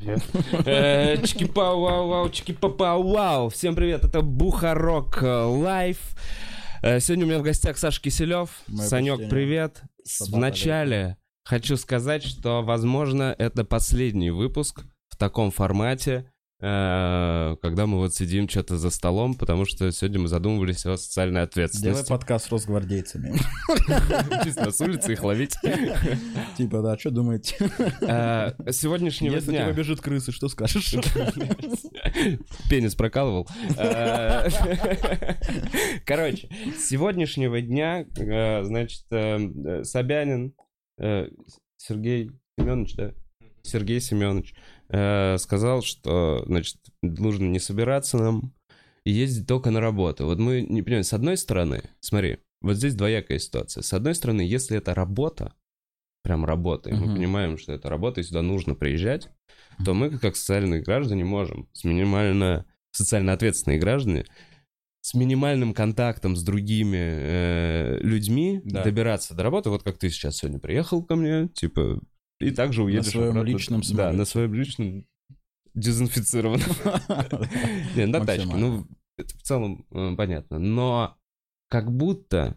Э, Чики-пау, вау, вау, чики-па-пау, вау. Всем привет, это Бухарок э, Лайв. Э, Сегодня у меня в гостях Саша Киселев. Мое Санек, привет. Вначале хочу сказать, что, возможно, это последний выпуск в таком формате, когда мы вот сидим что-то за столом, потому что сегодня мы задумывались о социальной Делай ответственности. подкаст с росгвардейцами. Чисто с улицы их ловить. Типа, да, что думаете? Э, сегодняшнего Если дня... тебе бежит крысы, что скажешь? Пенис прокалывал. Э, Короче, с сегодняшнего дня, э, значит, э, э, Собянин э, Сергей Семенович, да? Сергей Семенович э, сказал, что, значит, нужно не собираться нам и ездить только на работу. Вот мы не понимаем, с одной стороны, смотри, вот здесь двоякая ситуация. С одной стороны, если это работа, прям работа, и мы понимаем, что это работа, и сюда нужно приезжать, то мы, как социальные граждане, можем с минимально социально ответственные граждане с минимальным контактом с другими э, людьми Да. добираться до работы. Вот как ты сейчас сегодня приехал ко мне, типа, и также уедешь своем обратно. личном Да, самолете. на своем личном дезинфицированном. Не, на тачке. Максимально. Ну, это в целом э, понятно. Но как будто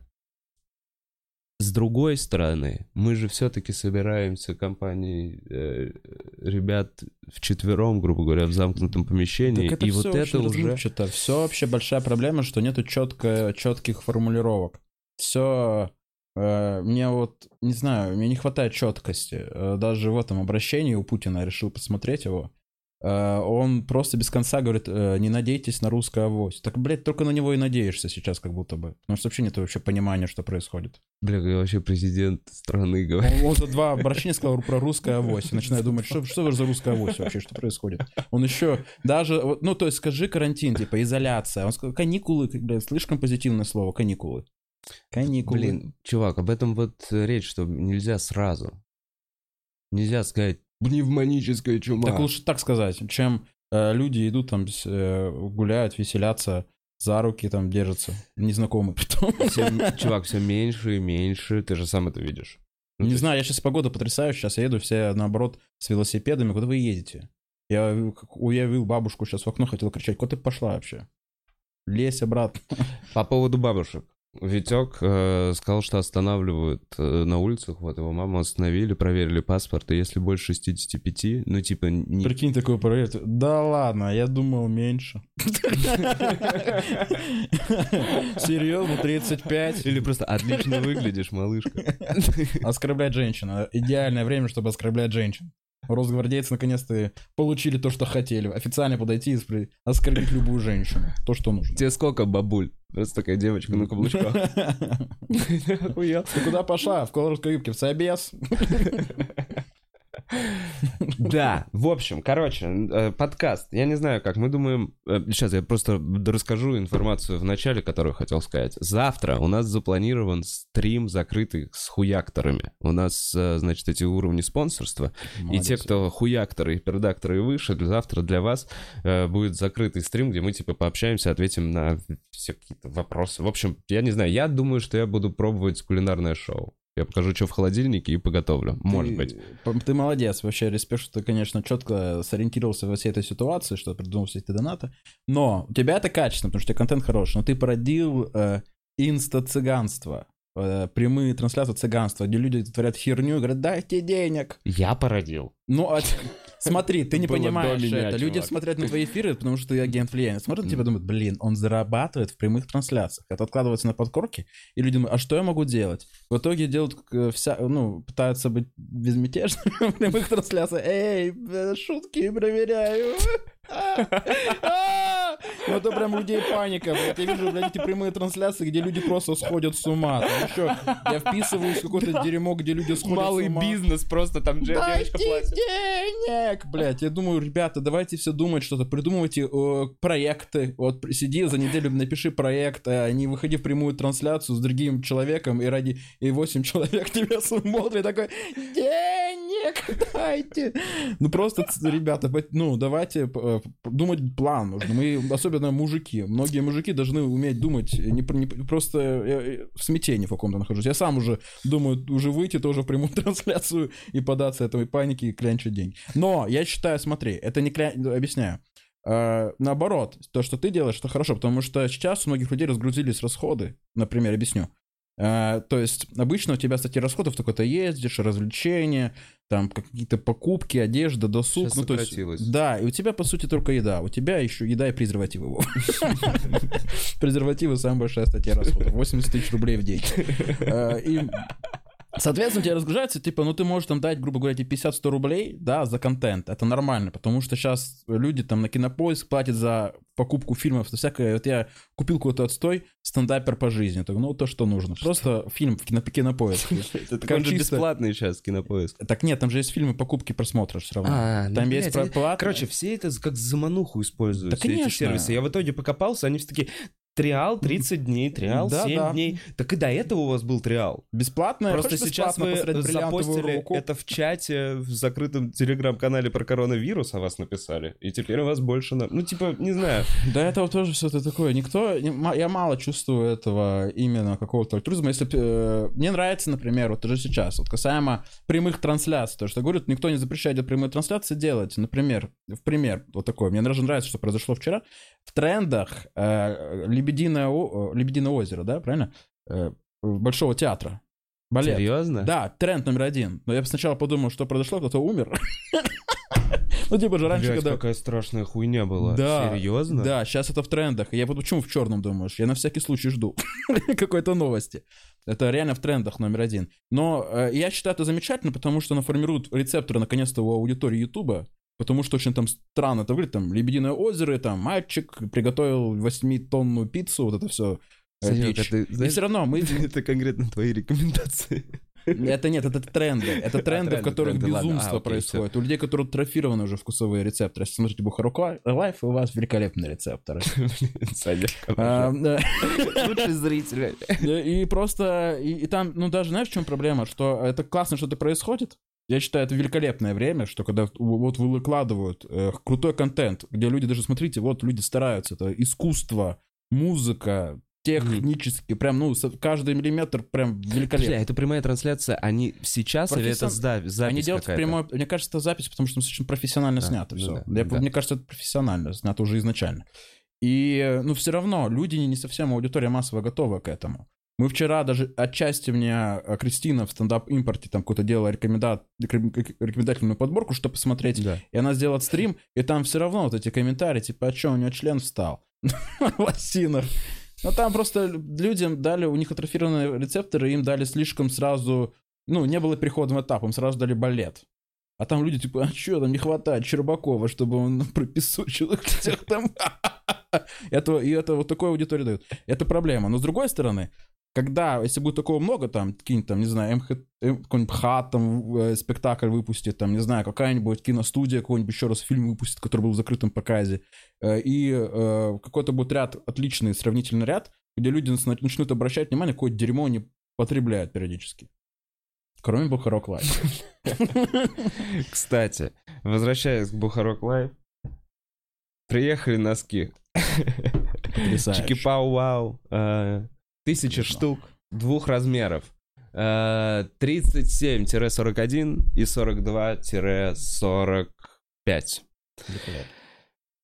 с другой стороны, мы же все-таки собираемся компанией э, ребят вчетвером, грубо говоря, в замкнутом помещении, Так это и всё вот это уже... размывчато. Все вообще большая проблема, что нету четко, четких формулировок. Все мне вот, не знаю, мне не хватает четкости. Э, Даже в этом обращении у Путина решил посмотреть его. Э, Он просто без конца говорит, э, не надейтесь на русскую авось. Так, блядь, только на него и надеешься сейчас как будто бы. Потому что вообще нет вообще понимания, что происходит. Бля, я вообще президент страны говорит. Он, он за два обращения сказал про русскую авось. И начинаю думать, что, что за русская авось вообще, что происходит? Он еще даже, вот, ну, то есть скажи карантин, типа, изоляция. Он сказал, каникулы, блядь, слишком позитивное слово, каникулы. Каникулы. Блин, чувак, об этом вот э, речь, что нельзя сразу. Нельзя сказать пневмоническая чума. Так лучше так сказать, чем э, люди идут там, э, гуляют, веселятся, за руки там держатся, незнакомые притом. Всё- чувак, все меньше и меньше, ты же сам это видишь. Ну, Не то знаю, я сейчас погода потрясающая, сейчас я еду все, наоборот, с велосипедами. Куда вы едете? Я уявил бабушку сейчас в окно, хотел кричать, куда ты пошла вообще? Лезь обратно. По поводу бабушек. Витек э, сказал, что останавливают э, на улицах. Вот его маму остановили, проверили паспорт. И если больше 65, ну типа не... Прикинь, такой проект. Да ладно, я думал меньше. Серьезно, 35? Или просто отлично выглядишь, малышка. Оскорблять женщин. Идеальное время, чтобы оскорблять женщин. Росгвардейцы наконец-то получили то, что хотели. Официально подойти и оскорбить любую женщину. То, что нужно. Тебе сколько, бабуль? Просто такая девочка на каблучках. Ты куда пошла? В короткой юбке, в собес? Да, в общем, короче, э, подкаст. Я не знаю, как мы думаем... э, Сейчас я просто расскажу информацию в начале, которую хотел сказать. Завтра у нас запланирован стрим закрытый с хуякторами. У нас, э, значит, эти уровни спонсорства. И те, кто хуякторы, пердакторы и выше, завтра для вас будет закрытый стрим, где мы, типа, пообщаемся, ответим на все какие-то вопросы. В общем, я не знаю, я думаю, что я буду пробовать кулинарное шоу. Я покажу, что в холодильнике, и поготовлю. Может Ты- быть. п- Ты молодец, вообще респект, что ты, конечно, четко сориентировался во всей этой ситуации, что придумал все эти донаты. Но у тебя это качественно, потому что у тебя контент хороший, но ты породил э, инста-цыганство. э, прямые трансляции цыганства, где люди творят херню и говорят, дайте денег. Я породил. Ну, а смотри, ты не понимаешь меня, это. Люди чувак. смотрят на твои эфиры, потому что ты агент влияния. Смотрят на тебя думают, блин, он зарабатывает в прямых трансляциях. Это откладывается на подкорке, и люди думают, а что я могу делать? В итоге делают э, вся, ну, пытаются быть безмятежными в прямых трансляциях. Эй, э, шутки проверяю. Ну, это прям людей паника. блядь. Я вижу, блядь, эти прямые трансляции, где люди просто сходят с ума. Там еще я вписываюсь в какое-то дерьмо, где люди сходят Малый с ума. бизнес, просто там девочка платит. денег! Блять, я думаю, ребята, давайте все думать что-то, придумывайте э, проекты. Вот сиди за неделю, напиши проект, а не выходи в прямую трансляцию с другим человеком, и ради и 8 человек тебя смотрят, такой, денег дайте! Ну просто, ребята, ну давайте э, думать план нужно. Мы, особенно мужики. Многие мужики должны уметь думать, не, не просто я в смятении в каком-то нахожусь. Я сам уже думаю, уже выйти тоже в прямую трансляцию и податься этой панике и клянчить деньги. Но я считаю, смотри, это не кля... объясняю. Uh, наоборот, то, что ты делаешь, это хорошо, потому что сейчас у многих людей разгрузились расходы, например, объясню. Uh, то есть обычно у тебя статьи расходов только-то ездишь, развлечения, там какие-то покупки, одежда, досуг. Сейчас ну, то есть, да, и у тебя, по сути, только еда. У тебя еще еда и презервативы. Презервативы самая большая статья расходов. 80 тысяч рублей в день. И Соответственно, тебе разгружается, типа, ну ты можешь там дать, грубо говоря, 50-100 рублей, да, за контент. Это нормально, потому что сейчас люди там на кинопоиск платят за покупку фильмов, за всякое. Вот я купил какой-то отстой, стендапер по жизни. Так, ну, то, что нужно. Просто фильм в кино, кинопоиске. Это же бесплатный сейчас кинопоиск. Так нет, там же есть фильмы покупки просмотра все равно. А, там ну, есть платные. Короче, все это как замануху используют, эти сервисы. Я в итоге покопался, они все такие, Триал 30 дней, триал да, 7 да. дней. Так и до этого у вас был триал. Бесплатно? Просто сейчас мы запостили руку? это в чате, в закрытом телеграм-канале про коронавирус о вас написали. И теперь у вас больше... На... Ну, типа, не знаю. Да этого тоже что-то такое. Никто... Я мало чувствую этого именно какого-то альтруизма. Если... Э, мне нравится, например, вот даже сейчас, вот касаемо прямых трансляций, то, что говорят, никто не запрещает прямые трансляции делать. Например, в пример вот такой. Мне даже нравится, что произошло вчера. В трендах э, Лебединое, Лебединое озеро, да, правильно? Э, Большого театра. Балет. Серьезно? Да, тренд номер один. Но я сначала подумал, что произошло, кто-то умер. Ну, типа же раньше, когда... какая страшная хуйня была. Да. Серьезно? Да, сейчас это в трендах. Я вот почему в черном думаешь? Я на всякий случай жду какой-то новости. Это реально в трендах номер один. Но э, я считаю это замечательно, потому что она формирует рецепторы наконец-то у аудитории Ютуба. Потому что очень там странно это выглядит, там Лебединое озеро, там мальчик приготовил 8-тонную пиццу, вот это все. Санек, это, знаешь, и все равно мы... Это конкретно твои рекомендации. Это нет, это тренды. Это а, тренды, в которых безумство а, происходит. У людей, которые атрофированы уже вкусовые рецепторы. Если смотрите Бухарог Лайв, у вас великолепные рецепторы. А, Лучший зритель. И просто, и там, ну даже знаешь, в чем проблема? Что это классно, что это происходит, я считаю, это великолепное время, что когда вот выкладывают э, крутой контент, где люди даже, смотрите, вот люди стараются, это искусство, музыка, технически, прям, ну, каждый миллиметр прям великолепно. Бля, это прямая трансляция, они сейчас Профессион... или это запись Они делают прямой, мне кажется, это запись, потому что очень профессионально да, снято все. Да, Я, да. Мне кажется, это профессионально снято уже изначально. И, ну, все равно люди не совсем, аудитория массово готова к этому. Мы вчера даже отчасти мне э, Кристина в стендап-импорте там какую-то делала рекоменда... рекомендательную подборку, чтобы посмотреть. Да. И она сделала стрим, и там все равно вот эти комментарии, типа, а что, у него член встал? Лосинов. Ну там просто людям дали, у них атрофированные рецепторы, им дали слишком сразу, ну, не было переходного этапа, им сразу дали балет. А там люди типа, а что, там не хватает Чербакова, чтобы он прописучил всех там. это, и это вот такой аудитории дают. Это проблема. Но с другой стороны, когда, если будет такого много, там, какие-нибудь, там, не знаю, МХ, какой-нибудь ХАТ, там, э, спектакль выпустит, там, не знаю, какая-нибудь киностудия какой-нибудь еще раз фильм выпустит, который был в закрытом показе, э, и э, какой-то будет ряд, отличный сравнительный ряд, где люди начнут обращать внимание, какое дерьмо они потребляют периодически. Кроме Бухарок Лайв. Кстати, возвращаясь к Бухарок Лайв, приехали носки. Чики-пау-вау. Э, Тысяча штук двух размеров. 37-41 э, и 42-45.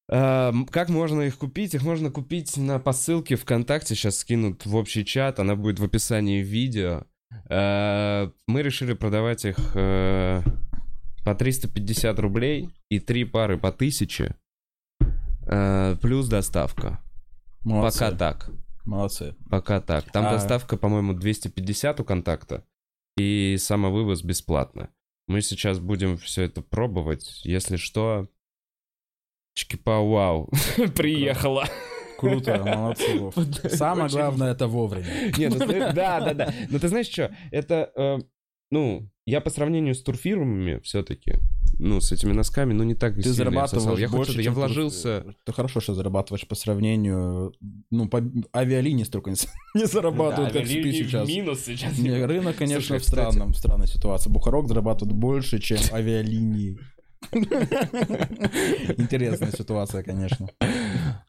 Uh, как можно их купить? Их можно купить на посылке ВКонтакте. Сейчас скинут в общий чат. Она будет в описании видео. Uh, мы решили продавать их uh, по 350 рублей и три пары по 1000. Плюс доставка. Молодцы. Пока так. Молодцы. Пока так. Там а... доставка, по-моему, 250 у контакта. И самовывоз бесплатно. Мы сейчас будем все это пробовать. Если что, чики-пау-вау, приехала. Круто, молодцы, Вов. Самое главное это вовремя. Нет, ну, да, да, да. Но ты знаешь что, это, э, ну, я по сравнению с турфирмами все-таки, ну, с этими носками, ну, не так Ты зарабатываешь я больше, Я вложился... Ты хорошо, что зарабатываешь по сравнению... Ну, по авиалинии столько не, не зарабатывают, да, как ты сейчас. минус сейчас. Не, рынок, конечно, Слушай, в странном, странной ситуации. Бухарок зарабатывает больше, чем авиалинии. Интересная ситуация, конечно.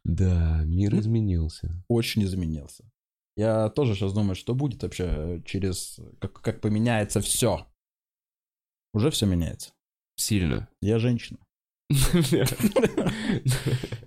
Да, мир изменился. Очень изменился. Я тоже сейчас думаю, что будет вообще через... Как, как поменяется все. Уже все меняется. Сильно. Я женщина.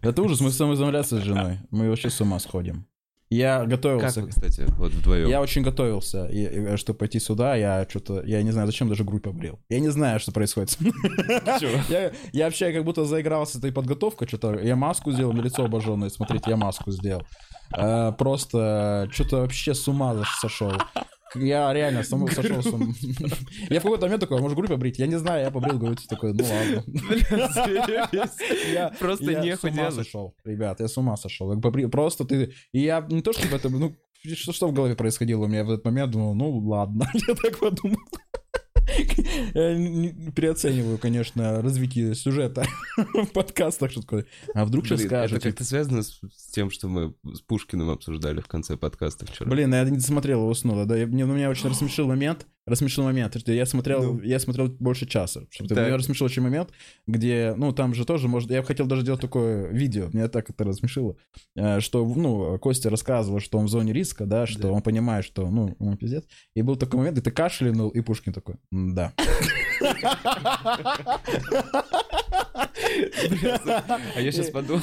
Это ужас, мы самоизоляция с женой. Мы вообще с ума сходим. Я Как готовился. вы, кстати, вот вдвоем? Я очень готовился, и- и, чтобы пойти сюда. Я что-то, я не знаю, зачем даже грудь побрил. Я не знаю, что происходит. Я, я вообще как будто заигрался этой подготовкой, что-то. Я маску сделал, мне лицо обожженное. Смотрите, я маску сделал. А, просто что-то вообще с ума сошел. Я реально сам- сошел с ума. Я в какой-то момент такой, «А может, грудь побрить? Я не знаю, я побрил грудь. Такой, ну ладно. Я- Просто нехуй с ума сошел, ребят, я с ума сошел. Просто ты... И я не то, чтобы это... Ну, что, что в голове происходило у меня в этот момент, думал, ну ладно, я так подумал. Я переоцениваю, конечно, развитие сюжета в подкастах, что такое. А вдруг сейчас скажут, это как-то связано с, с тем, что мы с Пушкиным обсуждали в конце подкаста вчера. Блин, я не досмотрел и уснула, да. Я- Мне, ну, меня очень рассмешил момент. Рассмешил момент. Я смотрел, Ну. я смотрел больше часа. Чтобы меня рассмешил очень момент, где, ну, там же тоже, может, я хотел даже делать такое видео. Меня так это рассмешило. э, Что, ну, Костя рассказывал, что он в зоне риска, да, что Да. он понимает, что, ну, ему пиздец. И был такой момент, и ты кашлянул, и Пушкин такой, да. А я сейчас подумал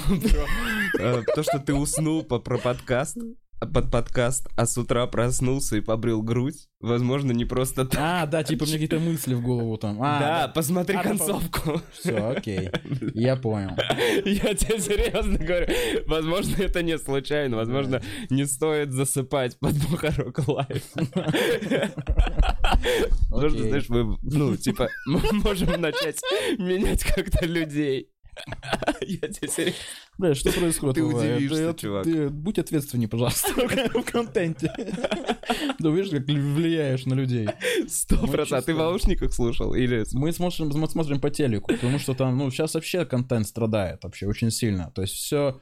про э, то, что ты уснул по- про подкаст, под подкаст, а с утра проснулся и побрил грудь. Возможно, не просто так. А, да, типа мне какие-то мысли в голову там. А, Да, посмотри А, там концовку. Все, окей. Я понял. Я тебе серьезно говорю, возможно, это не случайно, возможно, не стоит засыпать под Бухарог Лайв. Потому что, знаешь, мы, ну, типа, мы можем начать менять как-то людей. Я тебе серьезно... Бля, что происходит? Ты удивишься, чувак. Будь ответственнее, пожалуйста, в контенте. Да видишь, как влияешь на людей. Сто процентов. Ты в наушниках слушал? Или... Мы смотрим, мы смотрим по телеку, потому что там, ну, сейчас вообще контент страдает вообще очень сильно. То есть все,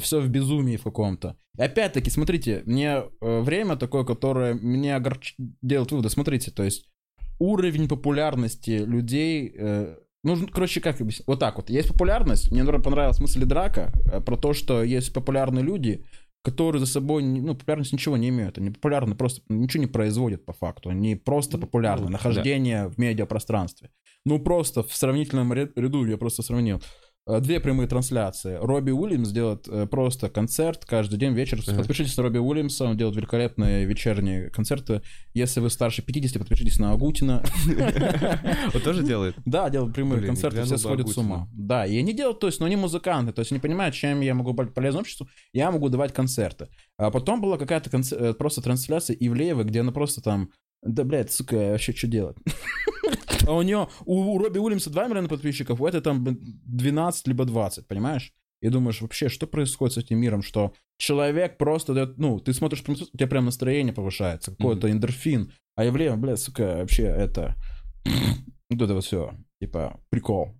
все в безумии в каком-то. И опять-таки, смотрите, мне э, время такое, которое меня огорч... делает выводы. Смотрите, то есть уровень популярности людей... э, ну, короче, как объяснить? Вот так вот. Есть популярность. Мне понравилась мысль Драка э, про то, что есть популярные люди, которые за собой, ну, популярность ничего не имеют. Они популярны, просто ничего не производят по факту. Они просто популярны. ну, Нахождение в медиапространстве. Ну, просто в сравнительном ря- ряду я просто сравнил. Э, Две прямые трансляции. Робби Уильямс делает э, просто концерт каждый день вечер. Ага. Подпишитесь на Робби Уильямса, он делает великолепные вечерние концерты. Если вы старше 50, подпишитесь на Агутина. Он тоже делает? Да, делают прямые концерты, все бы сходят с ума. Да, и они делают, то есть, но они музыканты, то есть они понимают, чем я могу быть полезен обществу, я могу давать концерты. А потом была какая-то э, просто трансляция Ивлеева, где она просто там, да, блядь, сука, вообще что делать? А у нее, у Робби Уильямса 2 миллиона подписчиков, у этой там 12 либо 20, понимаешь? И думаешь, вообще, что происходит с этим миром, что человек просто дает, ну, ты смотришь, у тебя прям настроение повышается, какой-то эндорфин, а Ивлеева, блядь, сука, вообще это, вот это вот все, типа, прикол.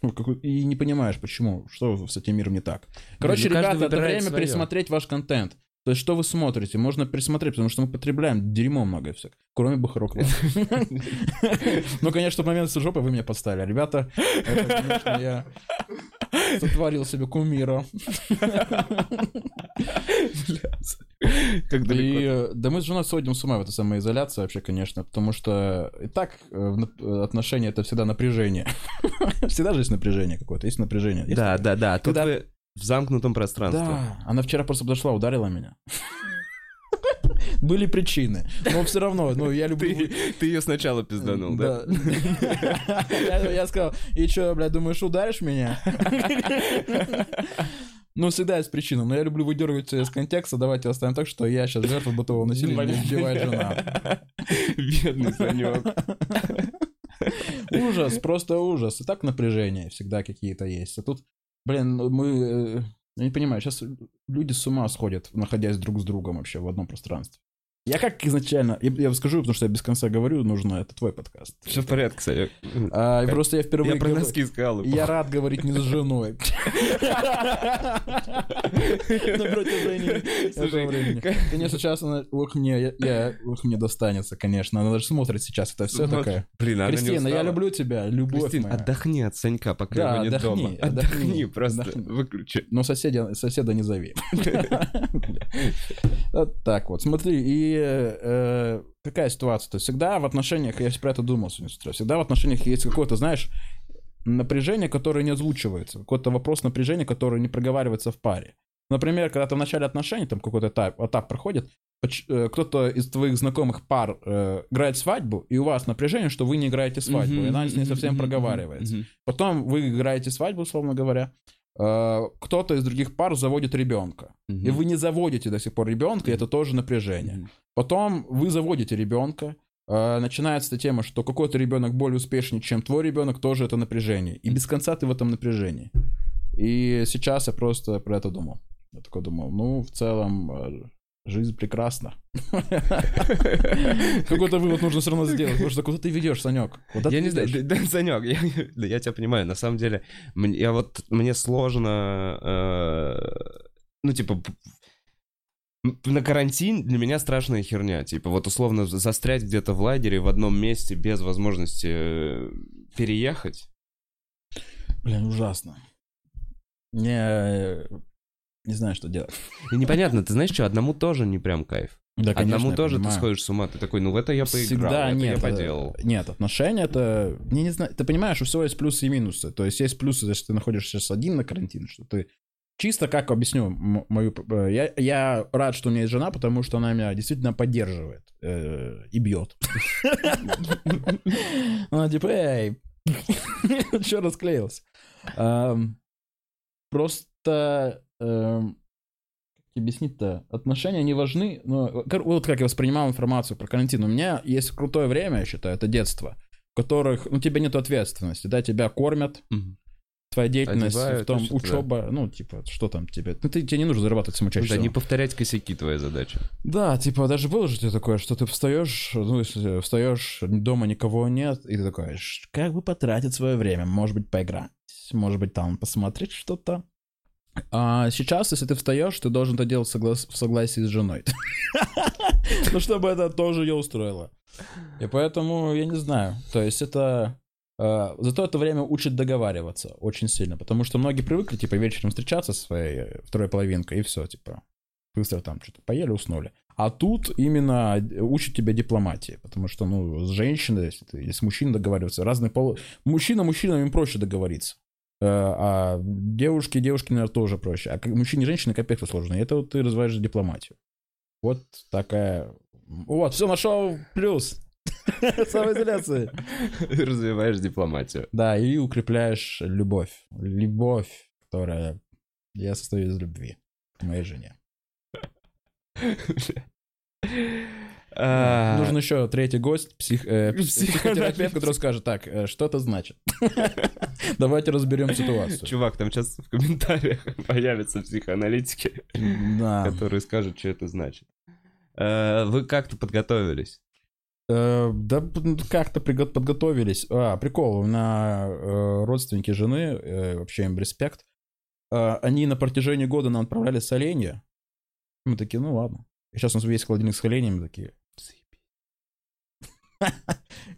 Ну, И не понимаешь, почему, что с этим миром не так. Короче, ну, каждый ребята, это время своё. пересмотреть ваш контент. То есть, что вы смотрите, можно пересмотреть, потому что мы потребляем дерьмо много всякого, кроме Бухарок. Ну, конечно, в момент с жопой вы меня подставили. Ребята, это, конечно, я сотворил себе кумира. Как И, далеко? э, да мы с женой сходим с ума в этой самоизоляции вообще, конечно, потому что и так э, э, отношения это всегда напряжение. Всегда же есть напряжение какое-то, есть напряжение. Да, да, да. Тут вы в замкнутом пространстве. Да, она вчера просто подошла, ударила меня. Были причины, но все равно, ну я люблю... Ты, ты ее сначала пизданул, да? Я я сказал, и что, блядь, думаешь, ударишь меня? Ну, всегда есть причина, но я люблю выдергивать из контекста. Давайте оставим так, что я сейчас жертва бытового насилия, меня избивает жена. Бедный Санек. Ужас, просто ужас. И так напряжение всегда какие-то есть. А тут, блин, мы... э, Я не понимаю, сейчас люди с ума сходят, находясь друг с другом вообще в одном пространстве. Я как изначально, я, я скажу, потому что я без конца говорю, нужно, это твой подкаст. Все в порядке, Санек. А, просто я впервые... Я про носки сказал. Я рад говорить не с женой. На протяжении Конечно, сейчас она, ох, мне, я- ох, мне достанется, конечно. Она даже смотрит сейчас это все такая. Блин, она Кристина, я люблю тебя, любовь Кристин, моя. отдохни от Санька, пока его нет дома. отдохни, Отдохни, просто выключи. Но соседа, соседа не зови. Вот так вот. Смотри, и э, какая ситуация? То есть всегда в отношениях, я про это думал сегодня с утра, всегда в отношениях есть какое-то, знаешь, напряжение, которое не озвучивается. Какой-то вопрос напряжения, который не проговаривается в паре. Например, когда ты в начале отношений, там какой-то этап, этап проходит, э, кто-то из твоих знакомых пар э, играет свадьбу, и у вас напряжение, что вы не играете свадьбу, и она не совсем проговаривается. Потом вы играете свадьбу, условно говоря. Э, Кто-то из других пар заводит ребенка. И вы не заводите до сих пор ребенка, и это тоже напряжение. Потом вы заводите ребенка. э, Начинается эта тема, что какой-то ребенок более успешнее, чем твой ребенок, тоже это напряжение. И без конца ты в этом напряжении. И сейчас я просто про это думал. Я такой думал, ну, в целом, э, жизнь прекрасна. Какой-то вывод нужно все равно сделать, потому что куда ты ведешь, Санек? Я не знаю, да, Санек, я, да, я тебя понимаю, на самом деле, мне, я вот, мне сложно, э, ну, типа, на карантин для меня страшная херня, типа, вот условно застрять где-то в лагере в одном месте без возможности э, переехать. Блин, ужасно. Не, э, не знаю, что делать. И непонятно, ты знаешь что, одному тоже не прям кайф. Да, одному я тоже ты понимаю. сходишь с ума, ты такой, ну в это я поиграл, Всегда это нет. я э, поделал. Нет, отношения это... Не, не знаю, ты понимаешь, у всего есть плюсы и минусы. То есть есть плюсы, если ты находишься сейчас один на карантине, что ты... Чисто как объясню мою... э, Я, я рад, что у меня есть жена, потому что она меня действительно поддерживает э, и бьет. Она типа, эй, что расклеился? Просто... эм, объяснить-то? Отношения не важны, но вот как я воспринимал информацию про карантин. У меня есть крутое время, я считаю, это детство, в которых, ну, тебе нет ответственности, да, тебя кормят, твоя деятельность Одевают, в том, что-то, учеба, ну, типа, что там тебе, ну, ты, тебе не нужно зарабатывать самочаще. Да, не повторять косяки твоя задача. Да, типа, даже было же у тебя такое, что ты встаешь, ну, если встаешь, дома никого нет, и ты такой, «Ш- как бы потратить свое время, может быть, поиграть, может быть, там посмотреть что-то. А сейчас, если ты встаешь, ты должен это делать согла- в согласии с женой. Ну, чтобы это тоже ее устроило. И поэтому, я не знаю, то есть это... э, Зато это время учит договариваться очень сильно, потому что многие привыкли, типа, вечером встречаться со своей э, второй половинкой, и все, типа, быстро там что-то поели, уснули. А тут именно учат тебя дипломатии, потому что, ну, с женщиной, если ты или с мужчиной договариваться, разные пол... Мужчина мужчинам им проще договориться. Э, А девушки, девушки, наверное, тоже проще. А мужчине и женщине капец сложно. И это вот ты развиваешь дипломатию. Вот такая... Вот, все, нашел плюс. Самоизоляции. Развиваешь дипломатию. Да, и укрепляешь любовь. Любовь, которая... Я состою из любви к моей жене. А, Нужен еще третий гость, псих, э, Психотерапевт. который скажет, так, э, что это значит? Давайте разберем ситуацию. Чувак, там сейчас в комментариях появятся психоаналитики, Да. которые скажут, что это значит. Э, Вы как-то подготовились? Э, Да п- как-то подготовились. А, прикол, у меня э, родственники жены, э, вообще им респект, э, они на протяжении года нам отправляли соленья. Мы такие, ну ладно. И сейчас у нас есть холодильник с соленьями, такие.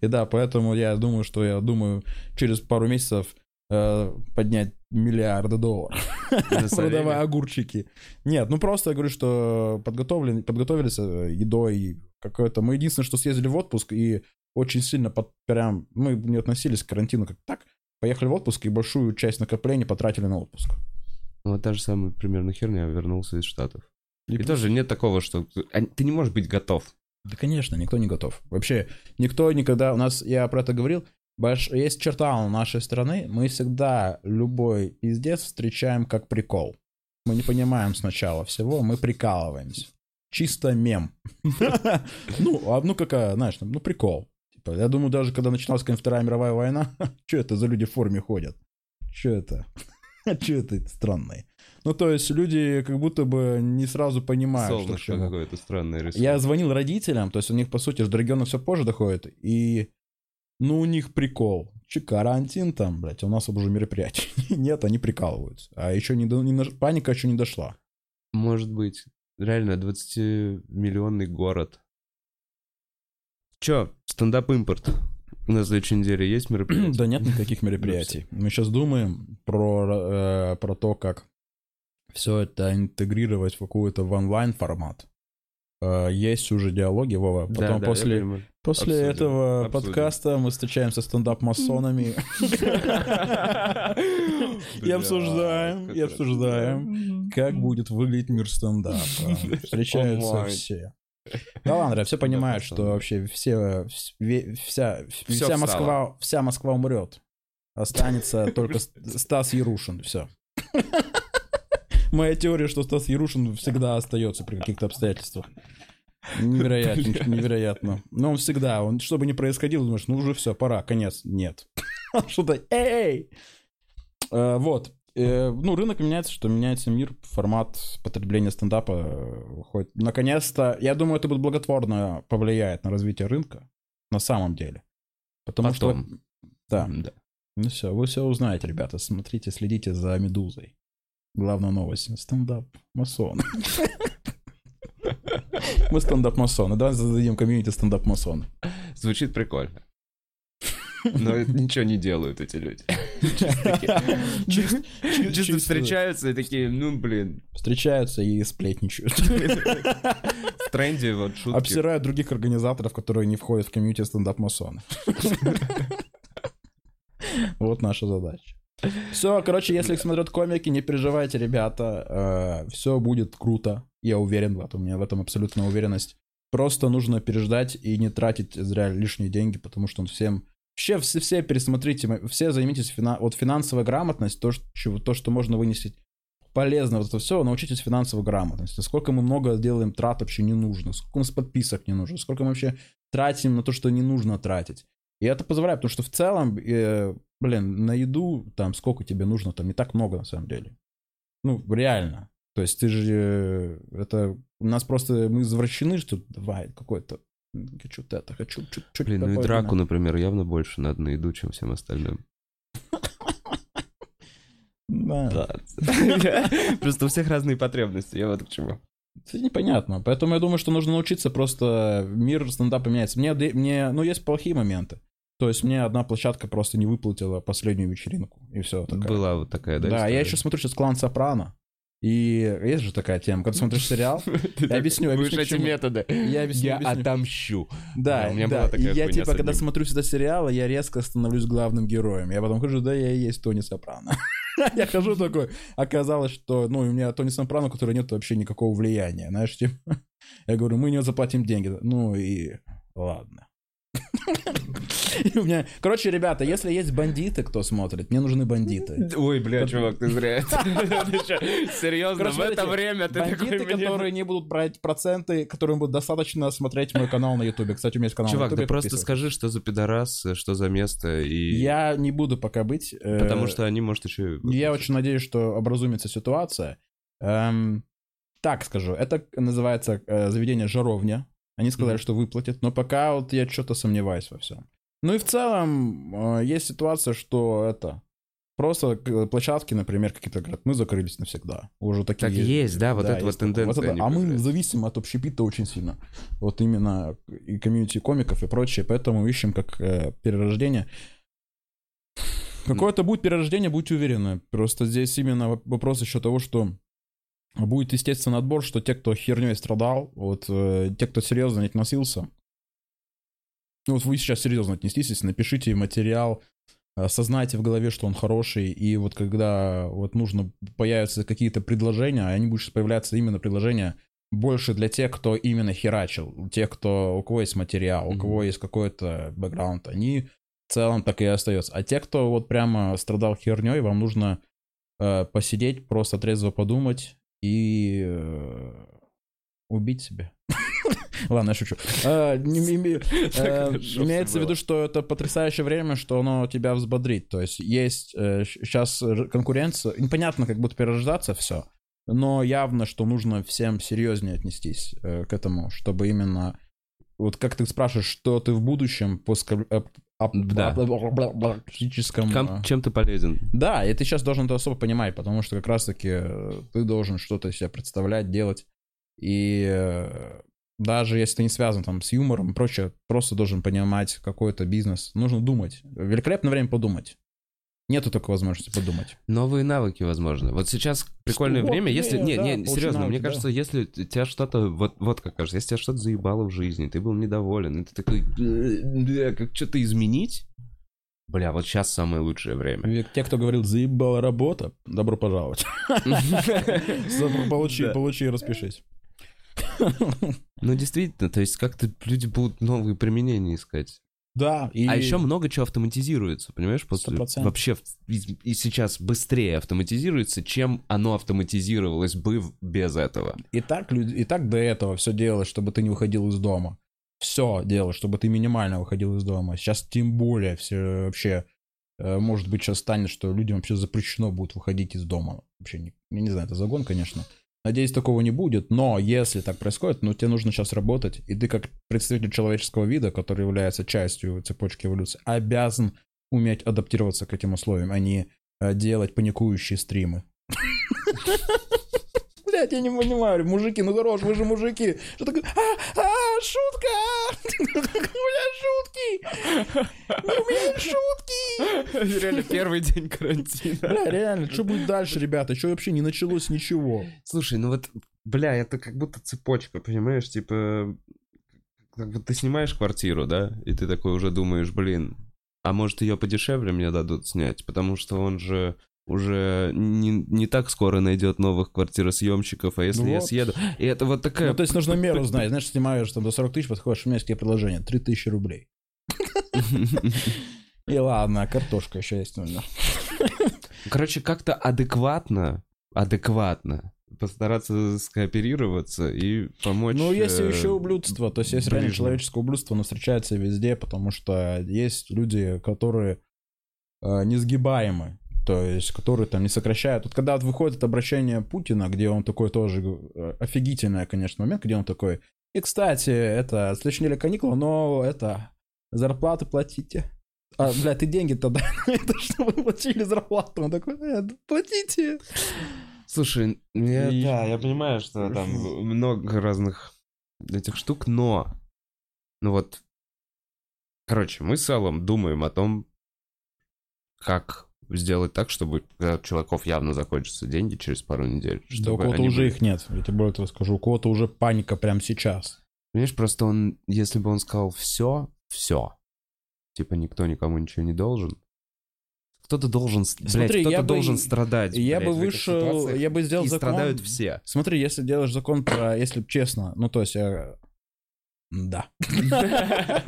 И да, поэтому я думаю, что я думаю через пару месяцев э, поднять миллиарды долларов, продавая огурчики. Нет, ну просто я говорю, что подготовлены, подготовились э, едой какой-то. Мы единственное, что съездили в отпуск и очень сильно под, прям, мы не относились к карантину как так. Поехали в отпуск и большую часть накоплений потратили на отпуск. Вот та же самая примерно херня, вернулся из Штатов. И, плюс- тоже нет такого, что ты а, ты не можешь быть готов. Да, конечно, никто не готов. Вообще, никто никогда... У нас, я про это говорил, больш- есть черта у нашей страны, мы всегда любой пиздец встречаем как прикол. Мы не понимаем сначала всего, мы прикалываемся. Чисто мем. Ну, а ну какая, знаешь, ну прикол. Типа, я думаю, даже когда начиналась Вторая мировая война, что это за люди в форме ходят? Что это? Что это странное? Ну, то есть люди как будто бы не сразу понимают, что к Солнышко какое-то странное рисует. Я звонил родителям, то есть у них, по сути, до региона все позже доходит, и, ну, у них прикол. Че, карантин там, блядь, у нас уже мероприятие. Нет, они прикалываются. А еще не, до- не на- паника еще не дошла. Может быть. Реально, 20-миллионный город. Чё, стендап-импорт? У нас в следующей неделе есть мероприятие? Да нет никаких мероприятий. Мы сейчас думаем про, э, про то, как все это интегрировать в какой-то в онлайн формат. Э, Есть уже диалоги, Вова. Да, Потом да, я после, после Обсудим, этого обсудим. подкаста мы встречаемся с стендап-масонами и обсуждаем, и как обсуждаем, как будет выглядеть мир стендапа. Встречаются все. Да ладно, все понимают, что вообще все, вся, вся. Москва, вся Москва умрет. Останется только Стас Ярушин, все. Моя теория, что Стас Ярушин всегда остается при каких-то обстоятельствах. Невероятно, невероятно. Но он всегда, он что бы ни происходило, думаешь, ну уже все, пора, конец. Нет. Что-то, эй! Э, Вот. Э, Ну, рынок меняется, что меняется мир, формат потребления стендапа э, выходит. Наконец-то, я думаю, это будет благотворно повлияет на развитие рынка, на самом деле. Потому что... Потом. Да. Да. Ну все, вы все узнаете, ребята. Смотрите, следите за Медузой. Главная новость. Стендап масон. Мы стендап-масоны. Давай зададим комьюнити стендап-масоны. Звучит прикольно. Но ничего не делают эти люди. Чисто встречаются и такие, ну, блин, Встречаются и сплетничают. в тренде вот шутки. Обсирают других организаторов, которые не входят в комьюнити стендап-масоны. Вот наша задача. Все, короче, если их смотрят комики, не переживайте, ребята. Все будет круто. Я уверен в этом. У меня в этом абсолютная уверенность. Просто нужно переждать и не тратить зря лишние деньги, потому что он всем... Вообще все, все пересмотрите, все займитесь фина... вот финансовая грамотность, то, что, то, что можно вынести полезно, вот это все, научитесь финансовой грамотности. Сколько мы много делаем трат вообще не нужно, сколько у нас подписок не нужно, сколько мы вообще тратим на то, что не нужно тратить. И это позволяет, потому что в целом, э, блин, на еду там сколько тебе нужно, там не так много на самом деле. Ну, реально. То есть ты же, э, это, у нас просто, мы извращены, что давай какой-то, хочу это, хочу чуть-чуть. Блин, ну и драку, например, явно больше надо на еду, чем всем остальным. Да. Просто у всех разные потребности, я вот к чему. Это непонятно. Поэтому я думаю, что нужно научиться просто... Мир стендапа меняется. Мне, мне, ну, есть плохие моменты. То есть мне одна площадка просто не выплатила последнюю вечеринку. И все. Была вот такая, да? Да, история? я еще смотрю сейчас «Клан Сопрано». И есть же такая тема, когда смотришь сериал, так объясню, будешь объясню, эти методы. Я объясню, Я отомщу. Да, Да, у меня да. была такая и я типа, когда смотрю всегда сериалы, я резко становлюсь главным героем. Я потом хожу, да, я и есть Тони Сопрано. Я хожу такой, оказалось, что, ну, у меня Тони Сопрано, у которого нет вообще никакого влияния, знаешь, типа. Я говорю, мы не заплатим деньги. Ну и ладно. У меня... Короче, ребята, если есть бандиты, кто смотрит, мне нужны бандиты. Ой, бля, чувак, ты зря. Ты Серьезно, в это время ты. Бандиты, которые не будут брать проценты, которым будет достаточно смотреть мой канал на Ютубе. Кстати, у меня есть канал Чувак, Ютубе. просто скажи, что за пидорас, что за место, и... Я не буду пока быть. э, Потому что они, может, еще... Я очень надеюсь, что образумится ситуация. Эм, так скажу, это называется э, заведение «Жаровня». Они сказали, Мгм. что выплатят, но пока вот я что-то сомневаюсь во всем. Ну и в целом э, есть ситуация, что это... Просто э, площадки, например, какие-то говорят, мы закрылись навсегда. Уже такие Так есть, да, вот эта вот есть такое. тенденция, это. они А мы зависим от общепита очень сильно. Вот именно и комьюнити комиков и прочее. Поэтому ищем как э, перерождение. Какое-то будет перерождение, будьте уверены. Просто здесь именно воп- вопрос еще того, что будет естественный отбор, что те, кто херней страдал, вот э, те, кто серьезно не относился, ну вот вы сейчас серьезно отнеслись, напишите материал, э, осознайте в голове, что он хороший, и вот когда вот нужно появятся какие-то предложения, они будут появляться именно предложения больше для тех, кто именно херачил, тех, кто, у кого есть материал, у кого есть какой-то бэкграунд, они в целом так и остается. А те, кто вот прямо страдал херней, вам нужно э, посидеть, просто трезво подумать и э, убить себя. Ладно, я шучу. А, не- э, Имеется в виду, что это потрясающее время, что оно тебя взбодрит. То есть есть сейчас конкуренция, непонятно, как будет перерождаться все, но явно, что нужно всем серьезнее отнестись э, к этому, чтобы именно... Вот как ты спрашиваешь, что ты в будущем по ска- э, ап- Да. практическом... Ком- э, чем ты полезен? Да, и ты сейчас должен это особо понимать, потому что как раз-таки э, ты должен что-то из себя представлять, делать. И э, даже если ты не связан там с юмором и прочее, просто должен понимать какой-то бизнес. Нужно думать. Великолепное время подумать. Нету такой возможности подумать. Новые навыки, возможно. Вот сейчас прикольное Вот, время, если... не, Не, да, серьезно, навыки, мне да. кажется, если т- тебя что-то... Вот, вот как кажется, если тебя что-то заебало в жизни, ты был недоволен, и ты такой... «Бля, Как что-то изменить? Бля, вот сейчас самое лучшее время. Те, кто говорил, заебала работа, добро пожаловать. Получи, Да. получи и распишись. Ну, действительно, то есть как-то люди будут новые применения искать. Да, и... А еще много чего автоматизируется, понимаешь? После, 100%. вообще и, сейчас быстрее автоматизируется, чем оно автоматизировалось бы без этого. И так, и так до этого все делалось, чтобы ты не выходил из дома. Все делалось, чтобы ты минимально выходил из дома. Сейчас тем более все вообще, э, может быть, сейчас станет, что людям вообще запрещено будет выходить из дома. Вообще, не, я не знаю, это загон, конечно. Надеюсь, такого не будет, но если так происходит, ну, тебе нужно сейчас работать, и ты как представитель человеческого вида, который является частью цепочки эволюции, обязан уметь адаптироваться к этим условиям, а не э, делать паникующие стримы. Блять, я не понимаю, мужики, ну хорош, вы же мужики. Что такое? А, а, шутка! Бля, шутки! Не умею шутки! Реально первый день карантина. Бля, реально, что будет дальше, ребята? Что вообще не началось ничего? Слушай, ну вот, бля, это как будто цепочка, понимаешь? Типа, как бы ты снимаешь квартиру, да, и ты такой уже думаешь, блин, а может ее подешевле мне дадут снять, потому что он же уже не, не так скоро найдет новых квартиросъемщиков, а если Ну я вот. съеду... И это вот такая... Ну, то есть нужно меру знать. Знаешь, снимаешь там до 40 тысяч, подходишь, у меня есть такие предложения. 3 тысячи рублей. И ладно, картошка еще есть. наверное. Короче, как-то адекватно, адекватно постараться скооперироваться и помочь... Ну, есть э, еще ублюдство. То есть есть реально человеческое ублюдство, оно встречается везде, потому что есть люди, которые э, несгибаемы. То есть, которые там не сокращают. Вот когда вот выходит обращение Путина, где он такой тоже э, офигительный, конечно, момент, где он такой. И, кстати, это следующей неделе каникулы, но это зарплаты платите. А, бля, ты деньги тогда это чтобы платили зарплату. Он такой, «Э, платите. Слушай, я- И- да, я понимаю, что там много разных этих штук, но... Ну вот... Короче, мы с Аллом думаем о том, как сделать так, чтобы когда у чуваков явно закончатся деньги через пару недель. Да у чтобы кого-то уже были- их нет. Я тебе более того скажу. У кого-то уже паника прямо сейчас. Понимаешь, просто он, если бы он сказал все, все, типа никто никому ничего не должен, кто-то должен, с- блядь, Смотри, кто-то я бы- должен страдать. Я блядь, бы вышел, я бы сделал и закон. страдают все. Смотри, если делаешь закон про, если честно, ну то есть, я... да.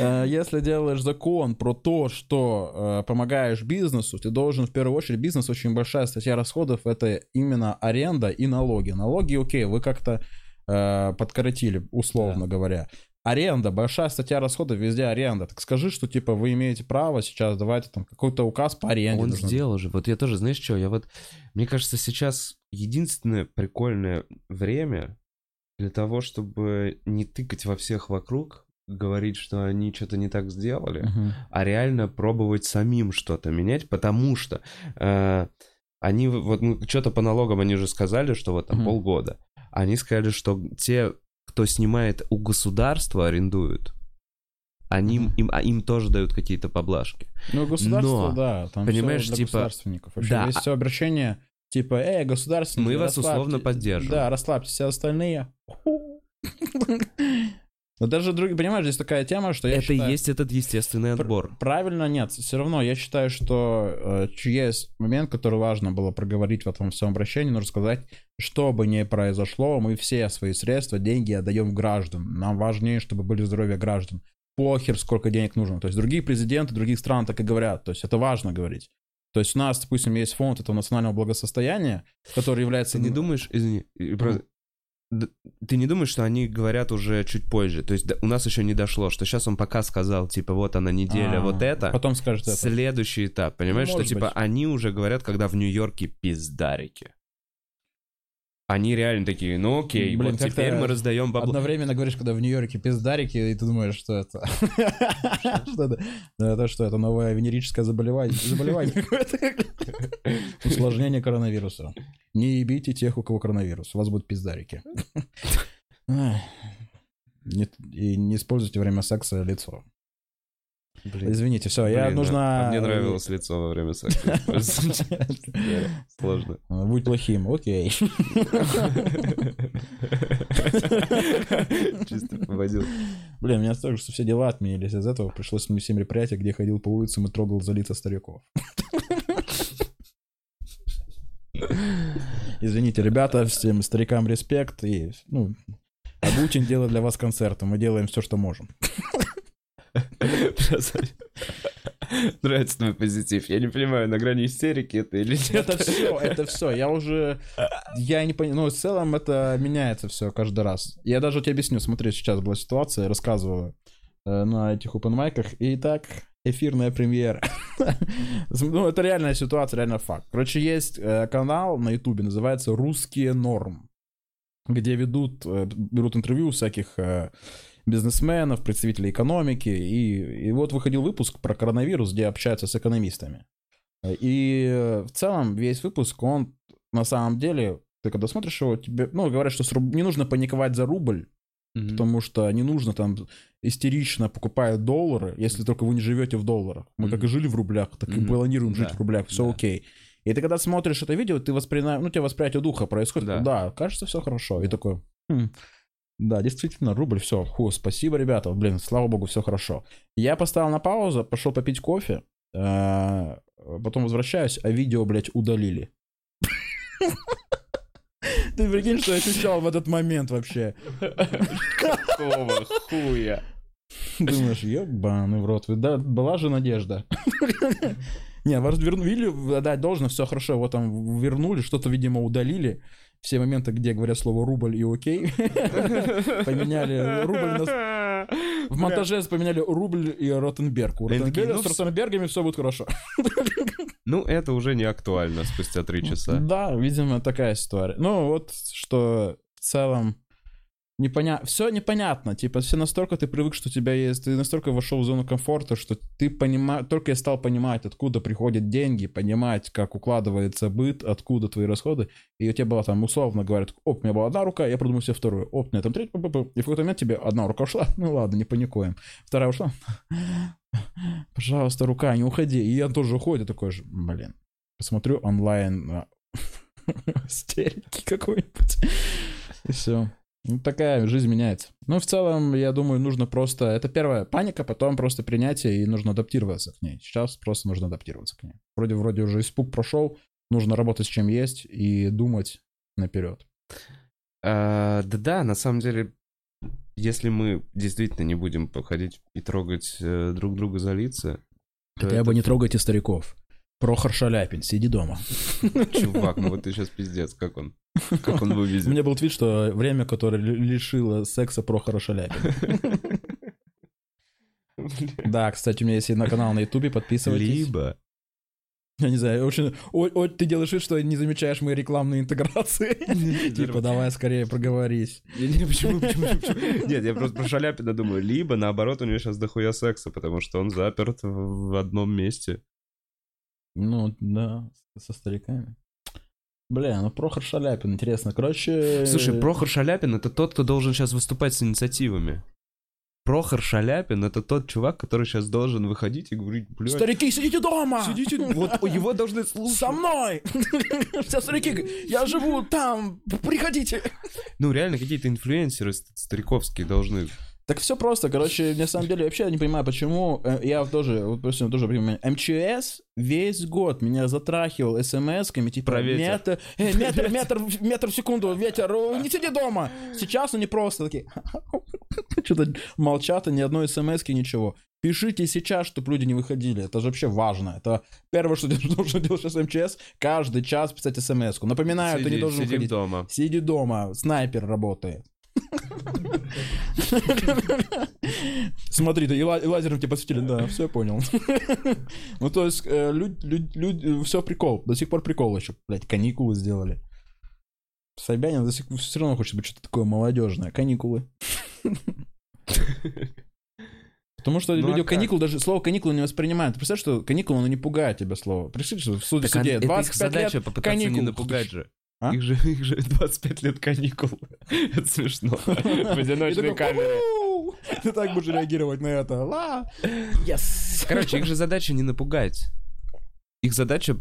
Э, Если делаешь закон про то, что э, помогаешь бизнесу, ты должен в первую очередь, бизнес очень большая статья расходов, это именно аренда и налоги. Налоги, окей, вы как-то э, подкоротили, условно говоря. Аренда, большая статья расходов, везде аренда. Так скажи, что типа вы имеете право сейчас давайте там какой-то указ по аренде. Он сделал же. Вот я тоже, знаешь что, я вот... Мне кажется, сейчас единственное прикольное время для того, чтобы не тыкать во всех вокруг, говорить, что они что-то не так сделали, Мгм. а реально пробовать самим что-то менять, потому что э, они, вот ну, что-то по налогам они же сказали, что вот там Мгм. полгода. Они сказали, что те, кто снимает у государства, арендуют, они, Мгм. им, а им тоже дают какие-то поблажки. Ну, государство, Но, да, там понимаешь, всё для типа, государственников. Вообще, да, есть а- все обращение, типа, эй, государственники, Мы вас условно поддерживаем. Да, расслабьтесь, все остальные. Но даже, друг- понимаешь, здесь такая тема, что я Это и есть этот естественный отбор. Правильно, нет. Все равно я считаю, что э, есть момент, который важно было проговорить в этом всем обращении. Нужно сказать, что бы ни произошло, мы все свои средства, деньги отдаем граждан. Нам важнее, чтобы были здоровье граждан. Похер, сколько денег нужно. То есть другие президенты других стран так и говорят. То есть это важно говорить. То есть у нас, допустим, есть фонд этого национального благосостояния, который является... Ты не думаешь, извини, просто- ты не думаешь, что они говорят уже чуть позже? То есть у нас еще не дошло, что сейчас он пока сказал, типа, вот она неделя, А, вот это. Потом скажет это. Следующий этап, понимаешь, Ну, что типа быть. они уже говорят, когда в Нью-Йорке пиздарики. Они реально такие, ну окей, Блин, вот теперь мы раздаем бабло. Одновременно говоришь, когда в Нью-Йорке пиздарики, и ты думаешь, что это... Что это? Да, Это что, это новое венерическое заболевание? Усложнение коронавируса. Не ебите тех, у кого коронавирус. У вас будут пиздарики. И не используйте время секса лицо. Блин, Извините, все, я нужно... а мне нравилось лицо во время секса. Сложно. Будь плохим, окей. Чисто поводил. Блин, меня столько, что все дела отменились. Из этого пришлось мне 7 мероприятий, где ходил по улицам и трогал за лица стариков. Извините, ребята, всем старикам респект. И, ну, Абутин делает для вас концерты. Мы делаем все, что можем. Нравится твой позитив. Я не понимаю, на грани истерики это или нет. Это все, это все. Я уже... Я не понимаю. Ну, в целом это меняется все каждый раз. Я даже тебе объясню. Смотри, сейчас была ситуация, я рассказываю э, на этих опенмайках. Итак, эфирная премьера. Ну, это реальная ситуация, реально факт. Короче, есть э, канал на ютубе, называется «Русские норм», где ведут, э, берут интервью у всяких бизнесменов, представителей экономики. И, и вот выходил выпуск про коронавирус, где общаются с экономистами. И в целом весь выпуск, он на самом деле, ты когда смотришь его, тебе, ну, говорят, что руб- не нужно паниковать за рубль, Мгм. потому что не нужно там истерично покупать доллары, если только вы не живете в долларах. Мы как и жили в рублях, так и Мгм. планируем жить Да, в рублях, все да. окей. И ты когда смотришь это видео, ты воспринимаешь, ну, тебя восприятие духа происходит. Да. Да, кажется, все хорошо. И такой, «Хм, да, действительно, рубль, все, ху, спасибо, ребята, блин, слава богу, все хорошо. Я поставил на паузу, пошел попить кофе, э, потом возвращаюсь, а видео, блядь, удалили. Ты прикинь, что я ощущал в этот момент вообще. Какого хуя? Думаешь, ебаный в рот, да, была же надежда. Не, вас вернули, отдать должно, все хорошо, вот там вернули, что-то, видимо, удалили. Все моменты, где говорят слово рубль и окей, поменяли рубль на... В монтаже поменяли рубль и Ротенберг. У Ротенберга ну, с Ротенбергами все будет хорошо. Ну, это уже не актуально спустя три часа. Да, видимо, такая ситуация. Ну, вот что в целом непонятно. Все непонятно. Типа, все настолько ты привык, что у тебя есть. Ты настолько вошел в зону комфорта, что ты понимаешь. Только я стал понимать, откуда приходят деньги, понимать, как укладывается быт, откуда твои расходы. И у тебя была там, условно говорят, оп, у меня была одна рука, я придумал себе вторую. Оп, у меня там третья, и в какой-то момент тебе одна рука ушла. Ну ладно, не паникуем. Вторая ушла. Пожалуйста, рука, не уходи. И я тоже уходит такой же, блин. Посмотрю онлайн истерики какой-нибудь. И все. Ну, такая жизнь меняется. Ну, в целом, я думаю, нужно просто... Это первая паника, потом просто принятие, и нужно адаптироваться к ней. Сейчас просто нужно адаптироваться к ней. Вроде, вроде уже испуг прошел, нужно работать с чем есть и думать наперед. А, Да-да, на самом деле, если мы действительно не будем походить и трогать э, друг друга за лица, Хотя это- бы не трогайте стариков. Прохор Шаляпин, сиди дома. Чувак, ну вот ты сейчас пиздец, как он? Как он У выглядит? меня был твит, что время, которое ли- лишило секса Прохора Шаляпина. Да, кстати, у меня есть на канал на Ютубе, подписывайтесь. Либо... Я не знаю, очень... Ой, ой, ты делаешь вид, что не замечаешь мои рекламные интеграции. Типа, давай скорее проговорись. Не, почему, почему, почему? Нет, я просто про Шаляпина думаю. Либо, наоборот, у него сейчас дохуя секса, потому что он заперт в одном месте. Ну, да, со стариками. Бля, ну Прохор Шаляпин, интересно. Короче... Слушай, Прохор Шаляпин — это тот, кто должен сейчас выступать с инициативами. Прохор Шаляпин — это тот чувак, который сейчас должен выходить и говорить, блядь, Старики, сидите дома! сидите, вот его должны слушать. Со мной! Все старики, я живу там, приходите! Ну, реально, какие-то инфлюенсеры ст- стариковские должны. Так все просто, короче, на самом деле, вообще не понимаю, почему, э, я тоже, вот просто тоже понимаю, МЧС весь год меня затрахивал смс-ками, типа, Про ветер. метр, э, метр, метр, в- метр в секунду, ветер, не сиди дома. Сейчас они просто такие, что-то молчат, и ни одной смс ничего. Пишите сейчас, чтобы люди не выходили. Это же вообще важно. Это первое, что нужно делать сейчас МЧС. Каждый час писать смс -ку. Напоминаю, ты не Сиди- должен сидим выходить. дома. Сиди дома, снайпер работает. Смотри, да и ла- и лазером тебе подсветили, да, все я понял. Ну, то есть, люди, все прикол, до сих пор прикол еще, блядь, каникулы сделали. Собянин до сих пор все равно хочет быть что-то такое молодежное. Каникулы. Потому что Ну, а люди как? каникул даже слово каникулы не воспринимают. Ты представляешь, что каникулы, оно не пугает тебя слово. Представляешь, что в суде, Так а суде это их 25 задача лет попытаться не каникул. напугать же. А? Их же, их же 25 лет каникул. Это смешно. В одиночной камере. Ты так будешь реагировать на это. Ла! Yes! Короче, их же задача не напугать. Их задача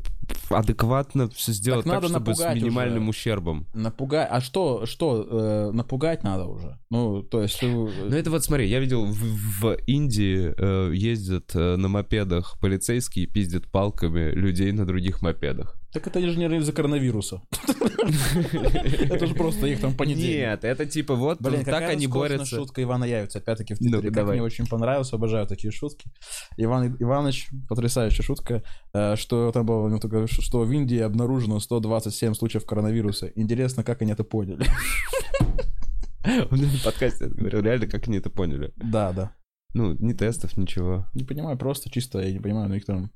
адекватно все сделать так, чтобы с минимальным уже. ущербом. Напугать. А что, что, э, напугать надо уже? Ну, то есть ты... Ну это вот смотри, я видел в, в Индии э, ездят э, на мопедах полицейские и пиздят палками людей на других мопедах. Так это же не из-за коронавируса. Это же просто их там понедельник. Нет, это типа вот Блин, так они борются. шутка Ивана Явица, опять-таки в Твиттере. Как мне очень понравилось, обожаю такие шутки. Иван Иванович, потрясающая шутка, э, что там было, что в Индии обнаружено 127 случаев коронавируса. Интересно, как они это поняли. Он в подкасте говорил, реально, как они это поняли. Да, да. Ну, ни тестов, ничего. Не понимаю, просто чисто, я не понимаю, но их там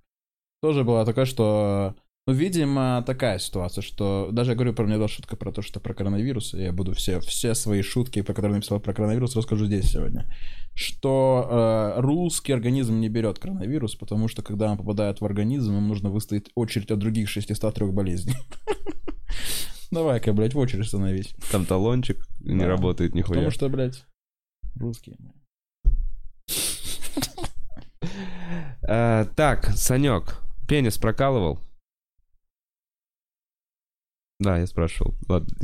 тоже была такая, что... Ну, видимо, такая ситуация, что... Даже я говорю, про меня была шутка про то, что про коронавирус. Я буду все, все свои шутки, про которые написал про коронавирус, расскажу здесь сегодня. Что э, русский организм не берет коронавирус, потому что, когда он попадает в организм, им нужно выстоять очередь от других 603 болезней. Давай-ка, блядь, в очередь становись. Там талончик не работает нихуя. Потому что, блядь, русские. А, так, Санек, пенис прокалывал? Да, я спрашивал. Ладно.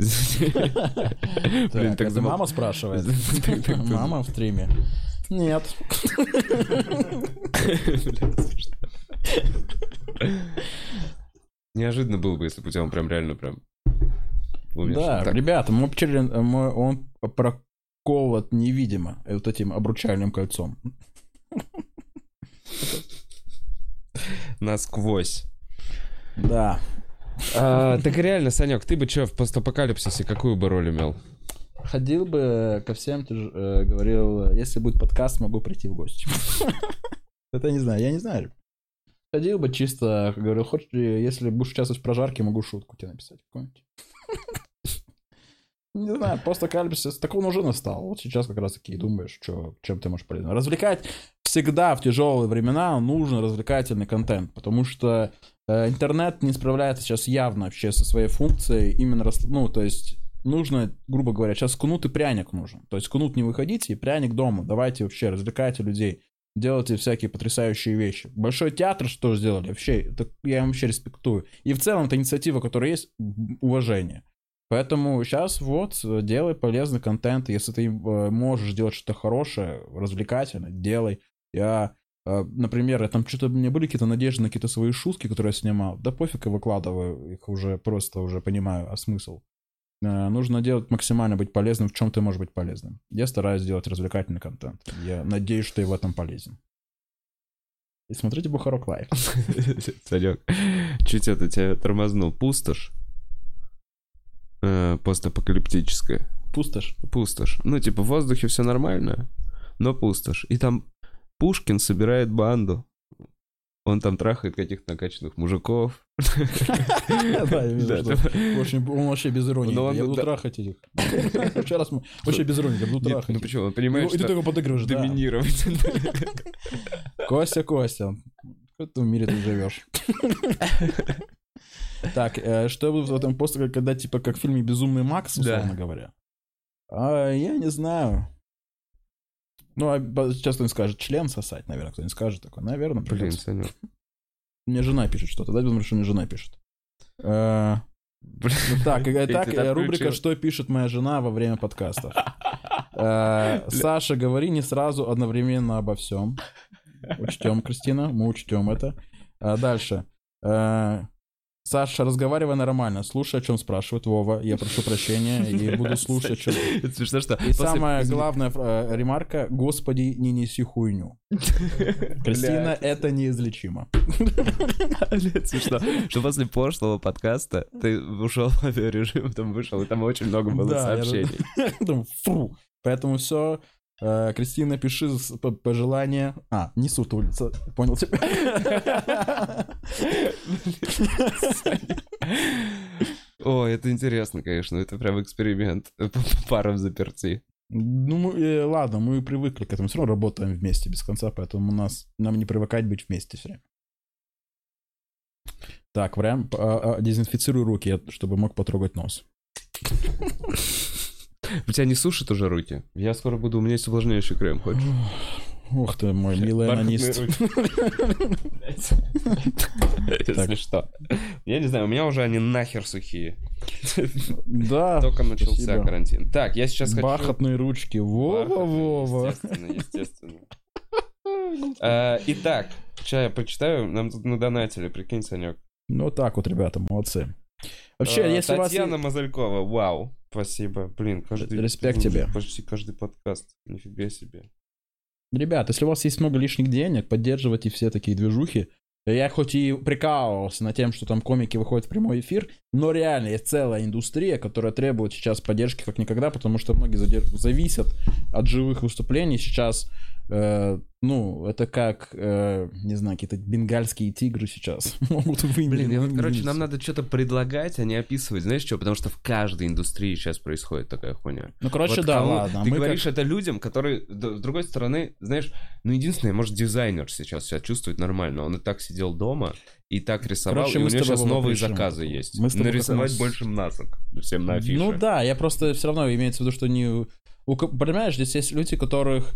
Блин, Так, замол- мама спрашивает. Мама в стриме. Нет. Неожиданно было бы, если бы у тебя он прям реально прям... Да, ребята, э, мой- он прокован невидимо э, вот этим обручальным кольцом. Насквозь. Да. А, Так реально, Санек, ты бы что в постапокалипсисе какую бы роль имел? Ходил бы ко всем, ты же, э, говорил, если будет подкаст, могу прийти в гости. Это не знаю, я не знаю. Ходил бы чисто, говорю, хочешь, если будешь участвовать в прожарке, могу шутку тебе написать. Не знаю, постапокалипсис, так он уже настал. Вот сейчас как раз таки думаешь, чё, чем ты можешь полезно. Развлекать всегда в тяжелые времена нужен развлекательный контент, потому что интернет не справляется сейчас явно вообще со своей функцией именно, ну, то есть нужно, грубо говоря, сейчас кнут и пряник нужен. То есть кнут не выходите и пряник дома. Давайте вообще развлекайте людей. Делайте всякие потрясающие вещи. Большой театр что сделали? Вообще, это я им вообще респектую. И в целом, это инициатива, которая есть, уважение. Поэтому сейчас вот, э, делай полезный контент. Если ты э, можешь делать что-то хорошее, развлекательное, делай. Я, э, например, я там что-то, у меня были какие-то надежды на какие-то свои шутки, которые я снимал. Да пофиг, я выкладываю их уже, просто уже понимаю, а смысл. Э, Нужно делать максимально быть полезным, в чем ты можешь быть полезным. Я стараюсь делать развлекательный контент. Я надеюсь, что и в этом полезен. И смотрите Бухарок Лайв. Санек, чуть это тебя тормознул. Пустошь. Э, Постапокалиптическая. Пустошь. Пустошь. Ну, типа, в воздухе все нормально, но пустошь. И там Пушкин собирает банду. Он там трахает каких-то накачанных мужиков. Он вообще без иронии. Он- Я буду трахать этих. Еще раз, мы- вообще без иронии, я буду трахать. Ну почему? Он Ну, понимает, И ты что такой подыгрываешь, да. доминировать. Костя, Костя, в каком мире ты живешь? Так, э, что буду в этом постере, когда типа как в фильме «Безумный Макс», условно говоря? А, я не знаю. Ну, а сейчас кто-нибудь скажет, член сосать, наверное, кто-нибудь скажет такое. Наверное, Блин, придется. Санек. Мне жена пишет что-то, да, потому что мне жена пишет. Э, Блин. Ну так, и- так, э, рубрика. «Что пишет моя жена во время подкастов». Э, Саша, говори не сразу одновременно обо всем. Учтем, Кристина, мы учтем это. А Дальше. Э, Саша, разговаривай нормально, слушай, о чем спрашивает Вова. Я прошу прощения и буду слушать, что... Это смешно, что... И самая главная э, ремарка, господи, не неси хуйню. Кристина, это неизлечимо. Смешно, что после прошлого подкаста ты ушел в авиарежим, там вышел, и там очень много было сообщений. Фу. Поэтому все. Кристина, пиши пожелания. А, не сутулиться. Понял тебя. Ой, это интересно, конечно, это прям эксперимент. Пара в заперти. Ну, мы, э, ладно, мы привыкли к этому. Все равно работаем вместе без конца, поэтому у нас нам не привыкать быть вместе все время. Так, прям а, а, дезинфицируй руки, чтобы мог потрогать нос. У тебя не сушат уже руки? Я скоро буду, у меня есть увлажняющий крем, хочешь? Ух ты, мой милый анонист. Если что. Я не знаю, у меня уже они нахер сухие. Да, Только начался карантин. Так, я сейчас хочу... бархатные ручки. Вова, Бархатные, Вова. Естественно, естественно. А, Итак, сейчас я прочитаю. Нам тут надонатили, прикинь, Санек. Ну, так вот, ребята, молодцы. Вообще, А, если у вас... Татьяна Мазалькова, вау. Спасибо. Блин, каждый... Респект тебе. Почти каждый подкаст. Нифига себе. Ребят, если у вас есть много лишних денег, поддерживайте все такие движухи. Я хоть и прикалывался на тем, что там комики выходят в прямой эфир, но реально есть целая индустрия, которая требует сейчас поддержки как никогда, потому что многие зависят от живых выступлений. Сейчас, э, ну, это как, э, не знаю, какие-то бенгальские тигры сейчас могут выйти. Блин, я вот, короче, нам надо что-то предлагать, а не описывать. Знаешь что? Потому что в каждой индустрии сейчас происходит такая хуйня. Ну, короче, Вот да, кому- ладно. Ты мы как- говоришь это людям, которые, с другой стороны, знаешь, ну единственное, может, дизайнер сейчас себя чувствует нормально. Он и так сидел дома, и так рисовал, Короче, и у него сейчас новые пришли. заказы есть. Мы с тобой Нарисовать раз- больше масок всем на афише. Ну да, я просто все равно имеется в виду, что не... у Понимаешь, здесь есть люди, которых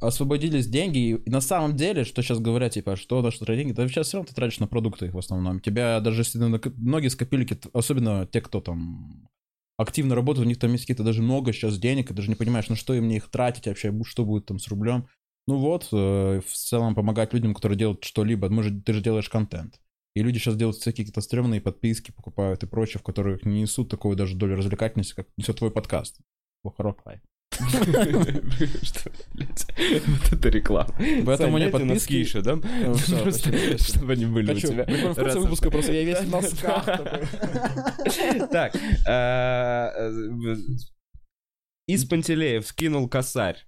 освободились деньги, и на самом деле, что сейчас говорят, типа, что на что тратить деньги, да сейчас все равно ты тратишь на продукты в основном. Тебя даже если многие скопили, какие-то- особенно те, кто там активно работает, у них там есть какие-то даже много сейчас денег, и даже не понимаешь, на что им мне их тратить вообще, что будет там с рублем. Ну вот, э, в целом помогать людям, которые делают что-либо. Мы же, ты же делаешь контент. И люди сейчас делают всякие какие-то стрёмные подписки, покупают и прочее, в которых не несут такую даже долю развлекательности, как несет твой подкаст. Бухарок лайф. Что, блядь, Вот это реклама. Поэтому носки подписки... еще, да? Ну, Просто, чтобы они были у тебя. Прикольно, выпуска просто я весь в носках. Так, а, э, из Пантелеев скинул косарь.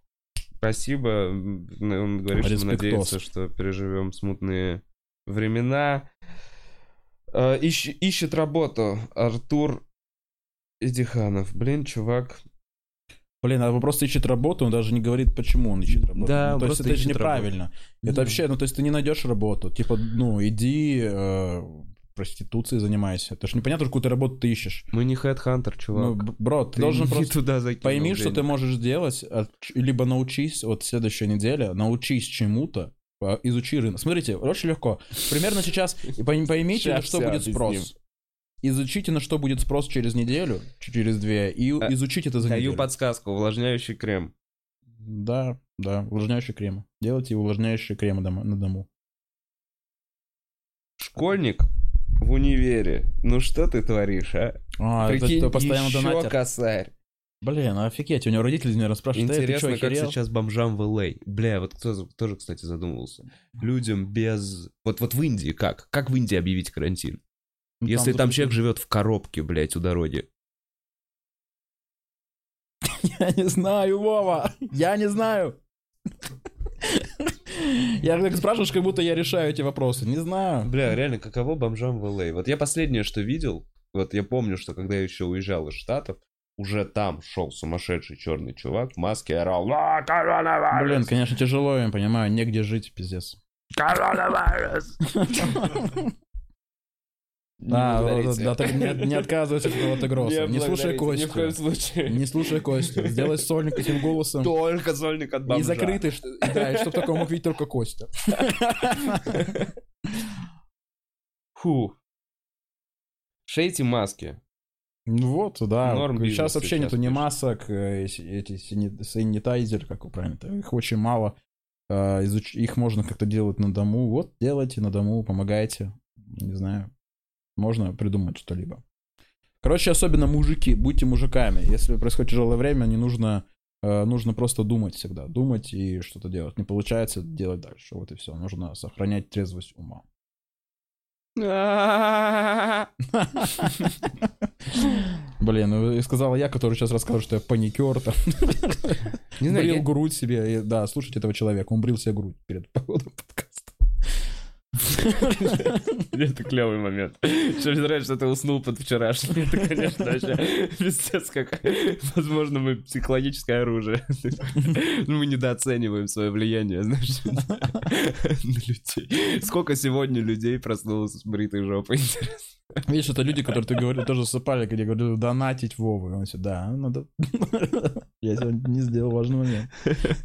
Спасибо. Он говорит, что надеется, что переживем смутные времена. А, ищ- Ищет работу Артур Идиханов. Блин, чувак. Блин, а он просто ищет работу, он даже не говорит, почему он ищет работу. Да, Ну, то есть это же неправильно. Это вообще, ну то есть ты не найдешь работу. Типа, ну иди э, проституцией занимайся. Это же непонятно, какую ты работу ты ищешь. Мы не хедхантер, Ну, чувак. б- бро, ты, Ты должен просто туда закинул пойми, что денег. ты можешь сделать, ч- либо научись, вот следующая неделя, научись чему-то, а, изучи рынок. Смотрите, очень легко. Примерно сейчас поймите, Щас что будет спрос. Изучите, на что будет спрос через неделю, через две, и А, изучите это за Даю неделю. подсказку. Увлажняющий крем. Да, да, увлажняющий крем. Делайте увлажняющий крем дома- на дому. Школьник в универе. Ну что ты творишь, а? А, это Прикинь, кто постоянно еще донатер. косарь. Блин, офигеть, у него родители, наверное, спрашивают, «Эй, ты Интересно, что, как охерел?» сейчас бомжам в Л.А. Бля, вот кто тоже, кстати, задумывался. Людям без... Вот, вот в Индии как? Как в Индии объявить карантин? Ну, Если там запретили. человек живет в коробке, блядь, у дороги. Я не знаю, Вова, я не знаю. Я так спрашиваешь, как будто я решаю эти вопросы. Не знаю. Бля, реально, каково бомжам в Л.А.? Вот я последнее, что видел, вот я помню, что когда я еще уезжал из Штатов, уже там шел сумасшедший черный чувак в маске и орал «А, коронавирус! Блин, конечно, тяжело, я понимаю, негде жить, пиздец. Коронавирус!» Не Да, да, так не, не отказывайся от этого Тегроса. Не слушай благодарите, Ни в коем Костю. случае. Не слушай Костю. Сделай сольник этим голосом. Только сольник от бомжа. И закрытый, что- да, и чтобы такого мог видеть только Костя. Фу. Шейте маски. Ну вот, да. Норм сейчас вообще сейчас нету ни масок, э, эти эти сани- санитайзер, как правильно, их очень мало. А, Их можно как-то делать на дому. Вот, делайте на дому, помогайте. Не знаю. Можно придумать что-либо. Короче, особенно мужики, будьте мужиками. Если происходит тяжелое время, не нужно, э, нужно просто думать всегда. Думать и что-то делать. Не получается делать дальше. Вот и все. Нужно сохранять трезвость ума. Блин, ну и сказала я, который сейчас расскажу, что я паникер там. Не знаю, брил я- грудь себе. И, да, слушайте этого человека. Он брил себе грудь перед походом подкаста. Это клевый момент. Что мне нравится, что ты уснул под вчерашним. Это, конечно, вообще пиздец как... Возможно, мы психологическое оружие. Ну, Мы недооцениваем свое влияние, знаешь, на людей. Сколько сегодня людей проснулось с бритой жопой, интересно? Видишь, это люди, которые ты говорил, тоже засыпали, где я говорю, донатить Вову. И он все, да, надо... Я сегодня не сделал важный момент.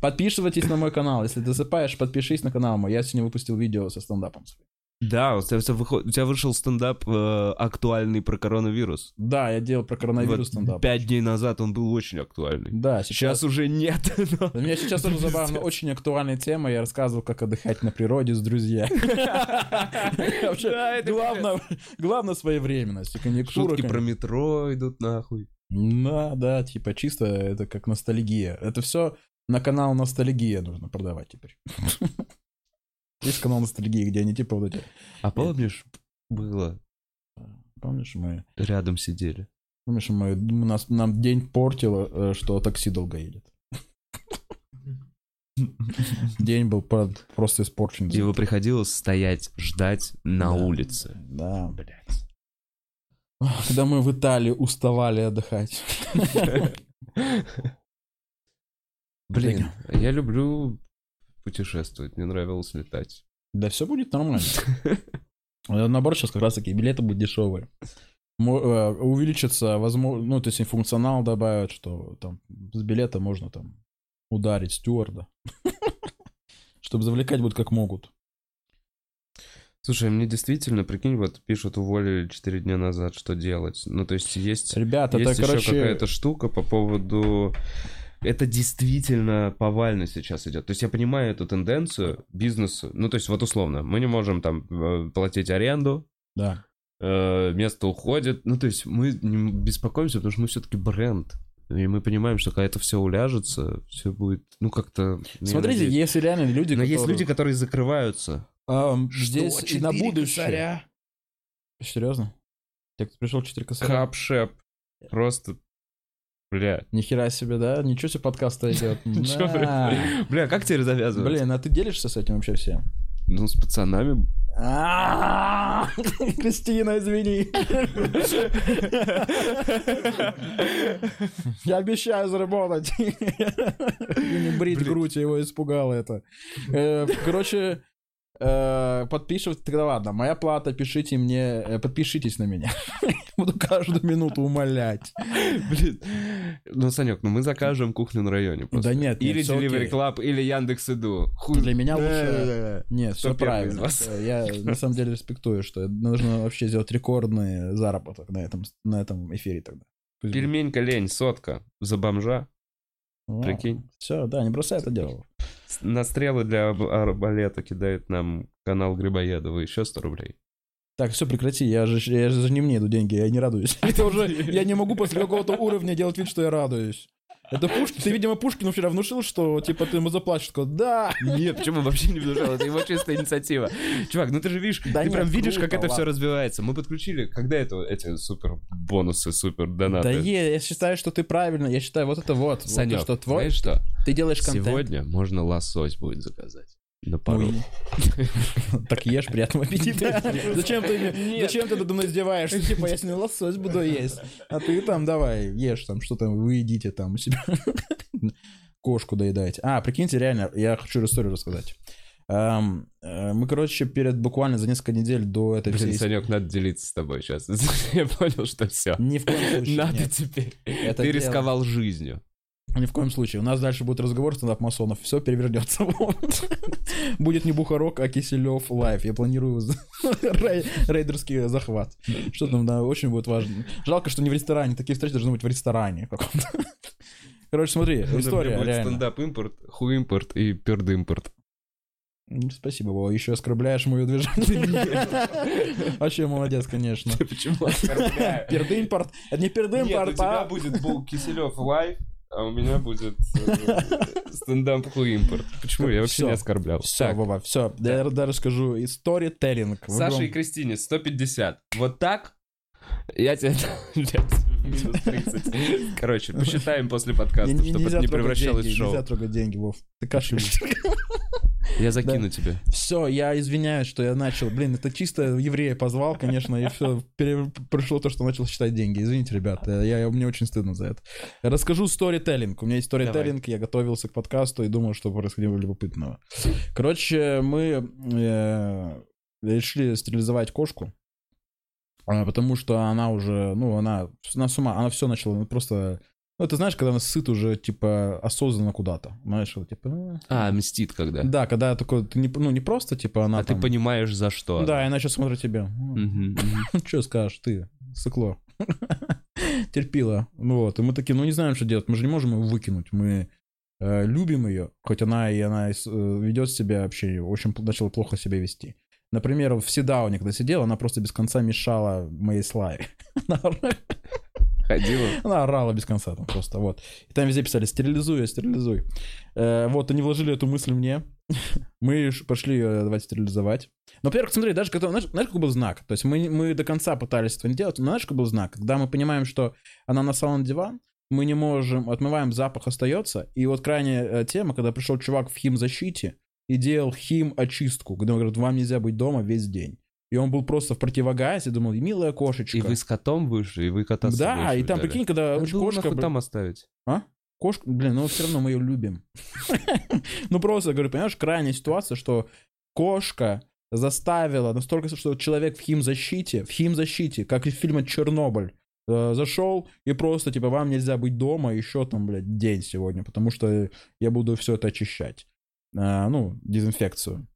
Подписывайтесь на мой канал. Если ты засыпаешь, подпишись на канал мой. Я сегодня выпустил видео со стендапом. Своим. Да, у тебя, у тебя вышел стендап э, актуальный про коронавирус. Да, я делал про коронавирус Вот стендап. Пять дней назад он был очень актуальный. Да, Сейчас сейчас... уже нет. но- Для меня сейчас тоже забавно, очень актуальная тема. Я рассказывал, как отдыхать на природе с друзьями. Вообще, главное, своевременность. и конъюнктура, Шутки про метро идут нахуй. Да, да, типа чисто это как ностальгия. Это все на канал ностальгия нужно продавать теперь. Есть канал ностальгии, где они типа вот эти... А помнишь, было, Помнишь, мы... рядом сидели. Помнишь, мы, нас, нам день портило, э, что такси долго едет. День был про- просто испорчен. Его приходилось стоять, ждать на Да. улице. Да, блядь. Когда мы в Италии уставали отдыхать. Блин, я люблю путешествовать, мне нравилось летать. Да все будет нормально. Э, Наоборот, сейчас как раз таки билеты будут дешевые. Э, Увеличится, возможно, ну, то есть функционал добавят, что там с билета можно там ударить стюарда. Чтобы завлекать будут как могут. Слушай, мне действительно, прикинь, вот пишут, уволили 4 дня назад, что делать? Ну, то есть есть, Ребята, это, есть еще короче... какая-то штука по поводу... Это действительно повально сейчас идет. То есть я понимаю эту тенденцию бизнесу. Ну, то есть вот условно, мы не можем там э, платить аренду, Да. э, место уходит. Ну, то есть мы не беспокоимся, потому что мы все-таки бренд. И мы понимаем, что когда это все уляжется, все будет, ну, как-то... Смотрите, надеюсь. если реально люди, Но есть которые- люди, которые закрываются. Ам, здесь и на Четыре будущее. косаря? Серьезно? Ты пришел 4 косаря? Капшеп. Просто, бля. Нихера себе, да? Ничего себе подкаста идет. Бля? Как теперь завязывать? Блин, а ты делишься с этим вообще всем? Ну, с пацанами. Кристина, извини. Я обещаю заработать. И не брить грудь, его испугало это. Э, Короче, э, подписывать, тогда ладно, моя плата, пишите мне, э, подпишитесь на меня. Буду каждую минуту умолять. Блин. Ну, Санек, ну мы закажем кухню на районе просто. Да нет, Или Delivery. Club, или Яндекс.Иду. Хуй. Для меня лучше... Нет, все правильно. Я на самом деле респектую, что нужно вообще сделать рекордный заработок на этом, на этом эфире тогда. Пельменька лень, сотка. За бомжа. Прикинь. Все, да, не бросай это дело. С- На стрелы для арбалета кидает нам канал Грибоедова еще 100 рублей. Так, все, прекрати, я же, я же не мне иду деньги, я не радуюсь. Это уже, я не могу после какого-то уровня делать вид, что я радуюсь. Это Пушкин, ты, видимо, Пушкину вчера внушил, что, типа, ты ему заплатишь, такой, да, Нет, почему вообще не внушал? Это его чистая инициатива. Чувак, ну ты же видишь, Да ты нет, прям видишь, как круто, это все ладно. развивается. Мы подключили, когда это эти супер бонусы, супер да донаты? е, я считаю, что ты правильно, я считаю, вот это вот, вот Санек, то, что твой, знаешь что? ты делаешь контент. Сегодня можно лосось будет заказать. На пару. Ой. Так ешь, приятного аппетита. Зачем ты, зачем ты надо мной издеваешься? Типа, я сегодня лосось буду есть. А ты там давай, ешь там, что там, вы едите там у себя. Кошку доедаете. А, прикиньте, реально, я хочу историю рассказать. Э, Мы, короче, перед буквально за несколько недель до этой Блин, всей... Санек, надо делиться с тобой сейчас. Я понял, что все. Ни в коем случае. Надо нет. теперь. Это Ты дело- рисковал жизнью. Ни в коем случае. У нас дальше будет разговор стендап-масонов. Все перевернется. Будет не Бухарог, а Киселев лайв. Я планирую рейдерский захват. Что там, да, очень будет важно. Жалко, что не в ресторане. Такие встречи должны быть в ресторане каком-то. Короче, смотри, история Будет реально. стендап-импорт, хуимпорт и перд-импорт. Спасибо, Вова. Еще оскорбляешь мою движение. Вообще молодец, конечно. Почему оскорбляю? Пердымпорт. Это не Нет, у пердымпорт, тебя а... будет Бу- Киселев лайв, а у меня будет э, стендап импорт. Почему? Я вообще не оскорблял. Все, Вова, все. Я даже скажу. История теллинг. Саша и Кристине 150. Вот так я тебе... Блядь, минус 30. Короче, посчитаем после подкаста, чтобы это не превращалось в шоу. Нельзя трогать деньги, Вов. Ты кашляешь. Я закину тебе. Все, я извиняюсь, что я начал. Блин, это чисто еврея позвал, конечно, и все. Пришло то, что начал считать деньги. Извините, ребята, я, я- мне очень стыдно за это. Расскажу сторителлинг. У меня есть сторителлинг, я готовился к подкасту и думал, что происходило любопытного. Короче, мы э, решили стерилизовать кошку. а, Потому что она уже, ну, она, она с ума, она все начала, ну, просто... Ну, ты знаешь, когда она сыт уже, типа, осознанно куда-то. Знаешь, вот, типа... ну, А, мстит когда. да, когда такой, ты не, ну не просто, типа, она А ты там... понимаешь, за что. Да, и она сейчас смотрит тебя. Что скажешь ты, сыкло? Терпила. Ну вот, и мы такие, ну не знаем, что делать, мы же не можем ее выкинуть. Мы э, любим ее, хоть она и она э, ведет себя вообще, очень пл- начала плохо себя вести. Например, в Седауне, когда сидела, она просто без конца мешала моей славе. Ходила. Она орала без конца там просто, вот. И там везде писали «стерилизуй, стерилизуй». Э, вот, они вложили эту мысль мне. Мы пошли ее давать стерилизовать. Но, во-первых, смотри, даже когда, знаешь, знаешь, какой был знак? То есть мы, мы до конца пытались этого не делать, но знаешь, какой был знак? Когда мы понимаем, что она на диван, мы не можем, отмываем, запах остается. И вот крайняя э, тема, когда пришел чувак в химзащите и делал хим-очистку, когда он говорит, вам нельзя быть дома весь день. И он был просто в противогазе, думал, милая кошечка. И вы с котом вышли, и вы кота Да, и там, взяли. прикинь, когда Надо было кошка... нахуй там оставить. а? Кошка, блин, ну все равно мы ее любим. Ну просто, говорю, понимаешь, крайняя ситуация, что кошка заставила настолько, что человек в химзащите, в химзащите, как из фильма «Чернобыль», э, зашел и просто, типа, вам нельзя быть дома еще там, блядь, день сегодня, потому что я буду все это очищать. А, Ну, дезинфекцию.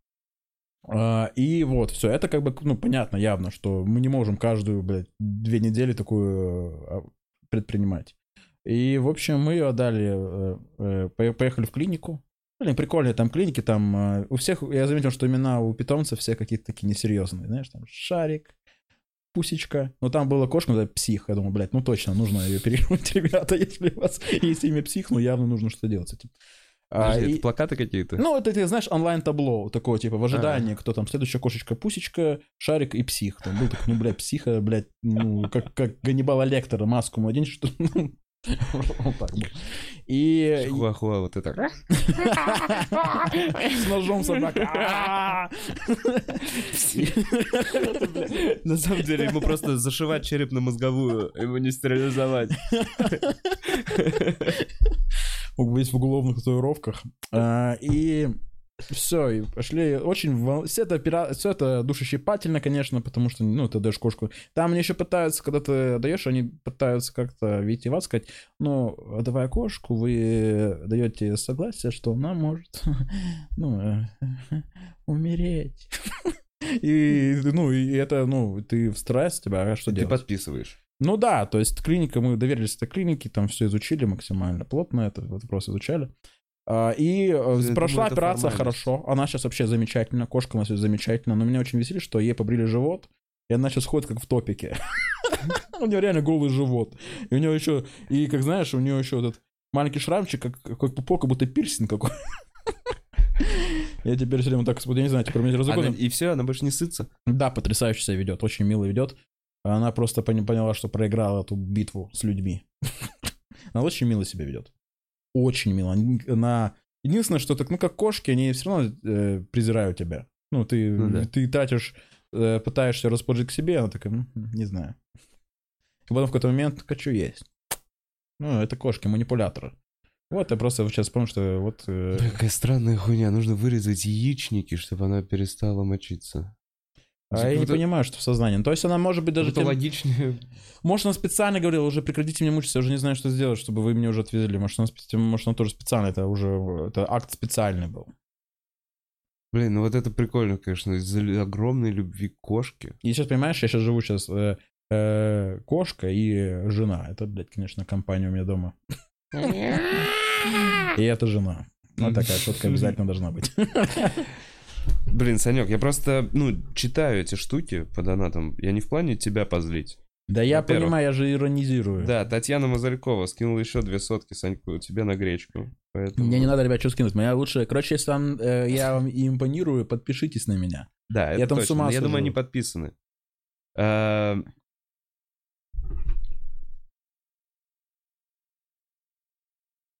А, И вот, все, это как бы, ну, понятно явно, что мы не можем каждую, блядь, две недели такую а, предпринимать. И, в общем, мы ее отдали, э, э, по- поехали в клинику. Блин, прикольные там клиники, там э, у всех, я заметил, что имена у питомцев все какие-то такие несерьезные, знаешь, там Шарик, Пусечка. Ну, там была кошка, это псих. Я думаю, блядь, ну точно, нужно ее перевернуть, ребята, если у вас есть имя псих, ну явно нужно что делать с этим. А, Подожди, и- это плакаты какие-то? ну, это, ты знаешь, онлайн-табло такое, типа, в ожидании, кто там, следующая кошечка, пусечка, шарик и псих. Там был такой, ну, блядь, психа, блядь, ну, как, как Ганнибала Лектора, маску надень, что ну, вот так был. И Хуахуа, вот это. с ножом собака. На самом деле, ему просто зашивать черепно-мозговую, ему не стерилизовать. Весь в уголовных татуировках. А, И все, и пошли. Очень вол- все это, опера- все это душещипательно, конечно, потому что, ну, ты даешь кошку. Там они еще пытаются, когда ты даешь, они пытаются как-то витиевато сказать, ну, давая кошку, вы даете согласие, что она может, ну, э, умереть. И, ну, и это, ну, ты в стресс, тебя, а что Ты делать? подписываешь. Ну да, то есть клиника, мы доверились этой клинике, там все изучили максимально плотно, это вот вопрос изучали. А, И э, Я прошла думаю, операция хорошо. Она сейчас вообще замечательная. Кошка у нас замечательная. Но меня очень веселит, что ей побрили живот. И она сейчас ходит как в топике. У нее реально голый живот. И у нее еще, и как знаешь, у нее еще этот маленький шрамчик, как, как пупок, как будто пирсинг какой. Я теперь все время так, я не знаю, теперь у меня разугодно. И все, она больше не сытся. Да, потрясающе себя ведет, очень мило ведет. Она просто поняла, что проиграла эту битву с людьми. Она очень мило себя ведет. Очень мило. Она... Единственное, что так, ну, как кошки, они все равно э, презирают тебя. Ну, ты, Ну да. ты тратишь, э, пытаешься расположить к себе, она такая, «М, не знаю. И потом в какой-то момент хочу есть. Ну, это кошки, манипуляторы. Вот, я просто сейчас вспомнил, что вот... э, Какая странная хуйня. Нужно вырезать яичники, чтобы она перестала мочиться. А я не понимаю, что в сознании. Ну, То есть она может быть даже... Это тем- логичнее. Может, она специально говорила, уже прекратите мне мучиться, я уже не знаю, что сделать, чтобы вы меня уже отвезли. Может, она, может, она тоже специально, это уже это акт специальный был. Блин, ну вот это прикольно, конечно, из-за огромной любви к кошке. И сейчас, понимаешь, я сейчас живу сейчас кошка и жена. Это, блядь, конечно, компания у меня дома. И это жена. Ну, такая шутка обязательно должна быть. Блин, Санек, я просто, ну, читаю эти штуки по донатам. Я не в плане тебя позлить. Да я понимаю, я же иронизирую. Да, Татьяна Мазалькова скинула еще две сотки, Саньку, тебе на гречку. Поэтому... Мне не надо, ребят, что скинуть. Моя лучшая... Короче, если вам, э, я вам импонирую, подпишитесь на меня. Да, это Я там с точно. ума но Я думаю, они подписаны. А,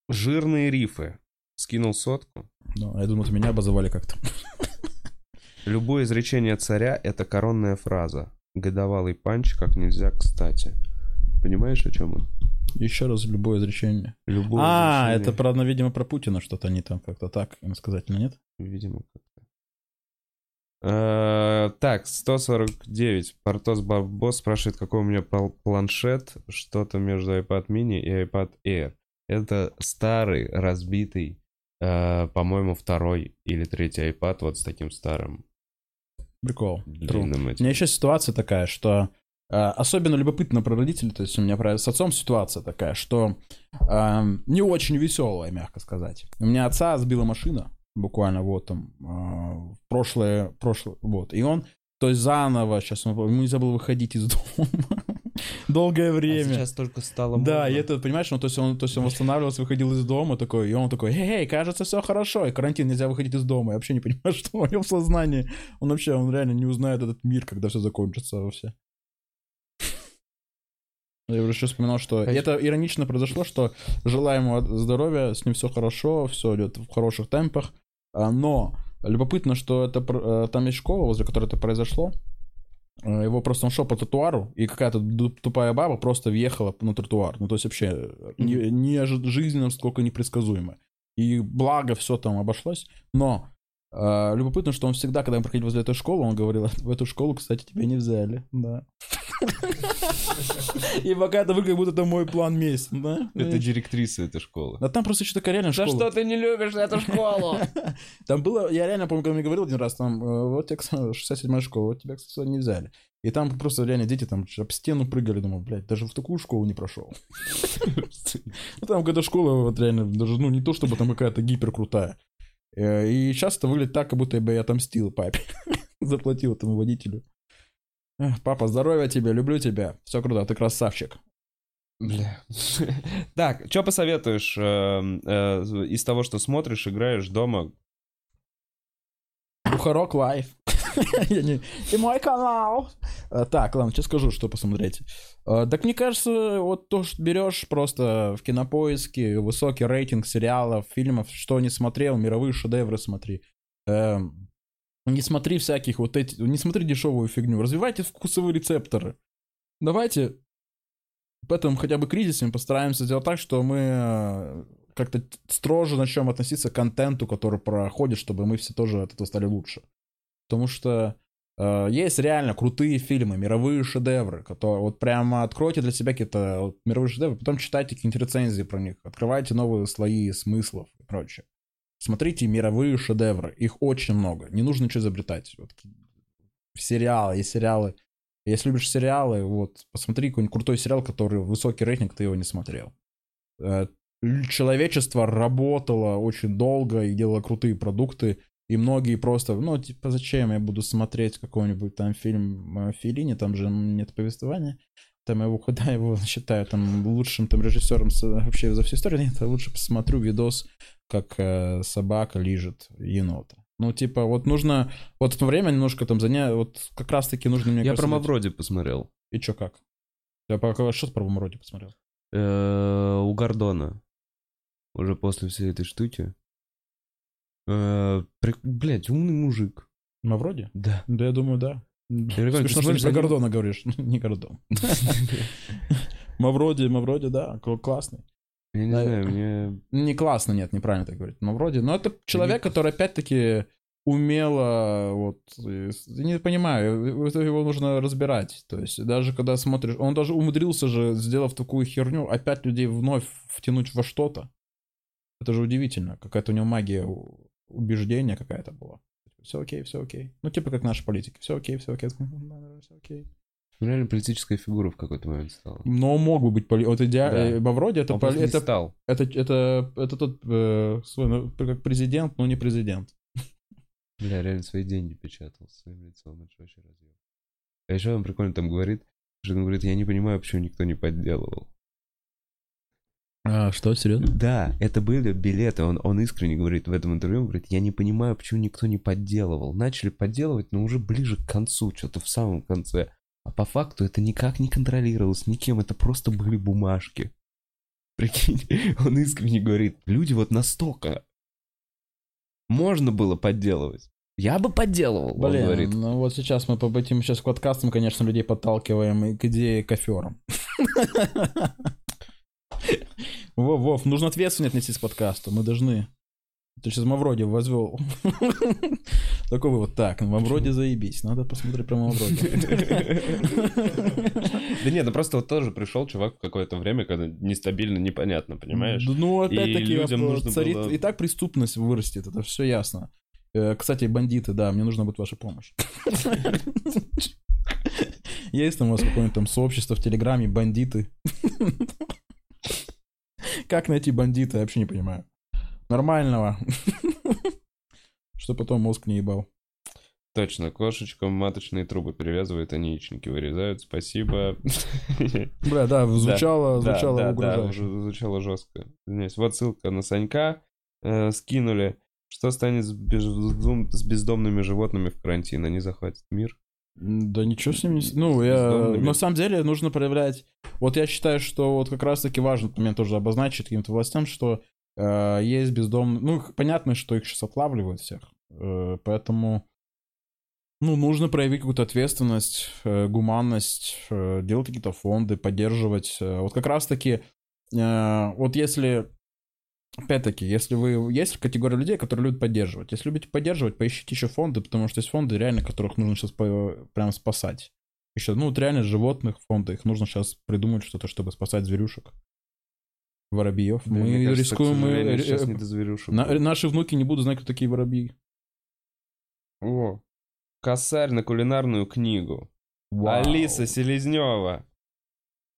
Жирные рифы. Скинул сотку. Ну, я думаю, вот меня обозывали как-то. Любое изречение царя — это коронная фраза. Годовалый панч как нельзя кстати. Понимаешь, о чем он? Еще раз любое изречение. Любое а, изречение- это, правда, видимо, про Путина что-то они там как-то так иносказательно, нет? Видимо, как-то. Э, Так, 149. Портос Бабос спрашивает, какой у меня планшет. Что-то между iPad mini и iPad Air. Это старый, разбитый, э, по-моему, второй или третий iPad вот с таким старым Прикол. True. У меня еще ситуация такая, что э, особенно любопытно про родителей, то есть у меня с отцом ситуация такая, что э, не очень веселая, мягко сказать. У меня отца сбила машина, буквально вот там, э, прошлое, прошлое, вот, и он, то есть заново, сейчас он, ему нельзя было выходить из дома долгое А время. сейчас только стало Да, модно. и это, понимаешь, ну, то есть он, то есть он восстанавливался, выходил из дома такой, и он такой, эй, кажется, все хорошо, и карантин, нельзя выходить из дома. Я вообще не понимаю, что в моем сознании. Он вообще, он реально не узнает этот мир, когда все закончится вообще. Я уже еще вспоминал, что Конечно. это иронично произошло, что желаем ему здоровья, с ним все хорошо, все идет в хороших темпах, а, но любопытно, что это э, там есть школа, возле которой это произошло, его просто он шел по тротуару, и какая-то тупая баба просто въехала на тротуар. Ну, то есть вообще э, не, не жизненно, сколько непредсказуемо. И благо все там обошлось. Но э, любопытно, что он всегда, когда мы проходили возле этой школы, он говорил, в эту школу, кстати, тебя не взяли. Да. И пока это выглядит, как будто это мой план мести, да? Это директриса этой школы. Да там просто что-то такая реально школа. что ты не любишь эту школу? Там было, я реально помню, когда мне говорил один раз, там, э, вот тебе, кстати, 67-я школа, вот тебя, кстати, не взяли. И там просто реально дети там об стену прыгали, думаю, блядь, даже в такую школу не прошел. Ну, там какая-то школа, вот реально, даже, ну, не то, чтобы там какая-то гиперкрутая. Э, И сейчас это выглядит так, как будто бы я отомстил папе. Заплатил этому водителю. Папа, здоровья тебе, люблю тебя. Все круто, ты красавчик. Бля. Так, что посоветуешь э, э, из того, что смотришь, играешь дома? Бухарок лайф. И мой канал. А, Так, ладно, сейчас скажу, что посмотреть. А, Так мне кажется, вот то, что берешь просто в кинопоиске, высокий рейтинг сериалов, фильмов, что не смотрел, мировые шедевры смотри. Эм, Не смотри всяких вот эти, не смотри дешевую фигню, развивайте вкусовые рецепторы. Давайте в этом хотя бы кризисе мы постараемся сделать так, что мы э, как-то строже начнем относиться к контенту, который проходит, чтобы мы все тоже от этого стали лучше. Потому что э, есть реально крутые фильмы, мировые шедевры, которые вот прямо откройте для себя какие-то вот мировые шедевры, потом читайте какие-нибудь рецензии про них, открывайте новые слои смыслов и прочее. Смотрите мировые шедевры, их очень много, не нужно ничего изобретать. Вот, сериалы, есть сериалы. Если любишь сериалы, вот, посмотри какой-нибудь крутой сериал, который высокий рейтинг, ты его не смотрел. Э, Человечество работало очень долго и делало крутые продукты, и многие просто, ну, типа, зачем я буду смотреть какой-нибудь там фильм э, Феллини, там же нет повествования, там его, куда его считаю там лучшим там режиссером вообще за всю историю, нет, я лучше посмотрю видос, как э, собака лижет енота. Ну, типа, вот нужно, вот это время немножко там занять, вот как раз-таки нужно, мне Я кажется, про дать- Мавроди посмотрел. И чё, как? Я пока что про Мавроди посмотрел? Э, У Гордона. Уже после всей этой штуки. Э, Блядь, умный мужик. Мавроди? Да. Да, я думаю, да. Ты Смешно, что не смотришь, про Гордона говоришь. Не Гордон. Мавроди, Мавроди, да, кл- классный. Я не знаю, мне... Не классно, нет, неправильно так говорить. Мавроди. Но это человек, который опять-таки умело, вот, не понимаю, его нужно разбирать. То есть даже когда смотришь, он даже умудрился же, сделав такую херню, опять людей вновь втянуть во что-то. Это же удивительно. Какая-то у него магия убеждения какая-то была. Все окей, все окей. Ну, типа как наши политики. Все окей, все окей. Все окей. Реально политическая фигура в какой-то момент стала. Но мог бы быть поли... Вот идеально. Да. Мавроди это, Он поли- это, стал. это, это, это тот э, свой, ну, как президент, но не президент. Бля, реально свои деньги печатал своим лицом. Это вообще разъем. А еще он прикольно там говорит, что он говорит, я не понимаю, почему никто не подделывал. А, что, серьезно? Да, это были билеты. Он, он искренне говорит в этом интервью, он говорит, я не понимаю, почему никто не подделывал. Начали подделывать, но уже ближе к концу, что-то в самом конце. А по факту это никак не контролировалось никем, это просто были бумажки. Прикинь, он искренне говорит, люди вот настолько можно было подделывать. Я бы подделывал, он Блин, говорит. ну вот сейчас мы по этим сейчас подкастам, конечно, людей подталкиваем и к идее коферам. Вов, Вов, нужно ответственно отнестись к подкасту, мы должны. Ты сейчас Мавроди возвел. Такой вывод, так, Мавроди заебись, надо посмотреть про Мавроди. Да нет, ну просто вот тоже пришел чувак в какое-то время, когда нестабильно, непонятно, понимаешь? Ну, опять-таки, царит, и так преступность вырастет, это все ясно. Э, Кстати, бандиты, да, мне нужна будет ваша помощь. Есть там у вас какое-нибудь там сообщество в Телеграме, бандиты? Как найти бандита, я вообще не понимаю. Нормального. Что потом мозг не ебал. Точно, кошечкам маточные трубы перевязывают, они яичники вырезают, спасибо. Бля, да, звучало, Да, звучало да, да, угрожающе. уже звучало жестко. Извиняюсь. Вот ссылка на Санька э, скинули. Что станет с, бездом- с бездомными животными в карантин? Они захватят мир? Да ничего с ними... не Ну, я... На самом деле нужно проявлять... Вот я считаю, что вот как раз-таки важно момент тоже обозначить каким-то властям, что э, есть бездомные... Ну, понятно, что их сейчас отлавливают всех. Э, поэтому... Ну, нужно проявить какую-то ответственность, э, гуманность, э, делать какие-то фонды, поддерживать. Э, вот как раз-таки... э, вот если... Опять-таки, если вы... Есть категория людей, которые любят поддерживать. Если любите поддерживать, поищите еще фонды, потому что есть фонды, реально, которых нужно сейчас прям спасать. Еще, ну, вот реально животных фонды, их нужно сейчас придумать что-то, чтобы спасать зверюшек. Воробьев. Да, мы кажется, рискуем... мы, сейчас э, не до зверюшек. на- наши внуки не будут знать, кто такие воробьи. О, косарь на кулинарную книгу. Вау. Алиса Селезнева.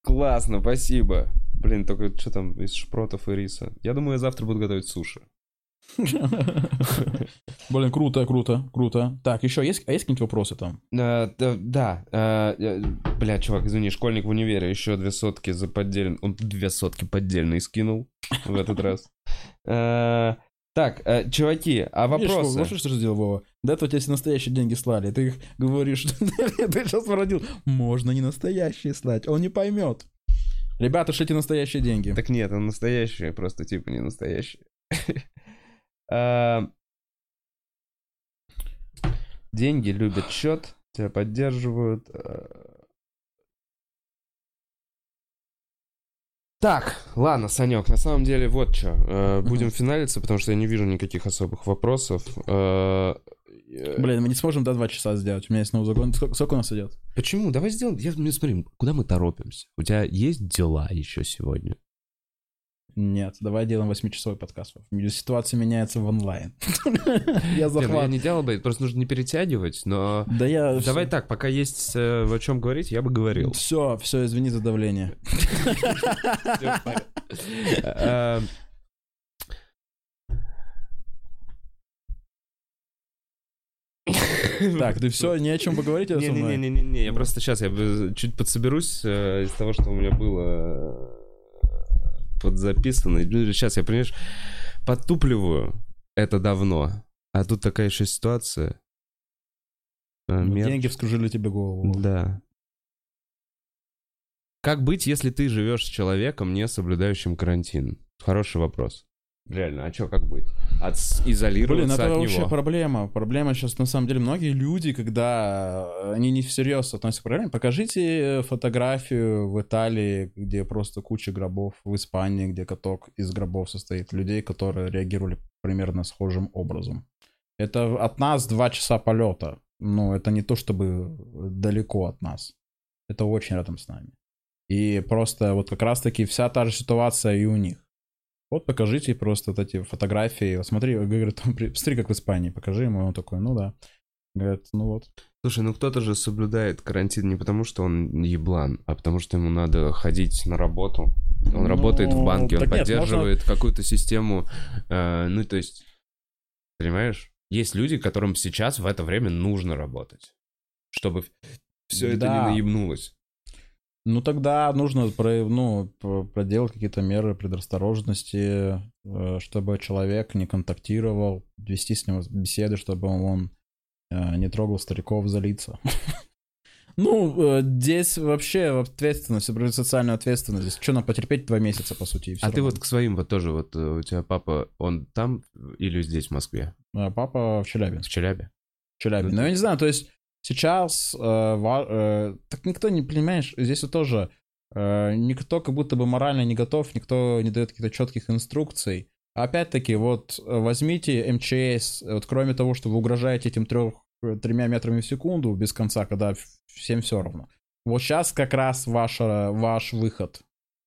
Классно, спасибо. Блин, только что там из шпротов и риса. Я думаю, я завтра буду готовить суши. Блин, круто, круто, круто. Так, еще есть, а есть какие-нибудь вопросы там? А, да, а, бля, чувак, извини, школьник в универе еще две сотки за поддельные... Он две сотки поддельные скинул в этот раз. А, Так, э, чуваки, а вопросы? знаешь, что ты сделал, Вова? До этого тебе все настоящие деньги слали. Ты их говоришь, ты сейчас породил. Можно не настоящие слать, он не поймет. Ребята, шлите настоящие деньги. Так нет, он настоящий, просто типа не настоящий. А, Деньги любят счет, тебя поддерживают. а. Так, ладно, Санек, на самом деле вот что. Будем финалиться, потому что я не вижу никаких особых вопросов. Э, Блин, мы не сможем до два часа сделать. У меня есть новый закон. Сколько, сколько у нас идет? Почему? Давай сделаем. Я, смотри, куда мы торопимся? У тебя есть дела еще сегодня? Нет, давай делаем восьмичасовой подкаст. Ситуация меняется в онлайн. Я ну я захват. не делал бы, просто нужно не перетягивать, но... Да я... Давай так, пока есть э, о чем говорить, я бы говорил. Все, все, извини за давление. Э, Так, ты все, не о чем поговорить со мной? Не-не-не, я просто сейчас я чуть подсоберусь э, из того, что у меня было э, подзаписано. Сейчас я, понимаешь, подтупливаю это давно, а тут такая еще ситуация. Э, мер- Деньги вскружили тебе голову. Да. Как быть, если ты живешь с человеком, не соблюдающим карантин? Хороший вопрос. Реально, а что, как быть? От, изолироваться Блин, это от вообще него. проблема. Проблема сейчас, на самом деле, многие люди, когда э, они не всерьез относятся к проблеме, покажите фотографию в Италии, где просто куча гробов, в Испании, где каток из гробов состоит, людей, которые реагировали примерно схожим образом. Это от нас два часа полета. Ну, это не то чтобы далеко от нас. Это очень рядом с нами. И просто вот как раз-таки вся та же ситуация и у них. Вот покажите просто вот эти фотографии. Смотри, говорит, он при- смотри, как в Испании, покажи ему. И он такой, ну да. Говорит, ну вот. Слушай, ну кто-то же соблюдает карантин не потому, что он еблан, а потому что ему надо ходить на работу. Он Ну, работает в банке, он поддерживает какую-то систему. э, ну, то есть, понимаешь? есть люди, которым сейчас в это время нужно работать, чтобы все это Да. не наебнулось. Ну тогда нужно про, ну, проделать какие-то меры предосторожности, э, чтобы человек не контактировал, вести с ним беседы, чтобы он э, не трогал стариков за лица. Ну, э, здесь вообще ответственность, про социальную ответственность. Здесь что нам потерпеть два месяца, по сути, А ты равно. вот к своим вот тоже, вот у тебя папа, он там или здесь, в Москве? Папа в В Челябинске. Челябе? в. Ну, Но я не знаю, то есть сейчас э, ва- э, так никто не понимаешь, здесь вот тоже э, никто как будто бы морально не готов, никто не дает каких-то четких инструкций. Опять-таки, вот э, возьмите МЧС, вот кроме того, что вы угрожаете этим трех, э, тремя метрами в секунду без конца, когда всем все равно. Вот сейчас как раз ваша, ваш выход.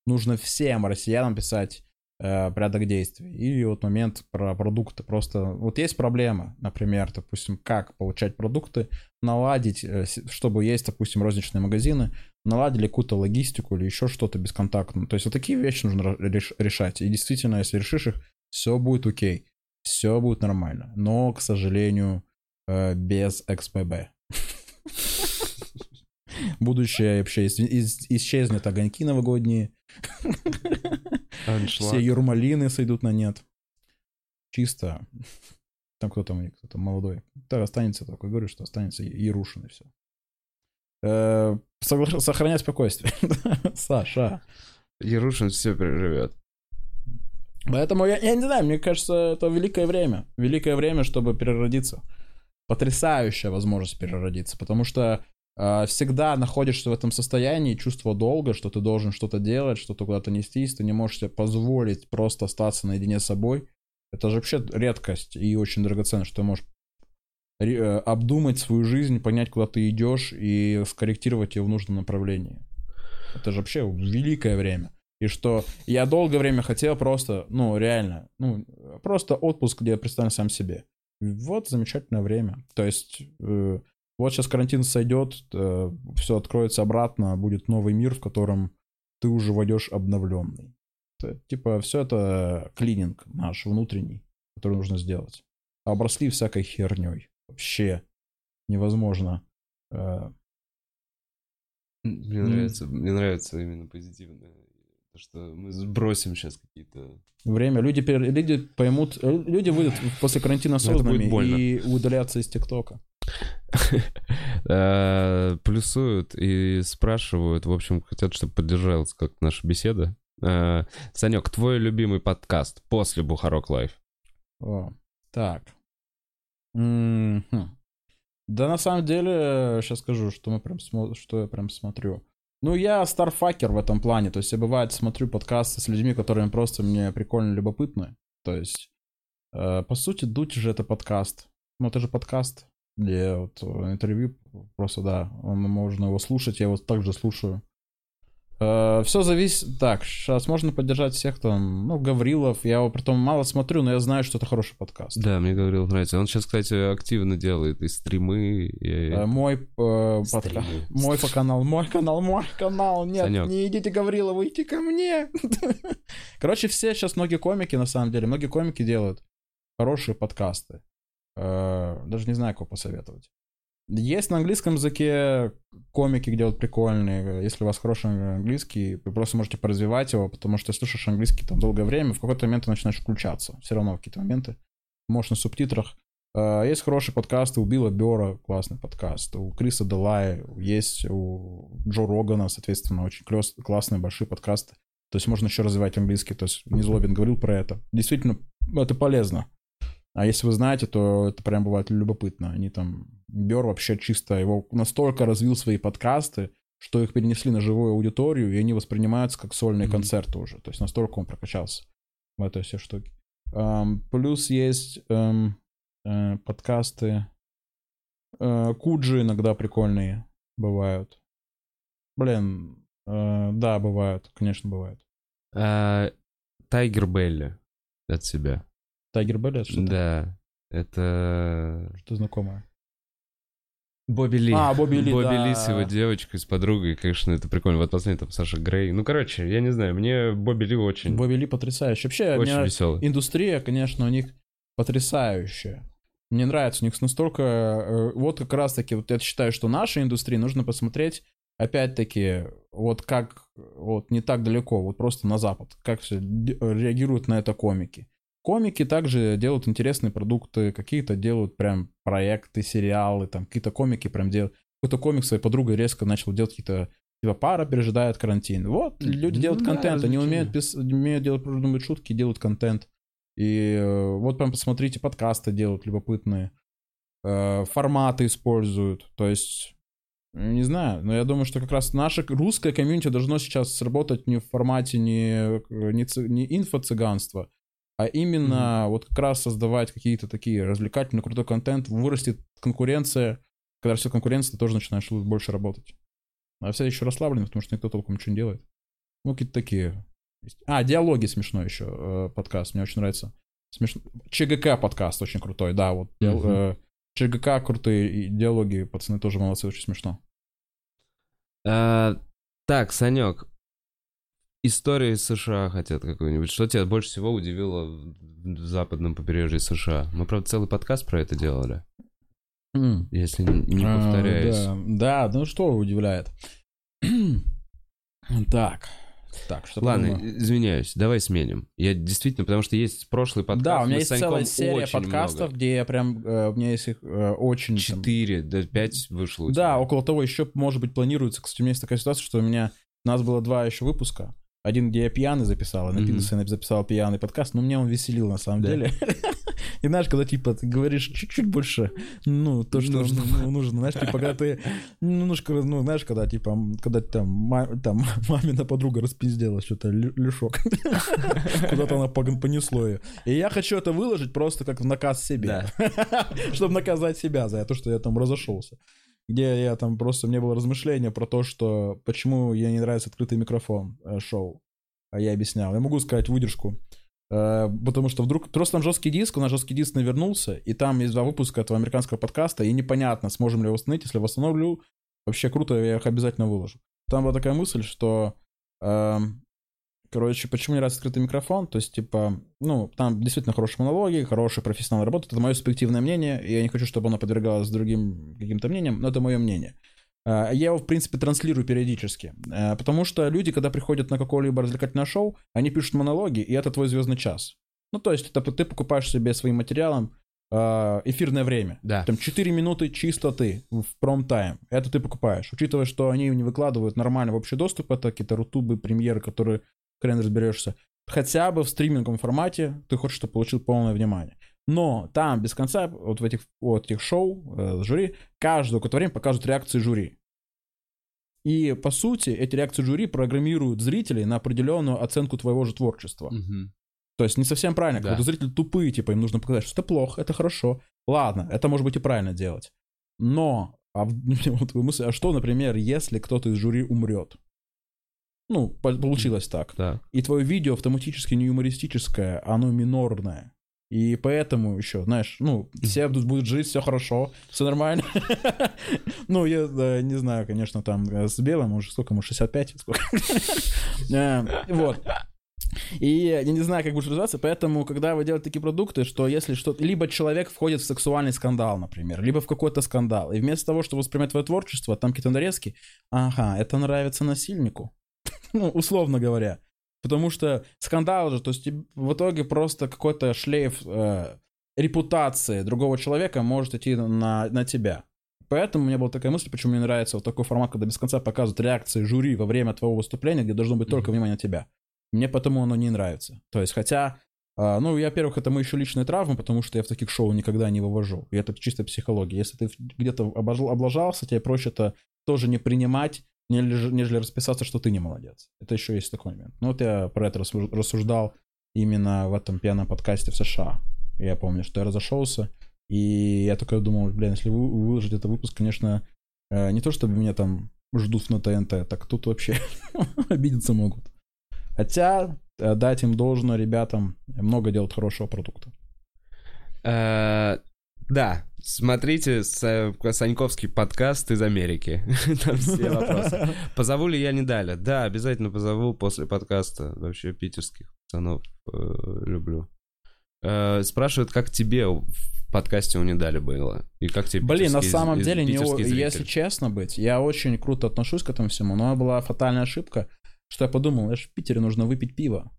Нужно всем россиянам писать э, порядок действий. И вот момент про продукты. Просто вот есть проблема, например, допустим, как получать продукты, наладить, э, чтобы есть, допустим, розничные магазины, наладили какую-то логистику или еще что-то бесконтактное. То есть вот такие вещи нужно решать. И действительно, если решишь их, все будет окей, все будет нормально. Но, к сожалению, э, без XPB. Будущее вообще ис- ис- исчезнет огоньки новогодние, Аншлаг. все юрмалины сойдут на нет. Чисто. Там кто кто-то молодой. Да, останется такой, говорю, что останется Ярушин и все. Сохранять спокойствие. Саша. Ярушин все переживет. Поэтому я, я не знаю, мне кажется, это великое время. Великое время, чтобы переродиться. Потрясающая возможность переродиться. Потому что э, всегда находишься в этом состоянии чувство долга, что ты должен что-то делать, что-то куда-то нестись, ты не можешь себе позволить просто остаться наедине с собой. Это же вообще редкость и очень драгоценно, что ты можешь э, обдумать свою жизнь, понять, куда ты идешь и скорректировать ее в нужном направлении. Это же вообще великое время. И что я долгое время хотел просто, ну, реально, ну, просто отпуск, где я представлю сам себе. Вот замечательное время. То есть, э, вот сейчас карантин сойдет, все откроется обратно, будет новый мир, в котором ты уже войдешь обновленный. Т- Типа, все это клининг наш внутренний, который нужно сделать. А обросли всякой херней. Вообще невозможно. Э, Мне нравится, мне нравится именно позитивное. То, что мы сбросим сейчас какие-то... Время. Люди, люди поймут, э, люди выйдут после карантина осознанными и удалятся из ТикТока. Э, Плюсуют и спрашивают, в общем, хотят, чтобы поддержалась как наша беседа. Э, Санек, твой любимый подкаст после Бухарог Лайв? Так. Да, на самом деле, сейчас скажу, что мы прям что я прям смотрю. Ну, я starfucker в этом плане. То есть я бывает смотрю подкасты с людьми, которые просто мне прикольно любопытны. То есть, э, по сути, Дудь же это подкаст. Ну, это же подкаст, где вот э, интервью просто, да, можно его слушать, я его также слушаю. Все зависит... Так, сейчас можно поддержать всех там, ну, Гаврилов, я его притом мало смотрю, но я знаю, что это хороший подкаст. Да, мне Гаврил нравится. Он сейчас, кстати, активно делает и стримы, и... Э, Мой э, подка- Стримы. Мой по канал, мой канал, мой канал. Нет, Санёк. не идите, Гаврилову, идите ко мне. Короче, все сейчас многие комики, на самом деле, многие комики делают хорошие подкасты. Э, Даже не знаю, кого посоветовать. Есть на английском языке комики, где вот прикольные. Если у вас хороший английский, вы просто можете поразвивать его, потому что слушаешь английский там долгое время, в какой-то момент ты начинаешь включаться. Все равно в какие-то моменты. Можешь на субтитрах. Э, Есть хорошие подкасты у Билла Бера, классный подкаст, у Криса Делая, есть у Джо Рогана, соответственно, очень клёс- классные большие подкасты. То есть можно еще развивать английский. То есть Низлобин говорил про это. Действительно, это полезно. А если вы знаете, то это прям бывает любопытно. Они там... Бер вообще чисто его настолько развил свои подкасты, что их перенесли на живую аудиторию, и они воспринимаются как сольные Мгм. концерты уже. То есть настолько он прокачался в этой все штуке. Ам, плюс есть эм, э, подкасты. Э, Куджи иногда прикольные бывают. Блин, э, да, бывают, конечно, бывают. А, Тайгер Белли от себя. Тайгер Белли, это что-то, Да, это... что знакомое. Бобби Ли. А, Бобби Ли, Бобби да. Ли с его девочкой, с подругой, конечно, это прикольно. Вот последний там Саша Грей. Ну, короче, я не знаю, мне Бобби Ли очень, Бобби Ли потрясающий. Вообще, очень меня- веселый. индустрия, конечно, у них потрясающая. Мне нравится, у них настолько... э, Вот как раз-таки, вот я считаю, что нашей индустрии нужно посмотреть, опять-таки, вот как, вот не так далеко, вот просто на Запад, как все реагируют на это комики. Комики также делают интересные продукты, какие-то делают прям проекты, сериалы, там какие-то комики прям делают. Какой-то комик своей подругой резко начал делать какие-то Типа пара пережидает карантин. Вот, люди Ну делают да, контент, они умеют, пис- умеют делать, придумывать шутки, делают контент. И э, вот прям посмотрите, подкасты делают любопытные. Э, форматы используют. То есть, не знаю, но я думаю, что как раз наше русское комьюнити должно сейчас сработать не в формате не, не, ци- не инфо-цыганства, а именно вот как раз создавать какие-то такие развлекательный, крутой контент, вырастет конкуренция. Когда все конкуренция, ты тоже начинаешь больше работать. А все еще расслаблены, потому что никто толком ничего не делает. Ну, какие-то такие. А, диалоги смешной еще э, подкаст. Мне очень нравится. Смешно. ЧГК подкаст очень крутой, да, вот. Мгм. э, ЧГК крутые и диалоги, пацаны тоже молодцы, очень смешно. А, так, Санек, история из США хотят какую-нибудь. Что тебя больше всего удивило в западном побережье США? Мы, правда, целый подкаст про это делали, если не А, повторяюсь. Да, да, ну что удивляет. так, так, что Ладно, подумаю? извиняюсь, давай сменим. Я действительно, потому что есть прошлый подкаст. Да, у меня есть Саньком целая серия подкастов, много. где я прям, э, у меня есть их э, очень... Четыре, да, пять вышло у Да, тебя. около того еще, может быть, планируется. Кстати, у меня есть такая ситуация, что у меня... У нас было два еще выпуска. Один, где я пьяный записал, и на. Пинусе я записал пьяный подкаст, но меня он веселил на самом Да. деле. И знаешь, когда типа ты говоришь чуть-чуть больше, ну, то, что Нужно. ну, нужно знаешь, типа, когда ты немножко, ну, знаешь, когда типа, когда там, ма- там мамина подруга распиздела что-то, лю- люшок. Куда-то она понесло ее. И я хочу это выложить просто как в наказ себе. Чтобы наказать себя за то, что я там разошелся где я там просто, мне было размышление про то, что почему ей не нравится открытый микрофон э, шоу. А я объяснял. Я могу сказать выдержку. Э, потому что вдруг... Просто там жесткий диск, у нас жесткий диск навернулся, и там есть два выпуска этого американского подкаста, и непонятно, сможем ли его восстановить. Если восстановлю, вообще круто, я их обязательно выложу. Там была такая мысль, что... эм, Короче, почему не нравится открытый микрофон? То есть, типа, ну, там действительно хорошие монологи, хорошие профессионалы работают. Это мое субъективное мнение, и я не хочу, чтобы оно подвергалось другим каким-то мнениям, но это мое мнение. А, Я его, в принципе, транслирую периодически. А, Потому что люди, когда приходят на какое-либо развлекательное шоу, они пишут монологи, и это твой звездный час. Ну, то есть, это ты покупаешь себе своим материалом а, эфирное время. Да. Там 4 минуты чистоты в пром-тайм. Это ты покупаешь. Учитывая, что они не выкладывают нормально в общий доступ, это какие-то рутубы, премьеры, которые хрен разберешься. Хотя бы в стриминговом формате ты хочешь, чтобы получил полное внимание. Но там без конца, вот в этих, вот этих шоу, э, жюри, каждое какое-то время показывают реакции жюри. И, по сути, эти реакции жюри программируют зрителей на определенную оценку твоего же творчества. Мгм. То есть не совсем правильно. Да. Когда зрители тупые, типа, им нужно показать, что это плохо, это хорошо. Ладно, это может быть и правильно делать. Но, а, вот вы мысли, а что, например, если кто-то из жюри умрет? Ну, по- получилось так. Да. И твое видео автоматически не юмористическое, оно минорное. И поэтому еще, знаешь, ну, все будут будут жить, все хорошо, все нормально. Ну, я да, не знаю, конечно, там э, с белым уже сколько ему, 65? Сколько? Э, Вот. И я не знаю, как будет развиваться, поэтому, когда вы делаете такие продукты, что если что-то... Либо человек входит в сексуальный скандал, например, либо в какой-то скандал, и вместо того, чтобы воспринимать твое творчество, там какие-то нарезки, ага, это нравится насильнику, ну, условно говоря. Потому что скандал же, то есть в итоге просто какой-то шлейф э, репутации другого человека может идти на, на тебя. Поэтому у меня была такая мысль, почему мне нравится вот такой формат, когда без конца показывают реакции жюри во время твоего выступления, где должно быть только внимание на тебя. Мне потому оно не нравится. То есть, хотя, а, ну, я, во-первых, это мои еще личные травмы, потому что я в таких шоу никогда не вывожу. И это чисто психология. Если ты где-то облажался, тебе проще это тоже не принимать, нежели, расписаться, что ты не молодец. Это еще есть такой момент. Ну, вот я про это рассуж- рассуждал именно в этом пьяном подкасте в США. Я помню, что я разошелся, и я такой думал, блин, если вы выложить этот выпуск, конечно, э, не то чтобы меня там ждут на ТНТ, так тут вообще обидеться могут. Хотя, э, дать им должное ребятам, много делают хорошего продукта. Да, смотрите Са- Саньковский подкаст из Америки. Там все вопросы. Позову ли я не далее? Да, обязательно позову после подкаста. Вообще питерских пацанов э, люблю. Э, спрашивают, как тебе в подкасте у не дали было? И как тебе Блин, на самом деле, не, если честно быть, я очень круто отношусь к этому всему, но была фатальная ошибка, что я подумал, я же в Питере нужно выпить пиво.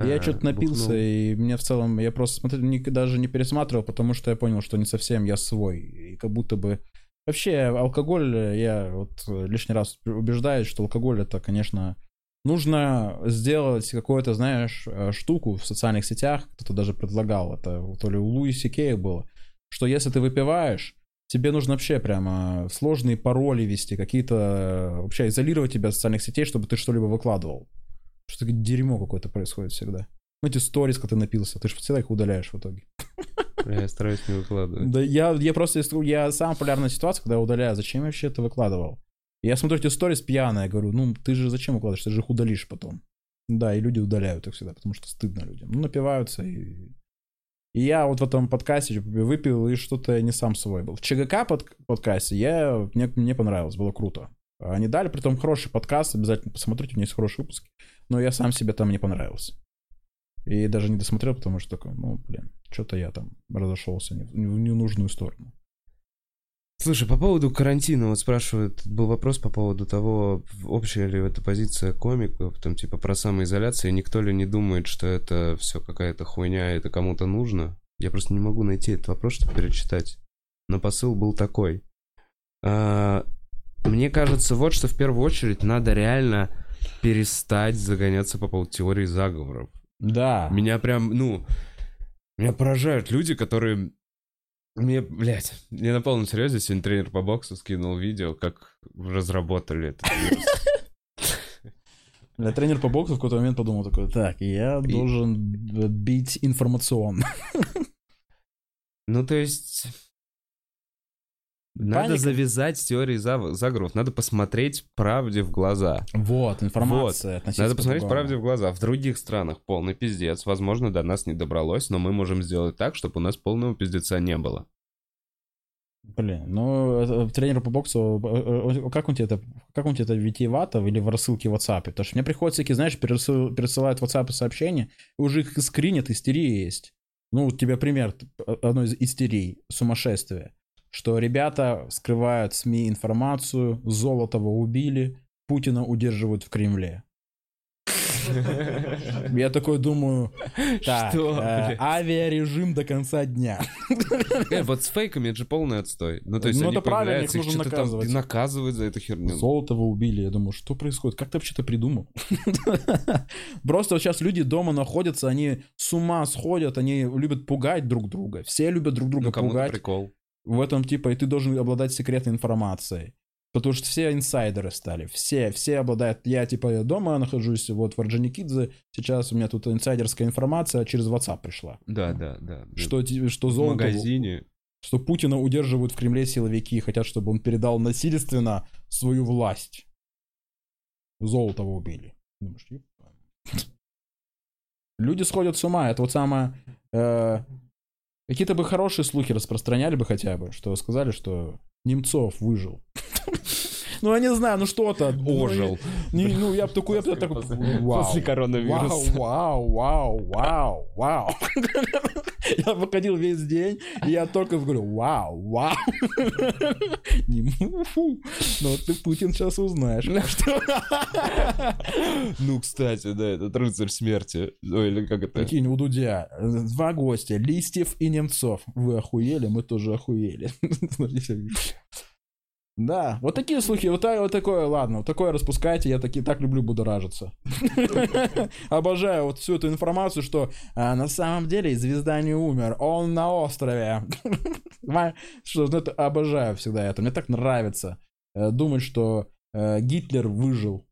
Я А, что-то напился, бухнул. и мне в целом, я просто смотрел, ни- даже не пересматривал, потому что я понял, что не совсем я свой. И как будто бы... Вообще, алкоголь, э, я вот э, лишний раз убеждаюсь, что алкоголь это, конечно, нужно сделать какую-то, знаешь, э, штуку в социальных сетях, кто-то даже предлагал, это то ли у Луиси Кея было, что если ты выпиваешь, тебе нужно вообще прямо сложные пароли вести, какие-то, э, вообще изолировать тебя от социальных сетей, чтобы ты что-либо выкладывал. Что дерьмо какое-то происходит всегда. Ну, эти сторис, когда ты напился, ты же всегда их удаляешь в итоге. Я стараюсь не выкладывать. Да я, я просто, я самая популярная ситуация, когда я удаляю, зачем я вообще это выкладывал? Я смотрю эти сторис пьяные, я говорю, ну, ты же зачем выкладываешь, ты же их удалишь потом. Да, и люди удаляют их всегда, потому что стыдно людям. Ну, напиваются и... И я вот в этом подкасте выпил, и что-то не сам свой был. В ЧГК под, подкасте я, мне, мне понравилось, было круто. Они дали, при том хороший подкаст, обязательно посмотрите, у меня есть хорошие выпуски. Но я сам себе там не понравился. И даже не досмотрел, потому что такой, ну, блин, что-то я там разошелся не в, в ненужную сторону. Слушай, по поводу карантина, вот спрашивают, был вопрос по поводу того, общая ли это позиция комиков, там типа про самоизоляцию, никто ли не думает, что это все какая-то хуйня, это кому-то нужно. Я просто не могу найти этот вопрос, чтобы перечитать. Но посыл был такой. А, Мне кажется, вот что в первую очередь надо реально перестать загоняться по поводу теории заговоров. Да. Меня прям, ну, меня поражают люди, которые... Мне, блядь, я на полном серьезе сегодня тренер по боксу скинул видео, как разработали этот вирус. Я тренер по боксу в какой-то момент подумал такой, так, я должен бить информационно. Ну, то есть... Надо Паника. завязать с теорией заговоров, надо посмотреть правде в глаза. Вот, информация относительно Надо посмотреть по-другому. правде в глаза. В других странах полный пиздец. Возможно, до нас не добралось, но мы можем сделать так, чтобы у нас полного пиздеца не было. Блин, ну, э, тренер по боксу, э, э, как он тебе это, как он тебе это витиевато или в рассылке в WhatsApp? Потому что мне приходят всякие, знаешь, пересыл- пересылают в WhatsApp сообщения, и уже их скринят, истерия есть. Ну, вот тебе пример одной из истерий, сумасшествия, что ребята скрывают СМИ информацию, Золотого убили, Путина удерживают в Кремле. Я такой думаю, так, Что, э, авиарежим до конца дня. Э, Вот с фейками это же полный отстой. Ну, то есть Ну, это правильно, их нужно наказывать. наказывают за эту херню. Золотого убили. Я думаю, что происходит? Как ты вообще это придумал? Просто вот сейчас люди дома находятся, они с ума сходят, они любят пугать друг друга. Все любят друг друга Ну, пугать. прикол. В этом типа, и ты должен обладать секретной информацией. Потому что все инсайдеры стали. Все, все обладают. Я типа дома нахожусь, вот в Орджоникидзе. Сейчас у меня тут инсайдерская информация через WhatsApp пришла. Да, да, да. Что, что в Золотову- магазине. что Путина удерживают в Кремле силовики и хотят, чтобы он передал насильственно свою власть. Золотого убили. Думаешь, «Еб- Люди сходят с ума. Это вот самое... э, Какие-то бы хорошие слухи распространяли бы хотя бы, что сказали, что Немцов выжил. Ну, я не знаю, ну что-то. Ожил. Ну, не- ну, я бы такой, я бы такой, вау. После коронавируса. Вау, вау, вау, вау, вау. Я выходил весь день, и я только говорю, вау, вау. Не фу. Но ты Путин сейчас узнаешь. Что- Ну, кстати, да, этот рыцарь смерти. Ой, или как это? Прикинь, у Дудя э, два гостя, Листьев и Немцов. Вы охуели, мы тоже охуели. Да, вот такие слухи, вот, вот такое, ладно, вот такое распускайте, я таки, так люблю будоражиться. Обожаю вот всю эту информацию, что а, на самом деле звезда не умер, он на острове. Что, ну, это обожаю всегда это, мне так нравится э, думать, что э, Гитлер выжил,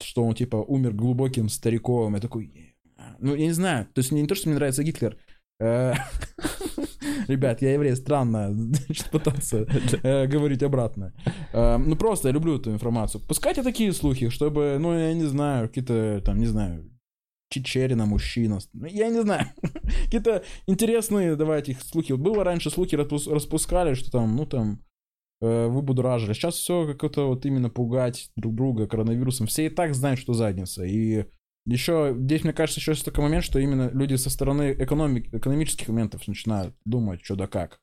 что он типа умер глубоким стариком, я такой, «Е- ну я не знаю, то есть не то, что мне нравится Гитлер, Ребят, я еврей, странно пытаться э, говорить обратно. Э, Ну просто я люблю эту информацию. Пускайте такие слухи, чтобы, ну я не знаю, какие-то там, не знаю, Чечерина мужчина. Ну, Я не знаю. Какие-то интересные, давайте, их слухи. Было раньше слухи распус- распускали, что там, ну там, э, вы будоражили. Сейчас все как-то вот именно пугать друг друга коронавирусом. Все и так знают, что задница. И Еще здесь, мне кажется, еще есть такой момент, что именно люди со стороны экономик, экономических моментов начинают думать, что да как.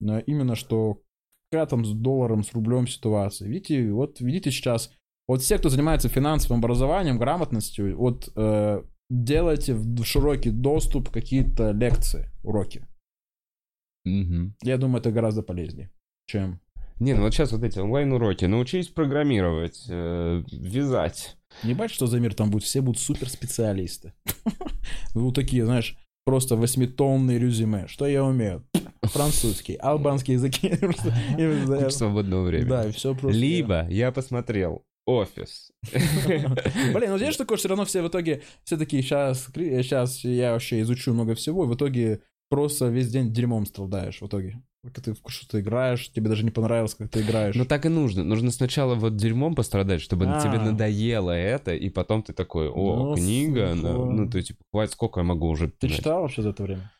Но именно что какая там с долларом, с рублем ситуация. Видите, вот видите сейчас, вот все, кто занимается финансовым образованием, грамотностью, вот э, делайте в широкий доступ какие-то лекции, уроки. Мгм. Я думаю, это гораздо полезнее, чем... Не, ну вот сейчас вот эти онлайн-уроки. Научись программировать, э, вязать. Ебать, что за мир там будет, все будут суперспециалисты. Вот такие, знаешь, просто восьмитонные резюме. Что я умею? Французский, албанский языки. И, Куча свободного времени. Да, все просто... Либо я посмотрел офис. Блин, ну знаешь, такое все равно все в итоге, все такие, сейчас, сейчас я вообще изучу много всего, и в итоге просто весь день дерьмом страдаешь в итоге. Как ты в что-то играешь, тебе даже не понравилось, как ты играешь. Ну так и нужно. Нужно сначала вот дерьмом пострадать, чтобы А. тебе надоело это, и потом ты такой, о, Ну, книга, сука. на- ну ты типа, хватит, сколько я могу уже. Ты знаешь. читал вообще за это время?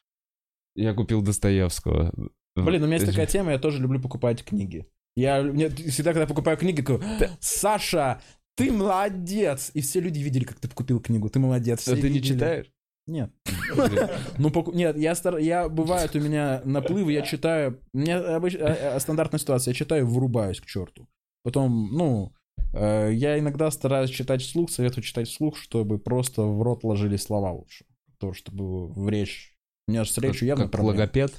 Я купил Достоевского. Блин, у меня есть такая тема, я тоже люблю покупать книги. Я мне всегда, когда покупаю книги, говорю, Саша, ты молодец! И все люди видели, как ты купил книгу, ты молодец. А ты не видели. читаешь? Нет. Ну, поку- нет, я, стар... я бывает у меня наплывы, я читаю, у меня обыч- э, э, стандартная ситуация, я читаю, вырубаюсь к черту. Потом, ну, э, я иногда стараюсь читать вслух, советую читать вслух, чтобы просто в рот ложили слова лучше. То, чтобы в речь... У меня же с речью явно Как проблема. логопед?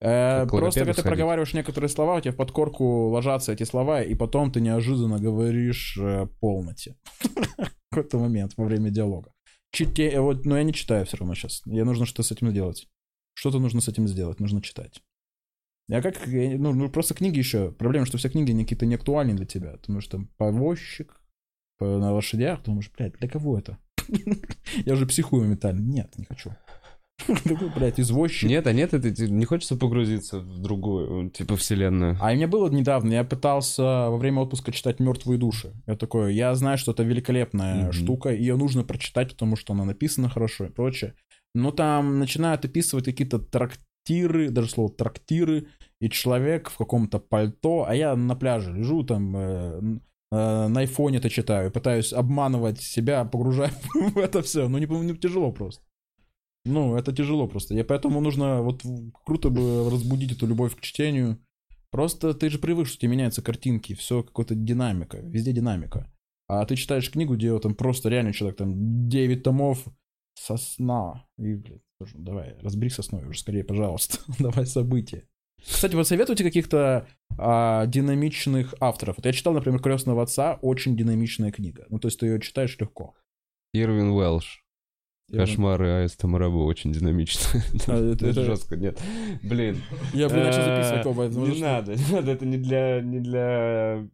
Э, Как просто когда ты проговариваешь некоторые слова, у тебя в подкорку ложатся эти слова, и потом ты неожиданно говоришь э, полноте. В какой-то момент во время диалога. Чите... э, Вот, но я не читаю все равно сейчас. Мне нужно что-то с этим сделать. Что-то нужно с этим сделать, нужно читать. Я как, ну, ну, просто книги еще. Проблема, что все книги какие-то не актуальны для тебя. Потому что там повозчик по- на лошадях, думаешь, блядь, для кого это? Я уже психую моментально. Нет, не хочу. Такой, блядь, извозчик. Нет, а нет, это те- не хочется погрузиться в другую, типа, вселенную. А у меня было недавно, я пытался во время отпуска читать «Мертвые души». Я такой, я знаю, что это великолепная Мгм. штука, ее нужно прочитать, потому что она написана хорошо и прочее. Но там начинают описывать какие-то трактиры, даже слово трактиры, и человек в каком-то пальто, а я на пляже лежу там, э, э, на айфоне это читаю, пытаюсь обманывать себя, погружая в это все, но не, не тяжело просто. Ну, это тяжело просто. И поэтому нужно, вот круто бы разбудить эту любовь к чтению. Просто ты же привык, что у тебя меняются картинки, все какая-то динамика, везде динамика. А ты читаешь книгу, где вот там просто реально человек, там 9 томов сосна. И, блядь, тоже, давай, разбери сосной уже скорее, пожалуйста. давай события. Кстати, вы советуете каких-то а, динамичных авторов? Вот я читал, например, «Крестного отца», очень динамичная книга. Ну, то есть ты ее читаешь легко. Ирвин Уэлш. Кошмары Аиста Марабу очень динамично. А, это- жестко, нет. Блин. Я бы начал Э, записывать оба. Не что- надо, не надо, это не для, не для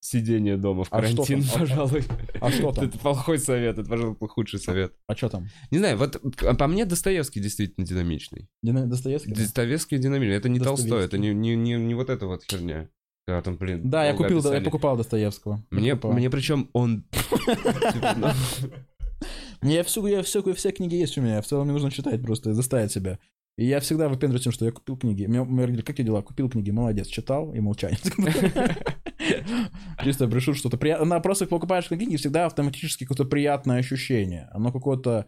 сидения дома в А карантин? А- пожалуй. А что там? Это плохой совет, это, пожалуй, худший совет. А что там? Не знаю, вот по мне Достоевский действительно динамичный. Дина- Достоевский? да? Достоевский динамичный, это не Толстой, это не, вот эта вот херня. Когда там, блин, Да, я купил, да, я покупал Достоевского. Мне, мне причем он... Мне всю, я всю, все книги есть у меня, в целом мне нужно читать просто, заставить себя. И я всегда выпендриваюсь тем, что я купил книги. Мне говорили, как тебе дела? Купил книги, молодец, читал и молчание. Чисто пришел что-то приятное. На просто покупаешь книги, всегда автоматически какое-то приятное ощущение. Оно какое-то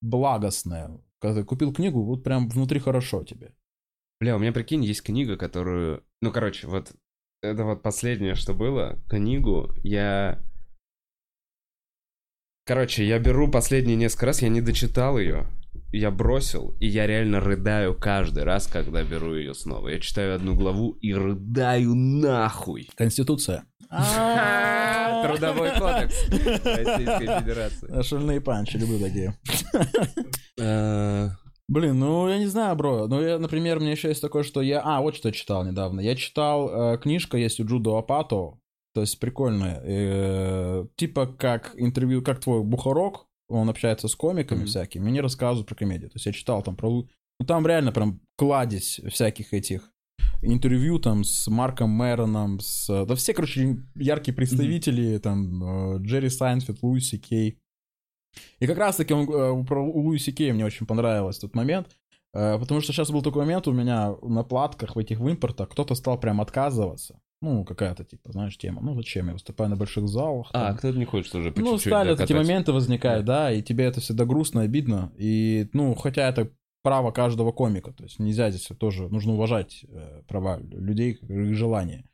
благостное. Когда ты купил книгу, вот прям внутри хорошо тебе. Бля, у меня, прикинь, есть книга, которую... Ну, короче, вот это вот последнее, что было. Книгу я... Короче, я беру последние несколько раз, я не дочитал ее, я бросил, и я реально рыдаю каждый раз, когда беру ее снова. Я читаю одну главу и рыдаю нахуй. Конституция. Трудовой кодекс Российской Федерации. Шальные панчи, люблю такие. Э, Блин, ну я не знаю, бро. Ну, я, например, у меня еще есть такое, что я... А, вот что я читал недавно. Я читал, э, книжка есть у Джадда Апатоу, то есть прикольная. Э, типа как интервью, как твой Бухарог, он общается с комиками Мгм. всякими, и рассказывают про комедию. То есть я читал там про... Ну, там реально прям кладезь всяких этих интервью там с Марком Мэроном, с... Да все, короче, яркие представители, там, э, Джерри Сайнфилд, Луи Си Кей. И как раз-таки он, э, про Луиси Кей мне очень понравился тот момент, потому что сейчас был такой момент у меня на платках в этих в импортах, кто-то стал прям отказываться. Ну, какая-то, типа, знаешь, тема. Ну, зачем я выступаю на больших залах? А, там. кто-то не хочет уже по Ну, стали докатать. моменты возникают, да, и тебе это всегда грустно, обидно. И, ну, хотя это право каждого комика, то есть нельзя здесь тоже, нужно уважать э, права людей, их желания.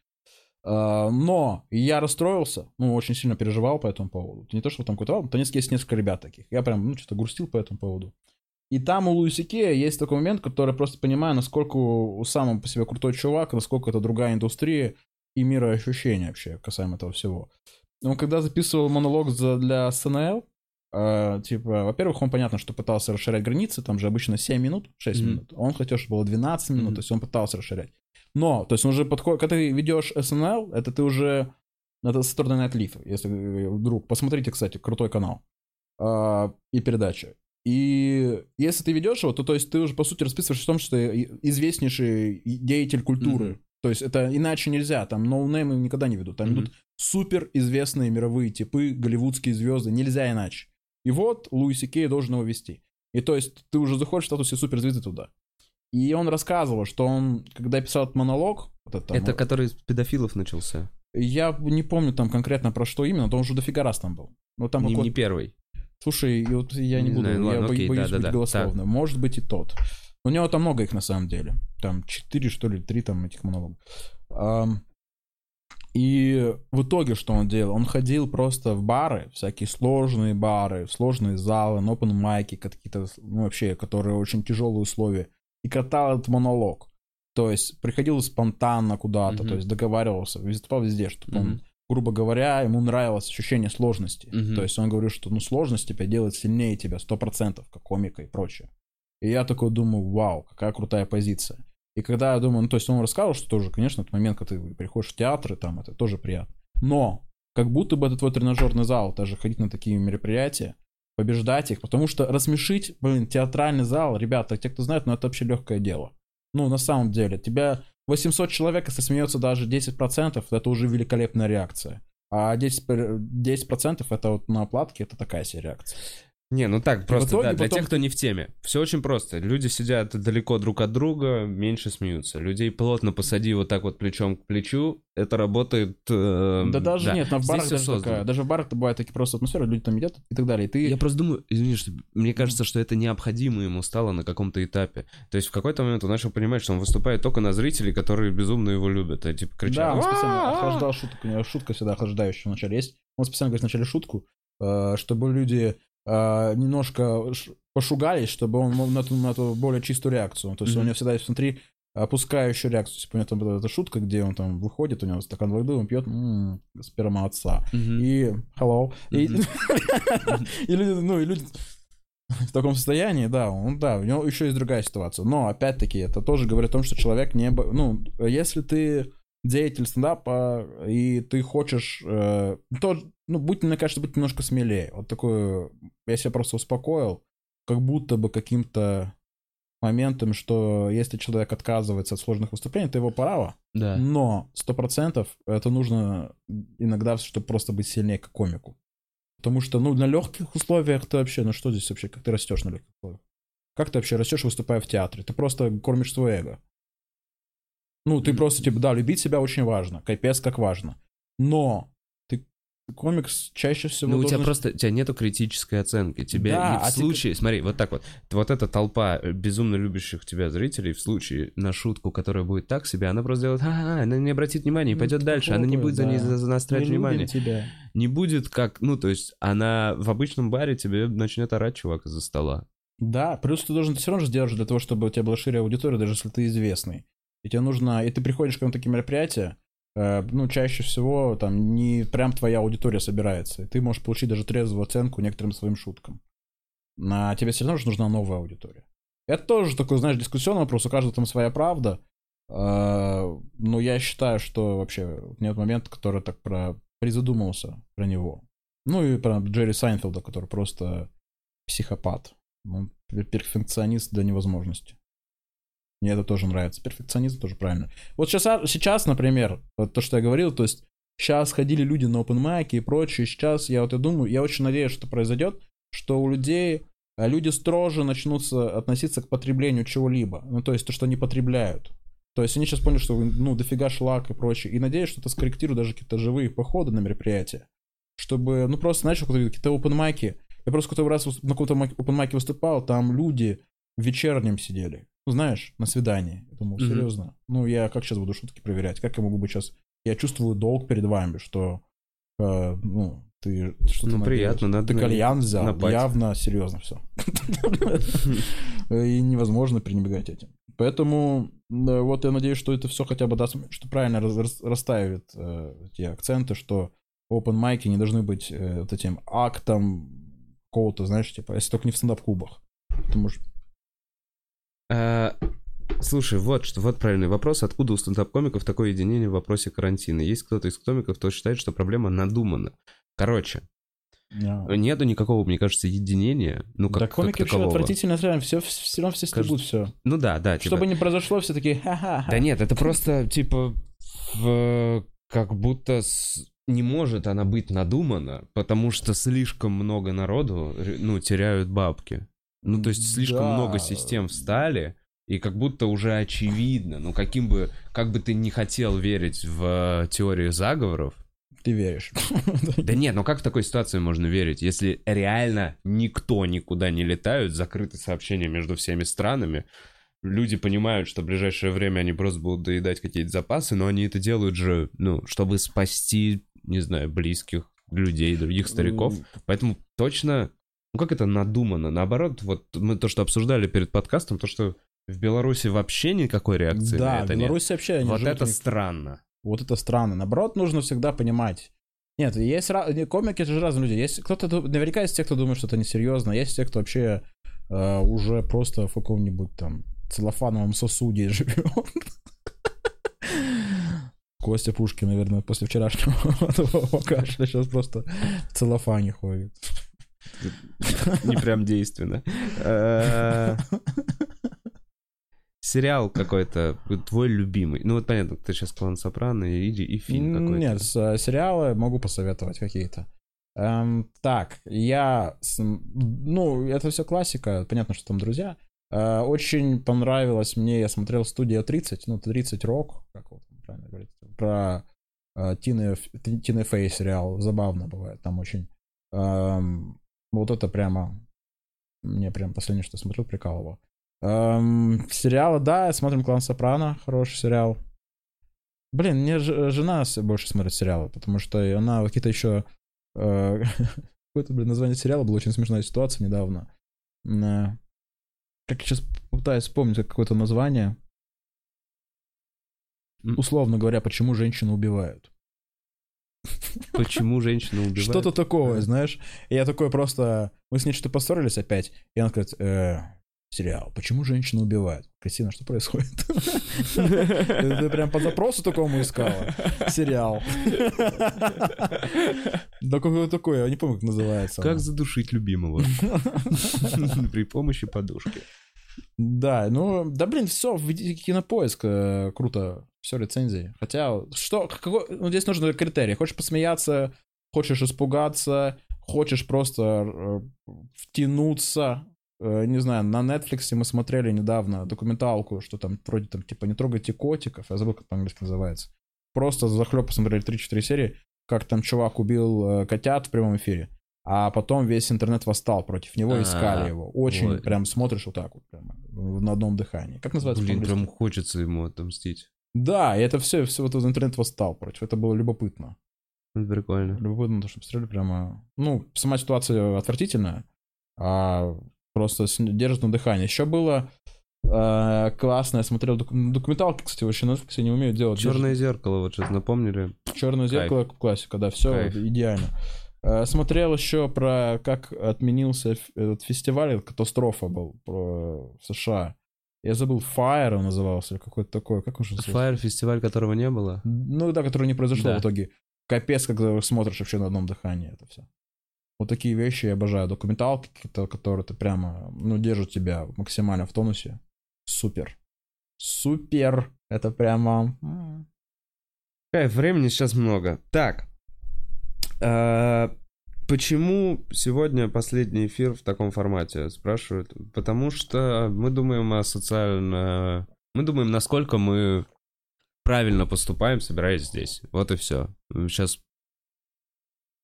А, но я расстроился, ну, очень сильно переживал по этому поводу. Не то, что там какой-то, там есть несколько ребят таких. Я прям, ну, что-то грустил по этому поводу. И там у Луиси Кея есть такой момент, который просто понимаю, насколько у сам по себе крутой чувак, насколько это другая индустрия и мироощущение вообще касаемо этого всего. Он когда записывал монолог за, для СНЛ, э, типа, во-первых, он понятно, что пытался расширять границы, там же обычно 7 минут, 6 Мгм. минут. Он хотел, чтобы было 12 минут, Мгм. то есть он пытался расширять. Но, то есть он уже подходит, когда ты ведешь СНЛ, это ты уже, это Saturday Night Live, если э, вдруг, посмотрите, кстати, крутой канал а, и передача. И если ты ведешь его, то, то есть ты уже, по сути, расписываешь в том, что ты известнейший деятель культуры. Мгм. То есть это иначе нельзя, там ноунеймы никогда не ведут. Там Мгм. идут супер известные мировые типы, голливудские звезды, нельзя иначе. И вот Луиси Кей должен его вести. И то есть ты уже заходишь в статусе суперзвезды туда. И он рассказывал, что он, когда писал этот монолог, вот это, Это мо- который с педофилов начался. я не помню там конкретно про что именно, но он уже дофига раз там был. Ну там не, не первый. Слушай, вот я не, Не буду, знаю, я ладно, бо- окей, боюсь да-да-да. быть голословным. Может быть и тот. У него там много их на самом деле. Там четыре, что ли, три там этих монологов. И в итоге что он делал? Он ходил просто в бары, всякие сложные бары, сложные залы, на open майки, какие-то, ну, вообще, которые очень тяжелые условия, и катал этот монолог. То есть приходил спонтанно куда-то, Мгм. то есть договаривался, выступал везде, чтобы он Мгм. грубо говоря, ему нравилось ощущение сложности. Мгм. То есть он говорил, что ну сложность тебя делает сильнее тебя, сто процентов, как комика и прочее. И я такой думаю, вау, какая крутая позиция. И когда я думаю, ну то есть он рассказывал, что тоже, конечно, этот момент, когда ты приходишь в театры, там это тоже приятно. Но как будто бы это твой тренажерный зал, даже ходить на такие мероприятия, побеждать их, потому что рассмешить, блин, театральный зал, ребята, те, кто знает, ну это вообще легкое дело. Ну, на самом деле, тебя 800 человек, если смеется даже 10%, это уже великолепная реакция. А 10%, пер- 10% это вот на оплатке, это такая себе реакция. Не, ну так, просто, итоге да, для потом- тех, кто не в теме. Все очень просто. Люди сидят далеко друг от друга, меньше смеются. Людей плотно посади вот так вот плечом к плечу, это работает... э, да даже нет, на барах даже такая. Даже в барах бывает такие просто атмосферы, люди там едят и так далее. И ты... Я просто думаю, извини, что мне кажется, что это необходимо ему стало на каком-то этапе. То есть в какой-то момент он начал понимать, что он выступает только на зрителей, которые безумно его любят. И типа кричат. Да, он специально охлаждал шутку. У него шутка всегда охлаждающая в начале есть. Он специально говорит вначале шутку, э, чтобы люди э, немножко пошугались, чтобы он мог на эту, на эту более чистую реакцию. То есть у Мгм. него всегда есть внутри опускающая реакцию. Типа у него там была эта шутка, где он там выходит, у него стакан воды, он пьет м-м, сперма отца. Мгм. И hello. И, люди, ну, и люди в таком состоянии, да, он, да, у него еще есть другая ситуация. Но, опять-таки, это тоже говорит о том, что человек не... Ну, если ты деятель стендапа, и ты хочешь... э, то, ну, будь, мне кажется, быть немножко смелее. Вот такое... Я себя просто успокоил, как будто бы каким-то моментом, что если человек отказывается от сложных выступлений, это его право. Да. Но сто процентов это нужно иногда, чтобы просто быть сильнее как комику. Потому что, ну, на легких условиях ты вообще, ну что здесь вообще, как ты растешь на легких условиях? Как ты вообще растешь, выступая в театре? Ты просто кормишь свое эго. Ну, ты Мгм. просто, типа, да, любить себя очень важно, капец как важно. Но комикс чаще всего Ну, у тебя должен- просто, у тебя нету критической оценки. Тебе Да, в а ты случае, смотри, вот так вот, вот эта толпа э, безумно любящих тебя зрителей, в случае на шутку, которая будет так себе, она просто сделает, а, она не обратит внимания и Ну, пойдет дальше, она не будет за ней да. за- Мы любим внимание. тебя. Не будет как, ну, то есть, она в обычном баре тебе начнет орать чувак из-за стола. Да, плюс ты должен все равно же делать для того, чтобы у тебя была шире аудитория, даже если ты известный. И тебе нужно, и ты приходишь к на такие мероприятия, ну, чаще всего там не прям твоя аудитория собирается. И ты можешь получить даже трезвую оценку некоторым своим шуткам. На тебе все равно же нужна новая аудитория. Это тоже такой, знаешь, дискуссионный вопрос, у каждого там своя правда. Э, Но я считаю, что вообще нет момента, который так про призадумался про него. Ну и про Джерри Сайнфилда, который просто психопат. Он пер- перфекционист до невозможности. Мне это тоже нравится. Перфекционизм тоже правильно. Вот сейчас, сейчас, например, вот то, что я говорил, то есть сейчас ходили люди на open mic и прочее, сейчас я вот и думаю, я очень надеюсь, что произойдет, что у людей, а люди строже начнутся относиться к потреблению чего-либо. Ну, то есть то, что они потребляют. То есть они сейчас поняли, что ну дофига шлак и прочее. И надеюсь, что это скорректирует даже какие-то живые походы на мероприятия. Чтобы, ну просто, знаешь, какие-то open майки. Я просто какой-то раз на каком-то open майке выступал, там люди в вечернем сидели. Ну, знаешь, на свидании. Я думал, Мгм. серьезно. Ну, я как сейчас буду шутки проверять? Как я могу быть сейчас? Я чувствую долг перед вами, что, э, ну, ты что-то Ну, приятно, надо Ты кальян взял, на пати. явно серьезно все. И невозможно пренебрегать этим. Поэтому вот я надеюсь, что это все хотя бы даст, что правильно расставит э, эти акценты, что open майки не должны быть э, вот этим актом какого-то, знаешь, типа, если только не в стендап-клубах. Потому что А, Слушай, вот что, вот правильный вопрос. Откуда у стендап-комиков такое единение в вопросе карантина? Есть кто-то из комиков, кто считает, что проблема надумана. Короче, я- нету никакого, мне кажется, единения. Ну, как, да, как комики вообще такового. отвратительно отравляют, все, все равно все стебут все. Ну да, да. типа- Что бы ни произошло, все такие ха-ха-ха. Да нет, это просто, типа, в- как будто с- не может она быть надумана, потому что слишком много народу, ну, теряют бабки. Ну, то есть слишком Да. много систем встали, и как будто уже очевидно, ну, каким бы, как бы ты не хотел верить в теорию заговоров, Ты веришь. да нет, ну как в такой ситуации можно верить, если реально никто никуда не летают, закрыты сообщения между всеми странами, люди понимают, что в ближайшее время они просто будут доедать какие-то запасы, но они это делают же, ну, чтобы спасти, не знаю, близких людей, других стариков. Поэтому точно, ну как это надумано? Наоборот, вот мы то, что обсуждали перед подкастом, то, что в Беларуси вообще никакой реакции Да, на в это нет. Беларуси вообще они Вот это них- странно. Вот это странно. Наоборот, нужно всегда понимать. Нет, есть комики, это же разные люди. Есть кто-то, наверняка есть те, кто думает, что это несерьезно. Есть те, кто вообще э, уже просто в каком-нибудь там целлофановом сосуде живет. Костя Пушкин, наверное, после вчерашнего кашля сейчас просто в целлофане ходит. Не прям действенно. Э, Сериал какой-то, твой любимый. Ну вот понятно, ты сейчас клан Сопрано, и, и фильм какой-то. Нет, э, сериалы могу посоветовать какие-то. Эм, так, я... Ну, это все классика, понятно, что там друзья. Э, очень понравилось мне, я смотрел «Студия 30», ну, 30 Рок, как его правильно говорить, про э, Тины, Тины Фей сериал, забавно бывает, там очень... эм, вот это прямо... Мне прям последнее, что смотрел, прикалывало. Эм, сериалы, да, смотрим «Клан Сопрано», хороший сериал. Блин, мне ж- жена с- больше смотрит сериалы, потому что она какие-то еще... э, Какое-то, блин, название сериала была очень смешная ситуация недавно. Э, Как сейчас пытаюсь вспомнить как какое-то название. Условно говоря, почему женщину убивают. Почему женщина убивает? Что-то такого, знаешь. И я такой просто... Мы с ней что-то поссорились опять. И она говорит, «Э, сериал, почему женщину убивают? Кристина, что происходит? Ты прям по запросу такому искала? Сериал. Да какой такой, я не помню, как называется. Как задушить любимого? При помощи подушки. Да, ну, да блин, все, введите кинопоиск, э, круто, все рецензии. Хотя, что, какой, ну, здесь нужны критерии. Хочешь посмеяться, хочешь испугаться, хочешь просто э, втянуться. Э, не знаю, на Netflix мы смотрели недавно документалку, что там вроде там типа не трогайте котиков, я забыл, как по-английски называется. Просто захлеб посмотрели 3-4 серии, как там чувак убил э, котят в прямом эфире. А потом весь интернет восстал против него, А, искали его. Очень прям смотришь вот так вот, прямо, на одном дыхании. Как называется Блин, прям хочется ему отомстить. Да, и это все, все вот интернет восстал против. Это было любопытно. Это прикольно. Любопытно, то, что посмотрели прямо... Ну, сама ситуация отвратительная, а просто держит на дыхании. Еще было э, классно, я смотрел док- документалки, кстати, вообще на Netflix не умеют делать. Черное зеркало, вот сейчас напомнили. Черное зеркало классика, да, все Кайф. идеально. Э, Смотрел еще про как отменился этот фестиваль, катастрофа был про в США. Я забыл, Fire он назывался, или какой-то такой, как он же назывался? Фаер фестиваль, которого не было. Ну да, которое не произошло Да. в итоге. Капец, когда смотришь вообще на одном дыхании это все. Вот такие вещи я обожаю. Документалки, какие-то, которые ты прямо, ну, держат тебя максимально в тонусе. Супер. Супер. Это прямо... Кайф, времени сейчас много. Так. Почему сегодня последний эфир в таком формате, спрашивают? Потому что мы думаем о социально Мы думаем, насколько мы правильно поступаем, собираясь здесь. Вот и все. Сейчас,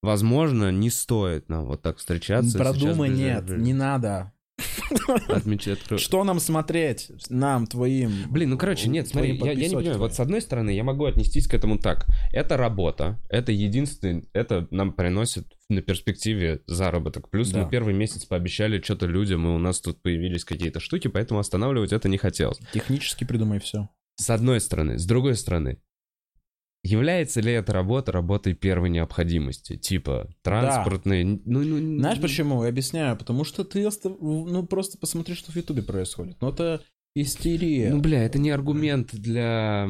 возможно, не стоит нам вот так встречаться. Продумай, Сейчас нет, не надо. Что нам смотреть? Нам, твоим. Блин, ну короче, нет, смотри, я, я не понимаю. Вот с одной стороны, я могу отнестись к этому так. Это работа, это единственный, это нам приносит на перспективе заработок. Плюс Да. мы первый месяц пообещали что-то людям, и у нас тут появились какие-то штуки, поэтому останавливать это не хотелось. Технически придумай все. С одной стороны. С другой стороны, является ли эта работа работой первой необходимости? Типа транспортные... Ну, ну, Знаешь почему? Я объясняю. Потому что ты оста- ну просто посмотри, что в Ютубе происходит. Ну это истерия. Ну, бля, это не аргумент для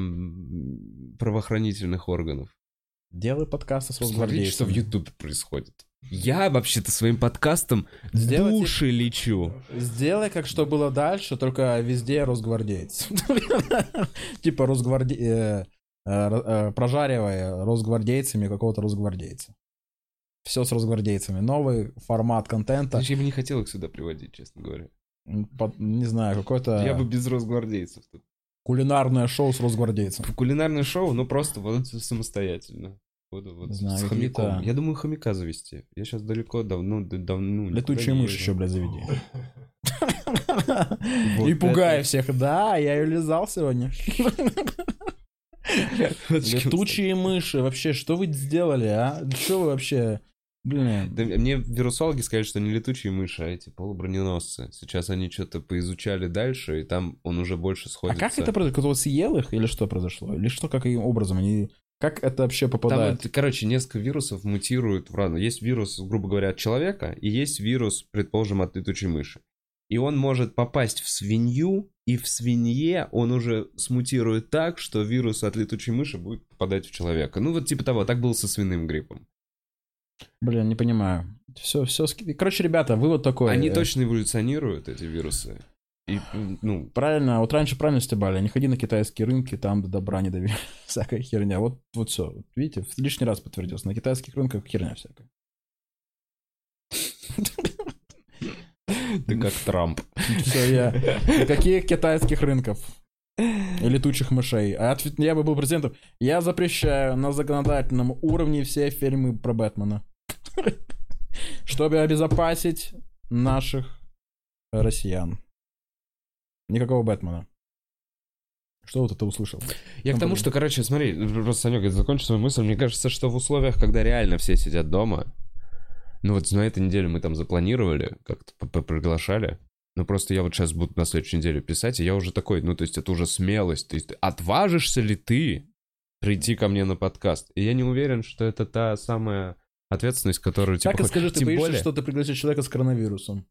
правоохранительных органов. Делай подкасты с Смотрите, что в. Ютубе происходит. Я вообще-то своим подкастом Сделайте- души лечу. Сделай, как что было дальше, только везде росгвардеец. Типа росгварде... э, э, Прожаривая росгвардейцами какого-то росгвардейца. Все с росгвардейцами. Новый формат контента. Я бы не хотел их сюда приводить, честно говоря. Под- Не знаю, какое-то Я бы без росгвардейцев. тут. кулинарное шоу с росгвардейцем. Кулинарное шоу, ну просто вот самостоятельно. Вот, вот, Знаю, с хомяком. Я думаю, хомяка завести. Я сейчас далеко, давно, давно... Летучая не мышь еще, блядь, заведи. И пугай это- всех. Да, я ее лизал сегодня. Летучие мыши. Вообще, что вы сделали, а? Что вы вообще... Блин. Да, мне вирусологи сказали, что не летучие мыши, а эти полуброненосцы. Сейчас они что-то поизучали дальше, и там он уже больше А сходится. как это произошло? Кто-то съел их или что произошло? Или что, каким образом они... Как это вообще Там, попадает? вот, короче, несколько вирусов мутируют в разные. Есть вирус, грубо говоря, от человека, и есть вирус, предположим, от летучей мыши. И он может попасть в свинью, и в свинье он уже смутирует так, что вирус от летучей мыши будет попадать в человека. Ну вот типа того, так было со свиным гриппом. Блин, не понимаю. Все, все... Короче, ребята, вывод такой. Они э, точно эволюционируют, эти вирусы. И, ну, Правильно, вот раньше правильно стебали, не ходи на китайские рынки, там до добра не доверяй, всякая херня. Вот, вот все, видите, в лишний раз подтвердилось, на китайских рынках херня всякая. Ты как Трамп. Все, я... Каких китайских рынков? И летучих мышей. А ответ- я бы был президентом. Я запрещаю на законодательном уровне все фильмы про Бэтмена. Чтобы обезопасить наших россиян. Никакого Бэтмена. Что вот это услышал? Я к тому, что, короче, смотри, просто, Санек, закончу свою мысль. Мне кажется, что в условиях, когда реально все сидят дома, ну вот на этой неделе мы там запланировали, как-то приглашали, ну просто я вот сейчас буду на следующей неделе писать, и я уже такой, ну то есть это уже смелость, то есть отважишься ли ты прийти ко мне на подкаст? И я не уверен, что это та самая ответственность, которую типа... так и скажи, ты боишься, более- что ты пригласишь человека с коронавирусом?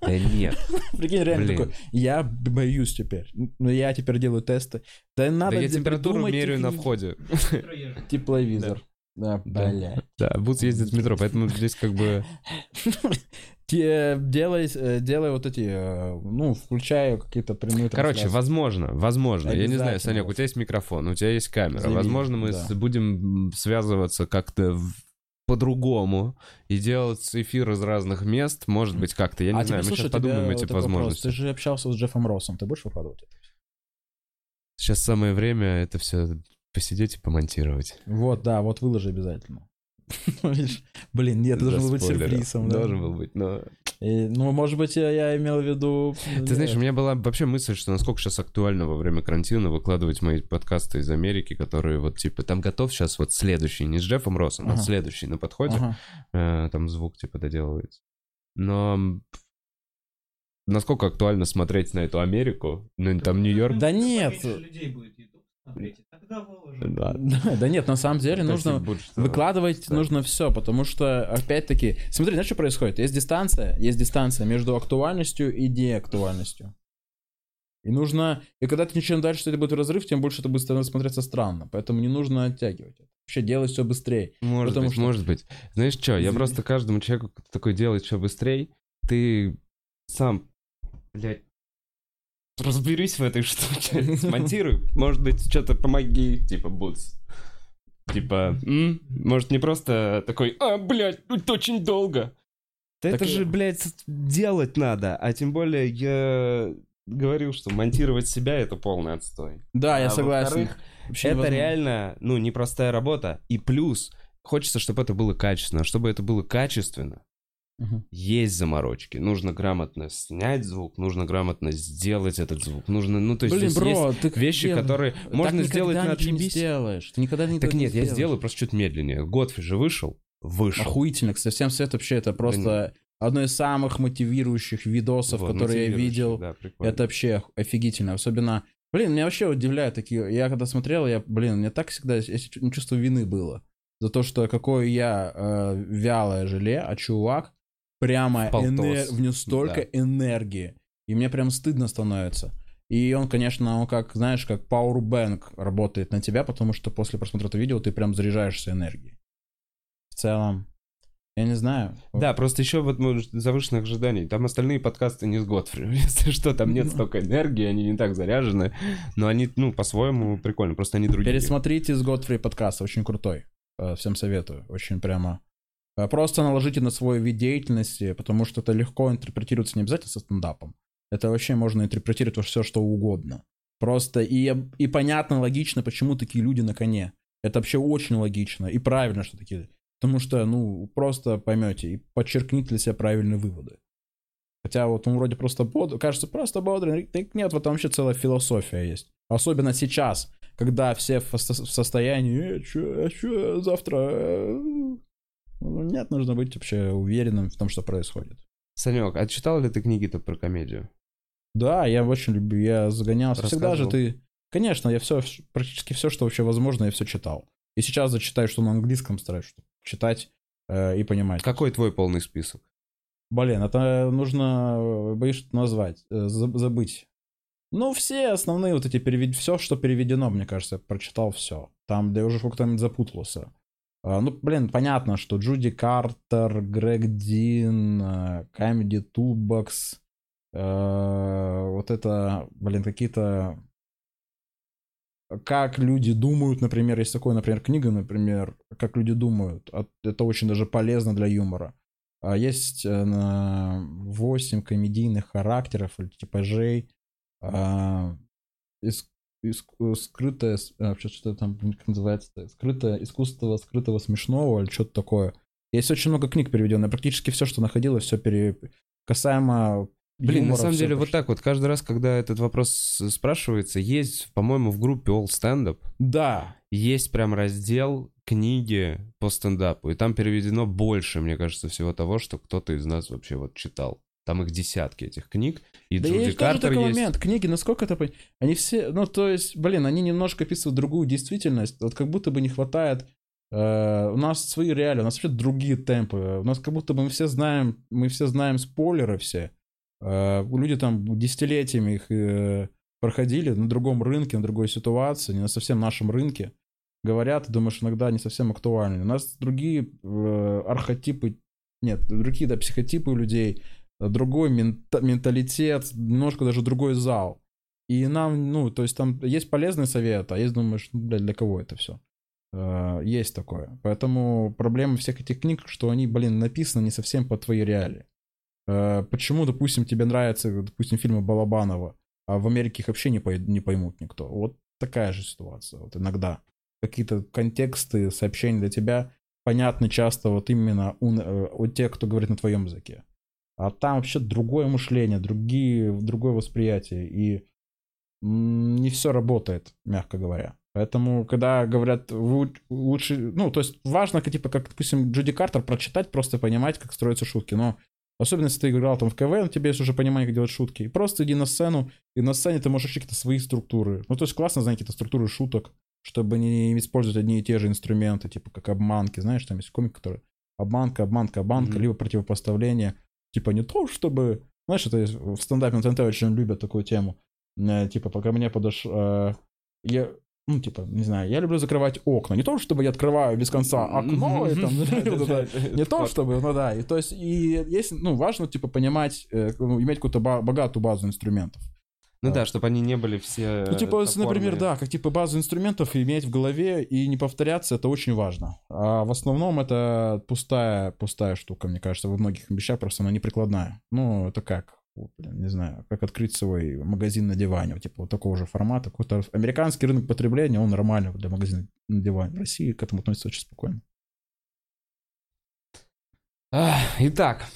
Да нет. Прикинь, реально Блин. такой, я боюсь теперь. Но я теперь делаю тесты. Да надо Да я температуру меряю на входе. Тепловизор. Да, блядь. Да, Бутс ездит в метро, поэтому здесь как бы... Делай, э, делай вот эти, э, ну, включаю какие-то прямые Короче, возможно, возможно. Я не знаю. Санек, у тебя есть микрофон, у тебя есть камера. Возможно, мы будем связываться как-то по-другому и делать эфир из разных мест, может быть, как-то. Я не а знаю, теперь, мы слушай, сейчас подумаем эти такой вопрос. возможности. Ты же общался с Джеффом Россом, ты будешь выкладывать это? Сейчас самое время это все посидеть и помонтировать. Вот, да, вот выложи обязательно. Блин, нет, должен быть спойлером. сюрпризом. да? Должен был быть, но... И, ну, может быть, я, имел в виду... Ты знаешь, у меня была вообще мысль, что насколько сейчас актуально во время карантина выкладывать мои подкасты из Америки, которые вот типа там готов сейчас вот следующий, не с Джеффом Россом, а следующий на подходе. Ага. Э, там звук типа доделывается. Но насколько актуально смотреть на эту Америку, ну там Нью-Йорк. Да нет. Людей будет Выложим. Да. Да, да нет, на самом деле нужно... Выкладывать Да. нужно все, потому что, опять-таки, смотри, знаешь, что происходит? Есть дистанция, есть дистанция между актуальностью и деактуальностью. И нужно, и когда ты чем дальше это будет разрыв, тем больше это будет становиться смотреться странно. Поэтому не нужно оттягивать. это. Вообще делать все быстрее. Может Потому быть, что- может быть. Знаешь что, я Извини. просто каждому человеку кто такой делает что быстрее, ты сам, блядь, разберись в этой штуке, смонтируй. Может быть, что-то помоги, типа, Бутс. Типа, м? может, не просто такой, а, блядь, тут очень долго. Да Так это и- же, блядь, делать надо, а тем более я говорил, что монтировать себя это полный отстой. Да, я А согласен. Вообще это невозможно. реально, ну, непростая работа. И плюс, хочется, чтобы это было качественно. Чтобы это было качественно, Мгм. есть заморочки. Нужно грамотно снять звук, нужно грамотно сделать этот звук. Нужно, ну, то есть Блин, бро, есть ты вещи, где- которые так можно сделать на ничего не отъебись. сделаешь. Ты никогда не Так нет, я сделаешь. сделаю просто чуть медленнее. Годфри же вышел, вышел. Охуительно, кстати, всем совет вообще это просто одно из самых мотивирующих видосов, Вот, которые я видел. да, прикольно. Это вообще офигительно. Особенно, блин, меня вообще удивляют такие. Я когда смотрел, я, блин, мне так всегда я чу- чувство вины было за то, что какое я э, вялое желе, а чувак прямо энер- в нем столько Да. энергии. И мне прям стыдно становится. И он, конечно, он как, знаешь, как Powerbank работает на тебя, потому что после просмотра этого видео ты прям заряжаешься энергией. В целом, я не знаю. Да, просто еще вот может, завышенных ожиданий. Там остальные подкасты не с Годфри. Если что, там нет Ну. столько энергии, они не так заряжены. Но они, ну, по-своему прикольно. Просто они другие. Пересмотрите с Godfrey подкаст, очень крутой. Э, Всем советую, очень прямо. Э, Просто наложите на свой вид деятельности, потому что это легко интерпретируется не обязательно со стендапом. Это вообще можно интерпретировать все, что угодно. Просто и, и понятно, логично, почему такие люди на коне. Это вообще очень логично и правильно, что такие. Потому что, ну, просто поймете и подчеркните для себя правильные выводы. Хотя вот он вроде просто бодрый, кажется, просто бодрый. Так нет, вот там вообще целая философия есть. Особенно сейчас, когда все в, со- в состоянии, э, чё, а чё, завтра... э, Нет, нужно быть вообще уверенным в том, что происходит. Санек, а читал ли ты книги-то про комедию? Да, я очень люблю, я загонялся. Всегда же ты... Конечно, я все, практически все, что вообще возможно, я все читал. И сейчас зачитаю, что на английском стараюсь читать э, и понимать. Какой твой полный список? Блин, это нужно, э, боюсь назвать, э, за- забыть. Ну, все основные вот эти перевед... Все, что переведено, мне кажется, прочитал все. Там, да я уже каком-то запутался. А, Ну, блин, понятно, что Джуди Картер, Грег Дин, э, Comedy Toolbox, э, вот это, блин, какие-то... Как люди думают, например, есть такое, например, книга, например, как люди думают. Это очень даже полезно для юмора. А Есть э, на 8 комедийных характеров или типажей. а, ис- ис- э, скрытое, а, что- что там как называется, скрытое искусство скрытого смешного или что-то такое. Есть очень много книг переведенных, практически все, что находилось, все пере... касаемо Блин, на самом деле, вот прочитал. так вот, каждый раз, когда этот вопрос спрашивается, есть, по-моему, в группе All Stand Up, Да, есть прям раздел книги по стендапу, и там переведено больше, мне кажется, всего того, что кто-то из нас вообще вот читал. Там их десятки этих книг, и да Джуди есть Картер такой есть. момент. Книги, насколько это... Они все... Ну, то есть, блин, они немножко описывают другую действительность. Вот как будто бы не хватает... э, у нас свои реалии, у нас вообще другие темпы. У нас как будто бы мы все знаем... Мы все знаем спойлеры все. Э, люди там десятилетиями их э, проходили на другом рынке, на другой ситуации, не на совсем нашем рынке. Говорят, думаешь, иногда не совсем актуальны. У нас другие э, архетипы... Нет, другие, да, психотипы у людей другой мента- менталитет, немножко даже другой зал. И нам, ну, то есть там есть полезный совет, а есть, думаешь, ну, бля, для кого это все? Есть такое. Поэтому проблема всех этих книг, что они, блин, написаны не совсем по твоей реалии. Э, Почему, допустим, тебе нравятся, допустим, фильмы Балабанова, а в Америке их вообще не, пой- не поймут никто? Вот такая же ситуация. Вот иногда какие-то контексты, сообщения для тебя понятны часто вот именно у, э, у тех, кто говорит на твоем языке. А там вообще другое мышление, другие, другое восприятие. И не все работает, мягко говоря. Поэтому, когда говорят лучше... Ну, то есть важно, типа, как, допустим, Джуди Картер прочитать, просто понимать, как строятся шутки. Но особенно, если ты играл там в КВН, у тебя есть уже понимание, как делать шутки. И просто иди на сцену, и на сцене ты можешь какие-то свои структуры. Ну, то есть классно знать какие-то структуры шуток, чтобы не использовать одни и те же инструменты, типа как обманки. Знаешь, там есть комик, который обманка, обманка, обманка, Мгм. либо противопоставление. Типа не то, чтобы... Знаешь, это в стендапе на ТНТ очень любят такую тему. Э, Типа, пока мне подош... э, Я... Ну, типа, не знаю, я люблю закрывать окна. Не то, чтобы я открываю без конца окно, и там, не то, чтобы, ну да, и то есть, и есть, ну, важно, типа, понимать, э, ну, иметь какую-то богатую базу инструментов. Ну да, чтобы они не были все Ну, типа, топорные. например, да, как типа базу инструментов иметь в голове и не повторяться, это очень важно. А в основном это пустая, пустая штука, мне кажется, во многих вещах просто она не прикладная. Ну, это как? вот, блин, не знаю, как открыть свой магазин на диване, вот, типа вот такого же формата. Какой-то американский рынок потребления, он нормальный для магазина на диване. В России к этому относится очень спокойно. Итак,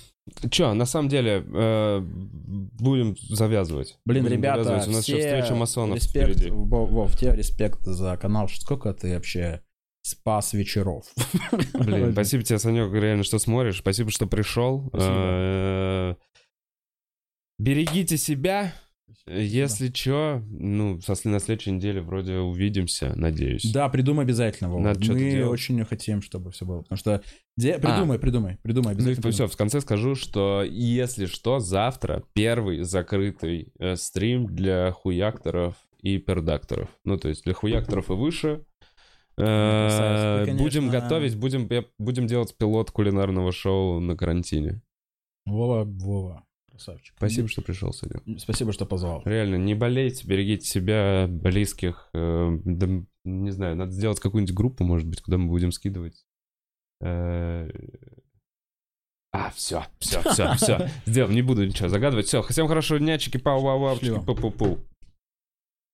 что, на самом деле, э, будем завязывать. Блин, Будем ребята, завязывать. у нас еще все встреча масонов респект, впереди. Вов, Вов, тебе респект за канал. Сколько ты вообще спас вечеров? Блин, спасибо тебе, Санек, реально, что смотришь. Спасибо, что пришел. Спасибо. Э, Берегите себя. Если что, ну, со- на следующей неделе вроде увидимся, надеюсь. Да, придумай обязательно, Вова. Надо Мы делать. очень хотим, чтобы все было. Потому что... де- Придумай, придумай, придумай Ну и обязательно. все, в конце скажу, что если что, завтра первый закрытый э, стрим для хуякторов и пердакторов. Ну, то есть для хуякторов и выше. Э. Ты, Будем готовить, будем, будем делать пилот кулинарного шоу на карантине. Вова, Вова, красавчик. Спасибо, что пришел, Санек. Спасибо, что позвал. Реально, не болейте, берегите себя, близких. э, да, не знаю, надо сделать какую-нибудь группу, может быть, куда мы будем скидывать. Э, А, все, все, все, все. Сделаем, не буду ничего загадывать. Все, всем хорошего дня, чики пау вау вау Счастливо. пу пу пу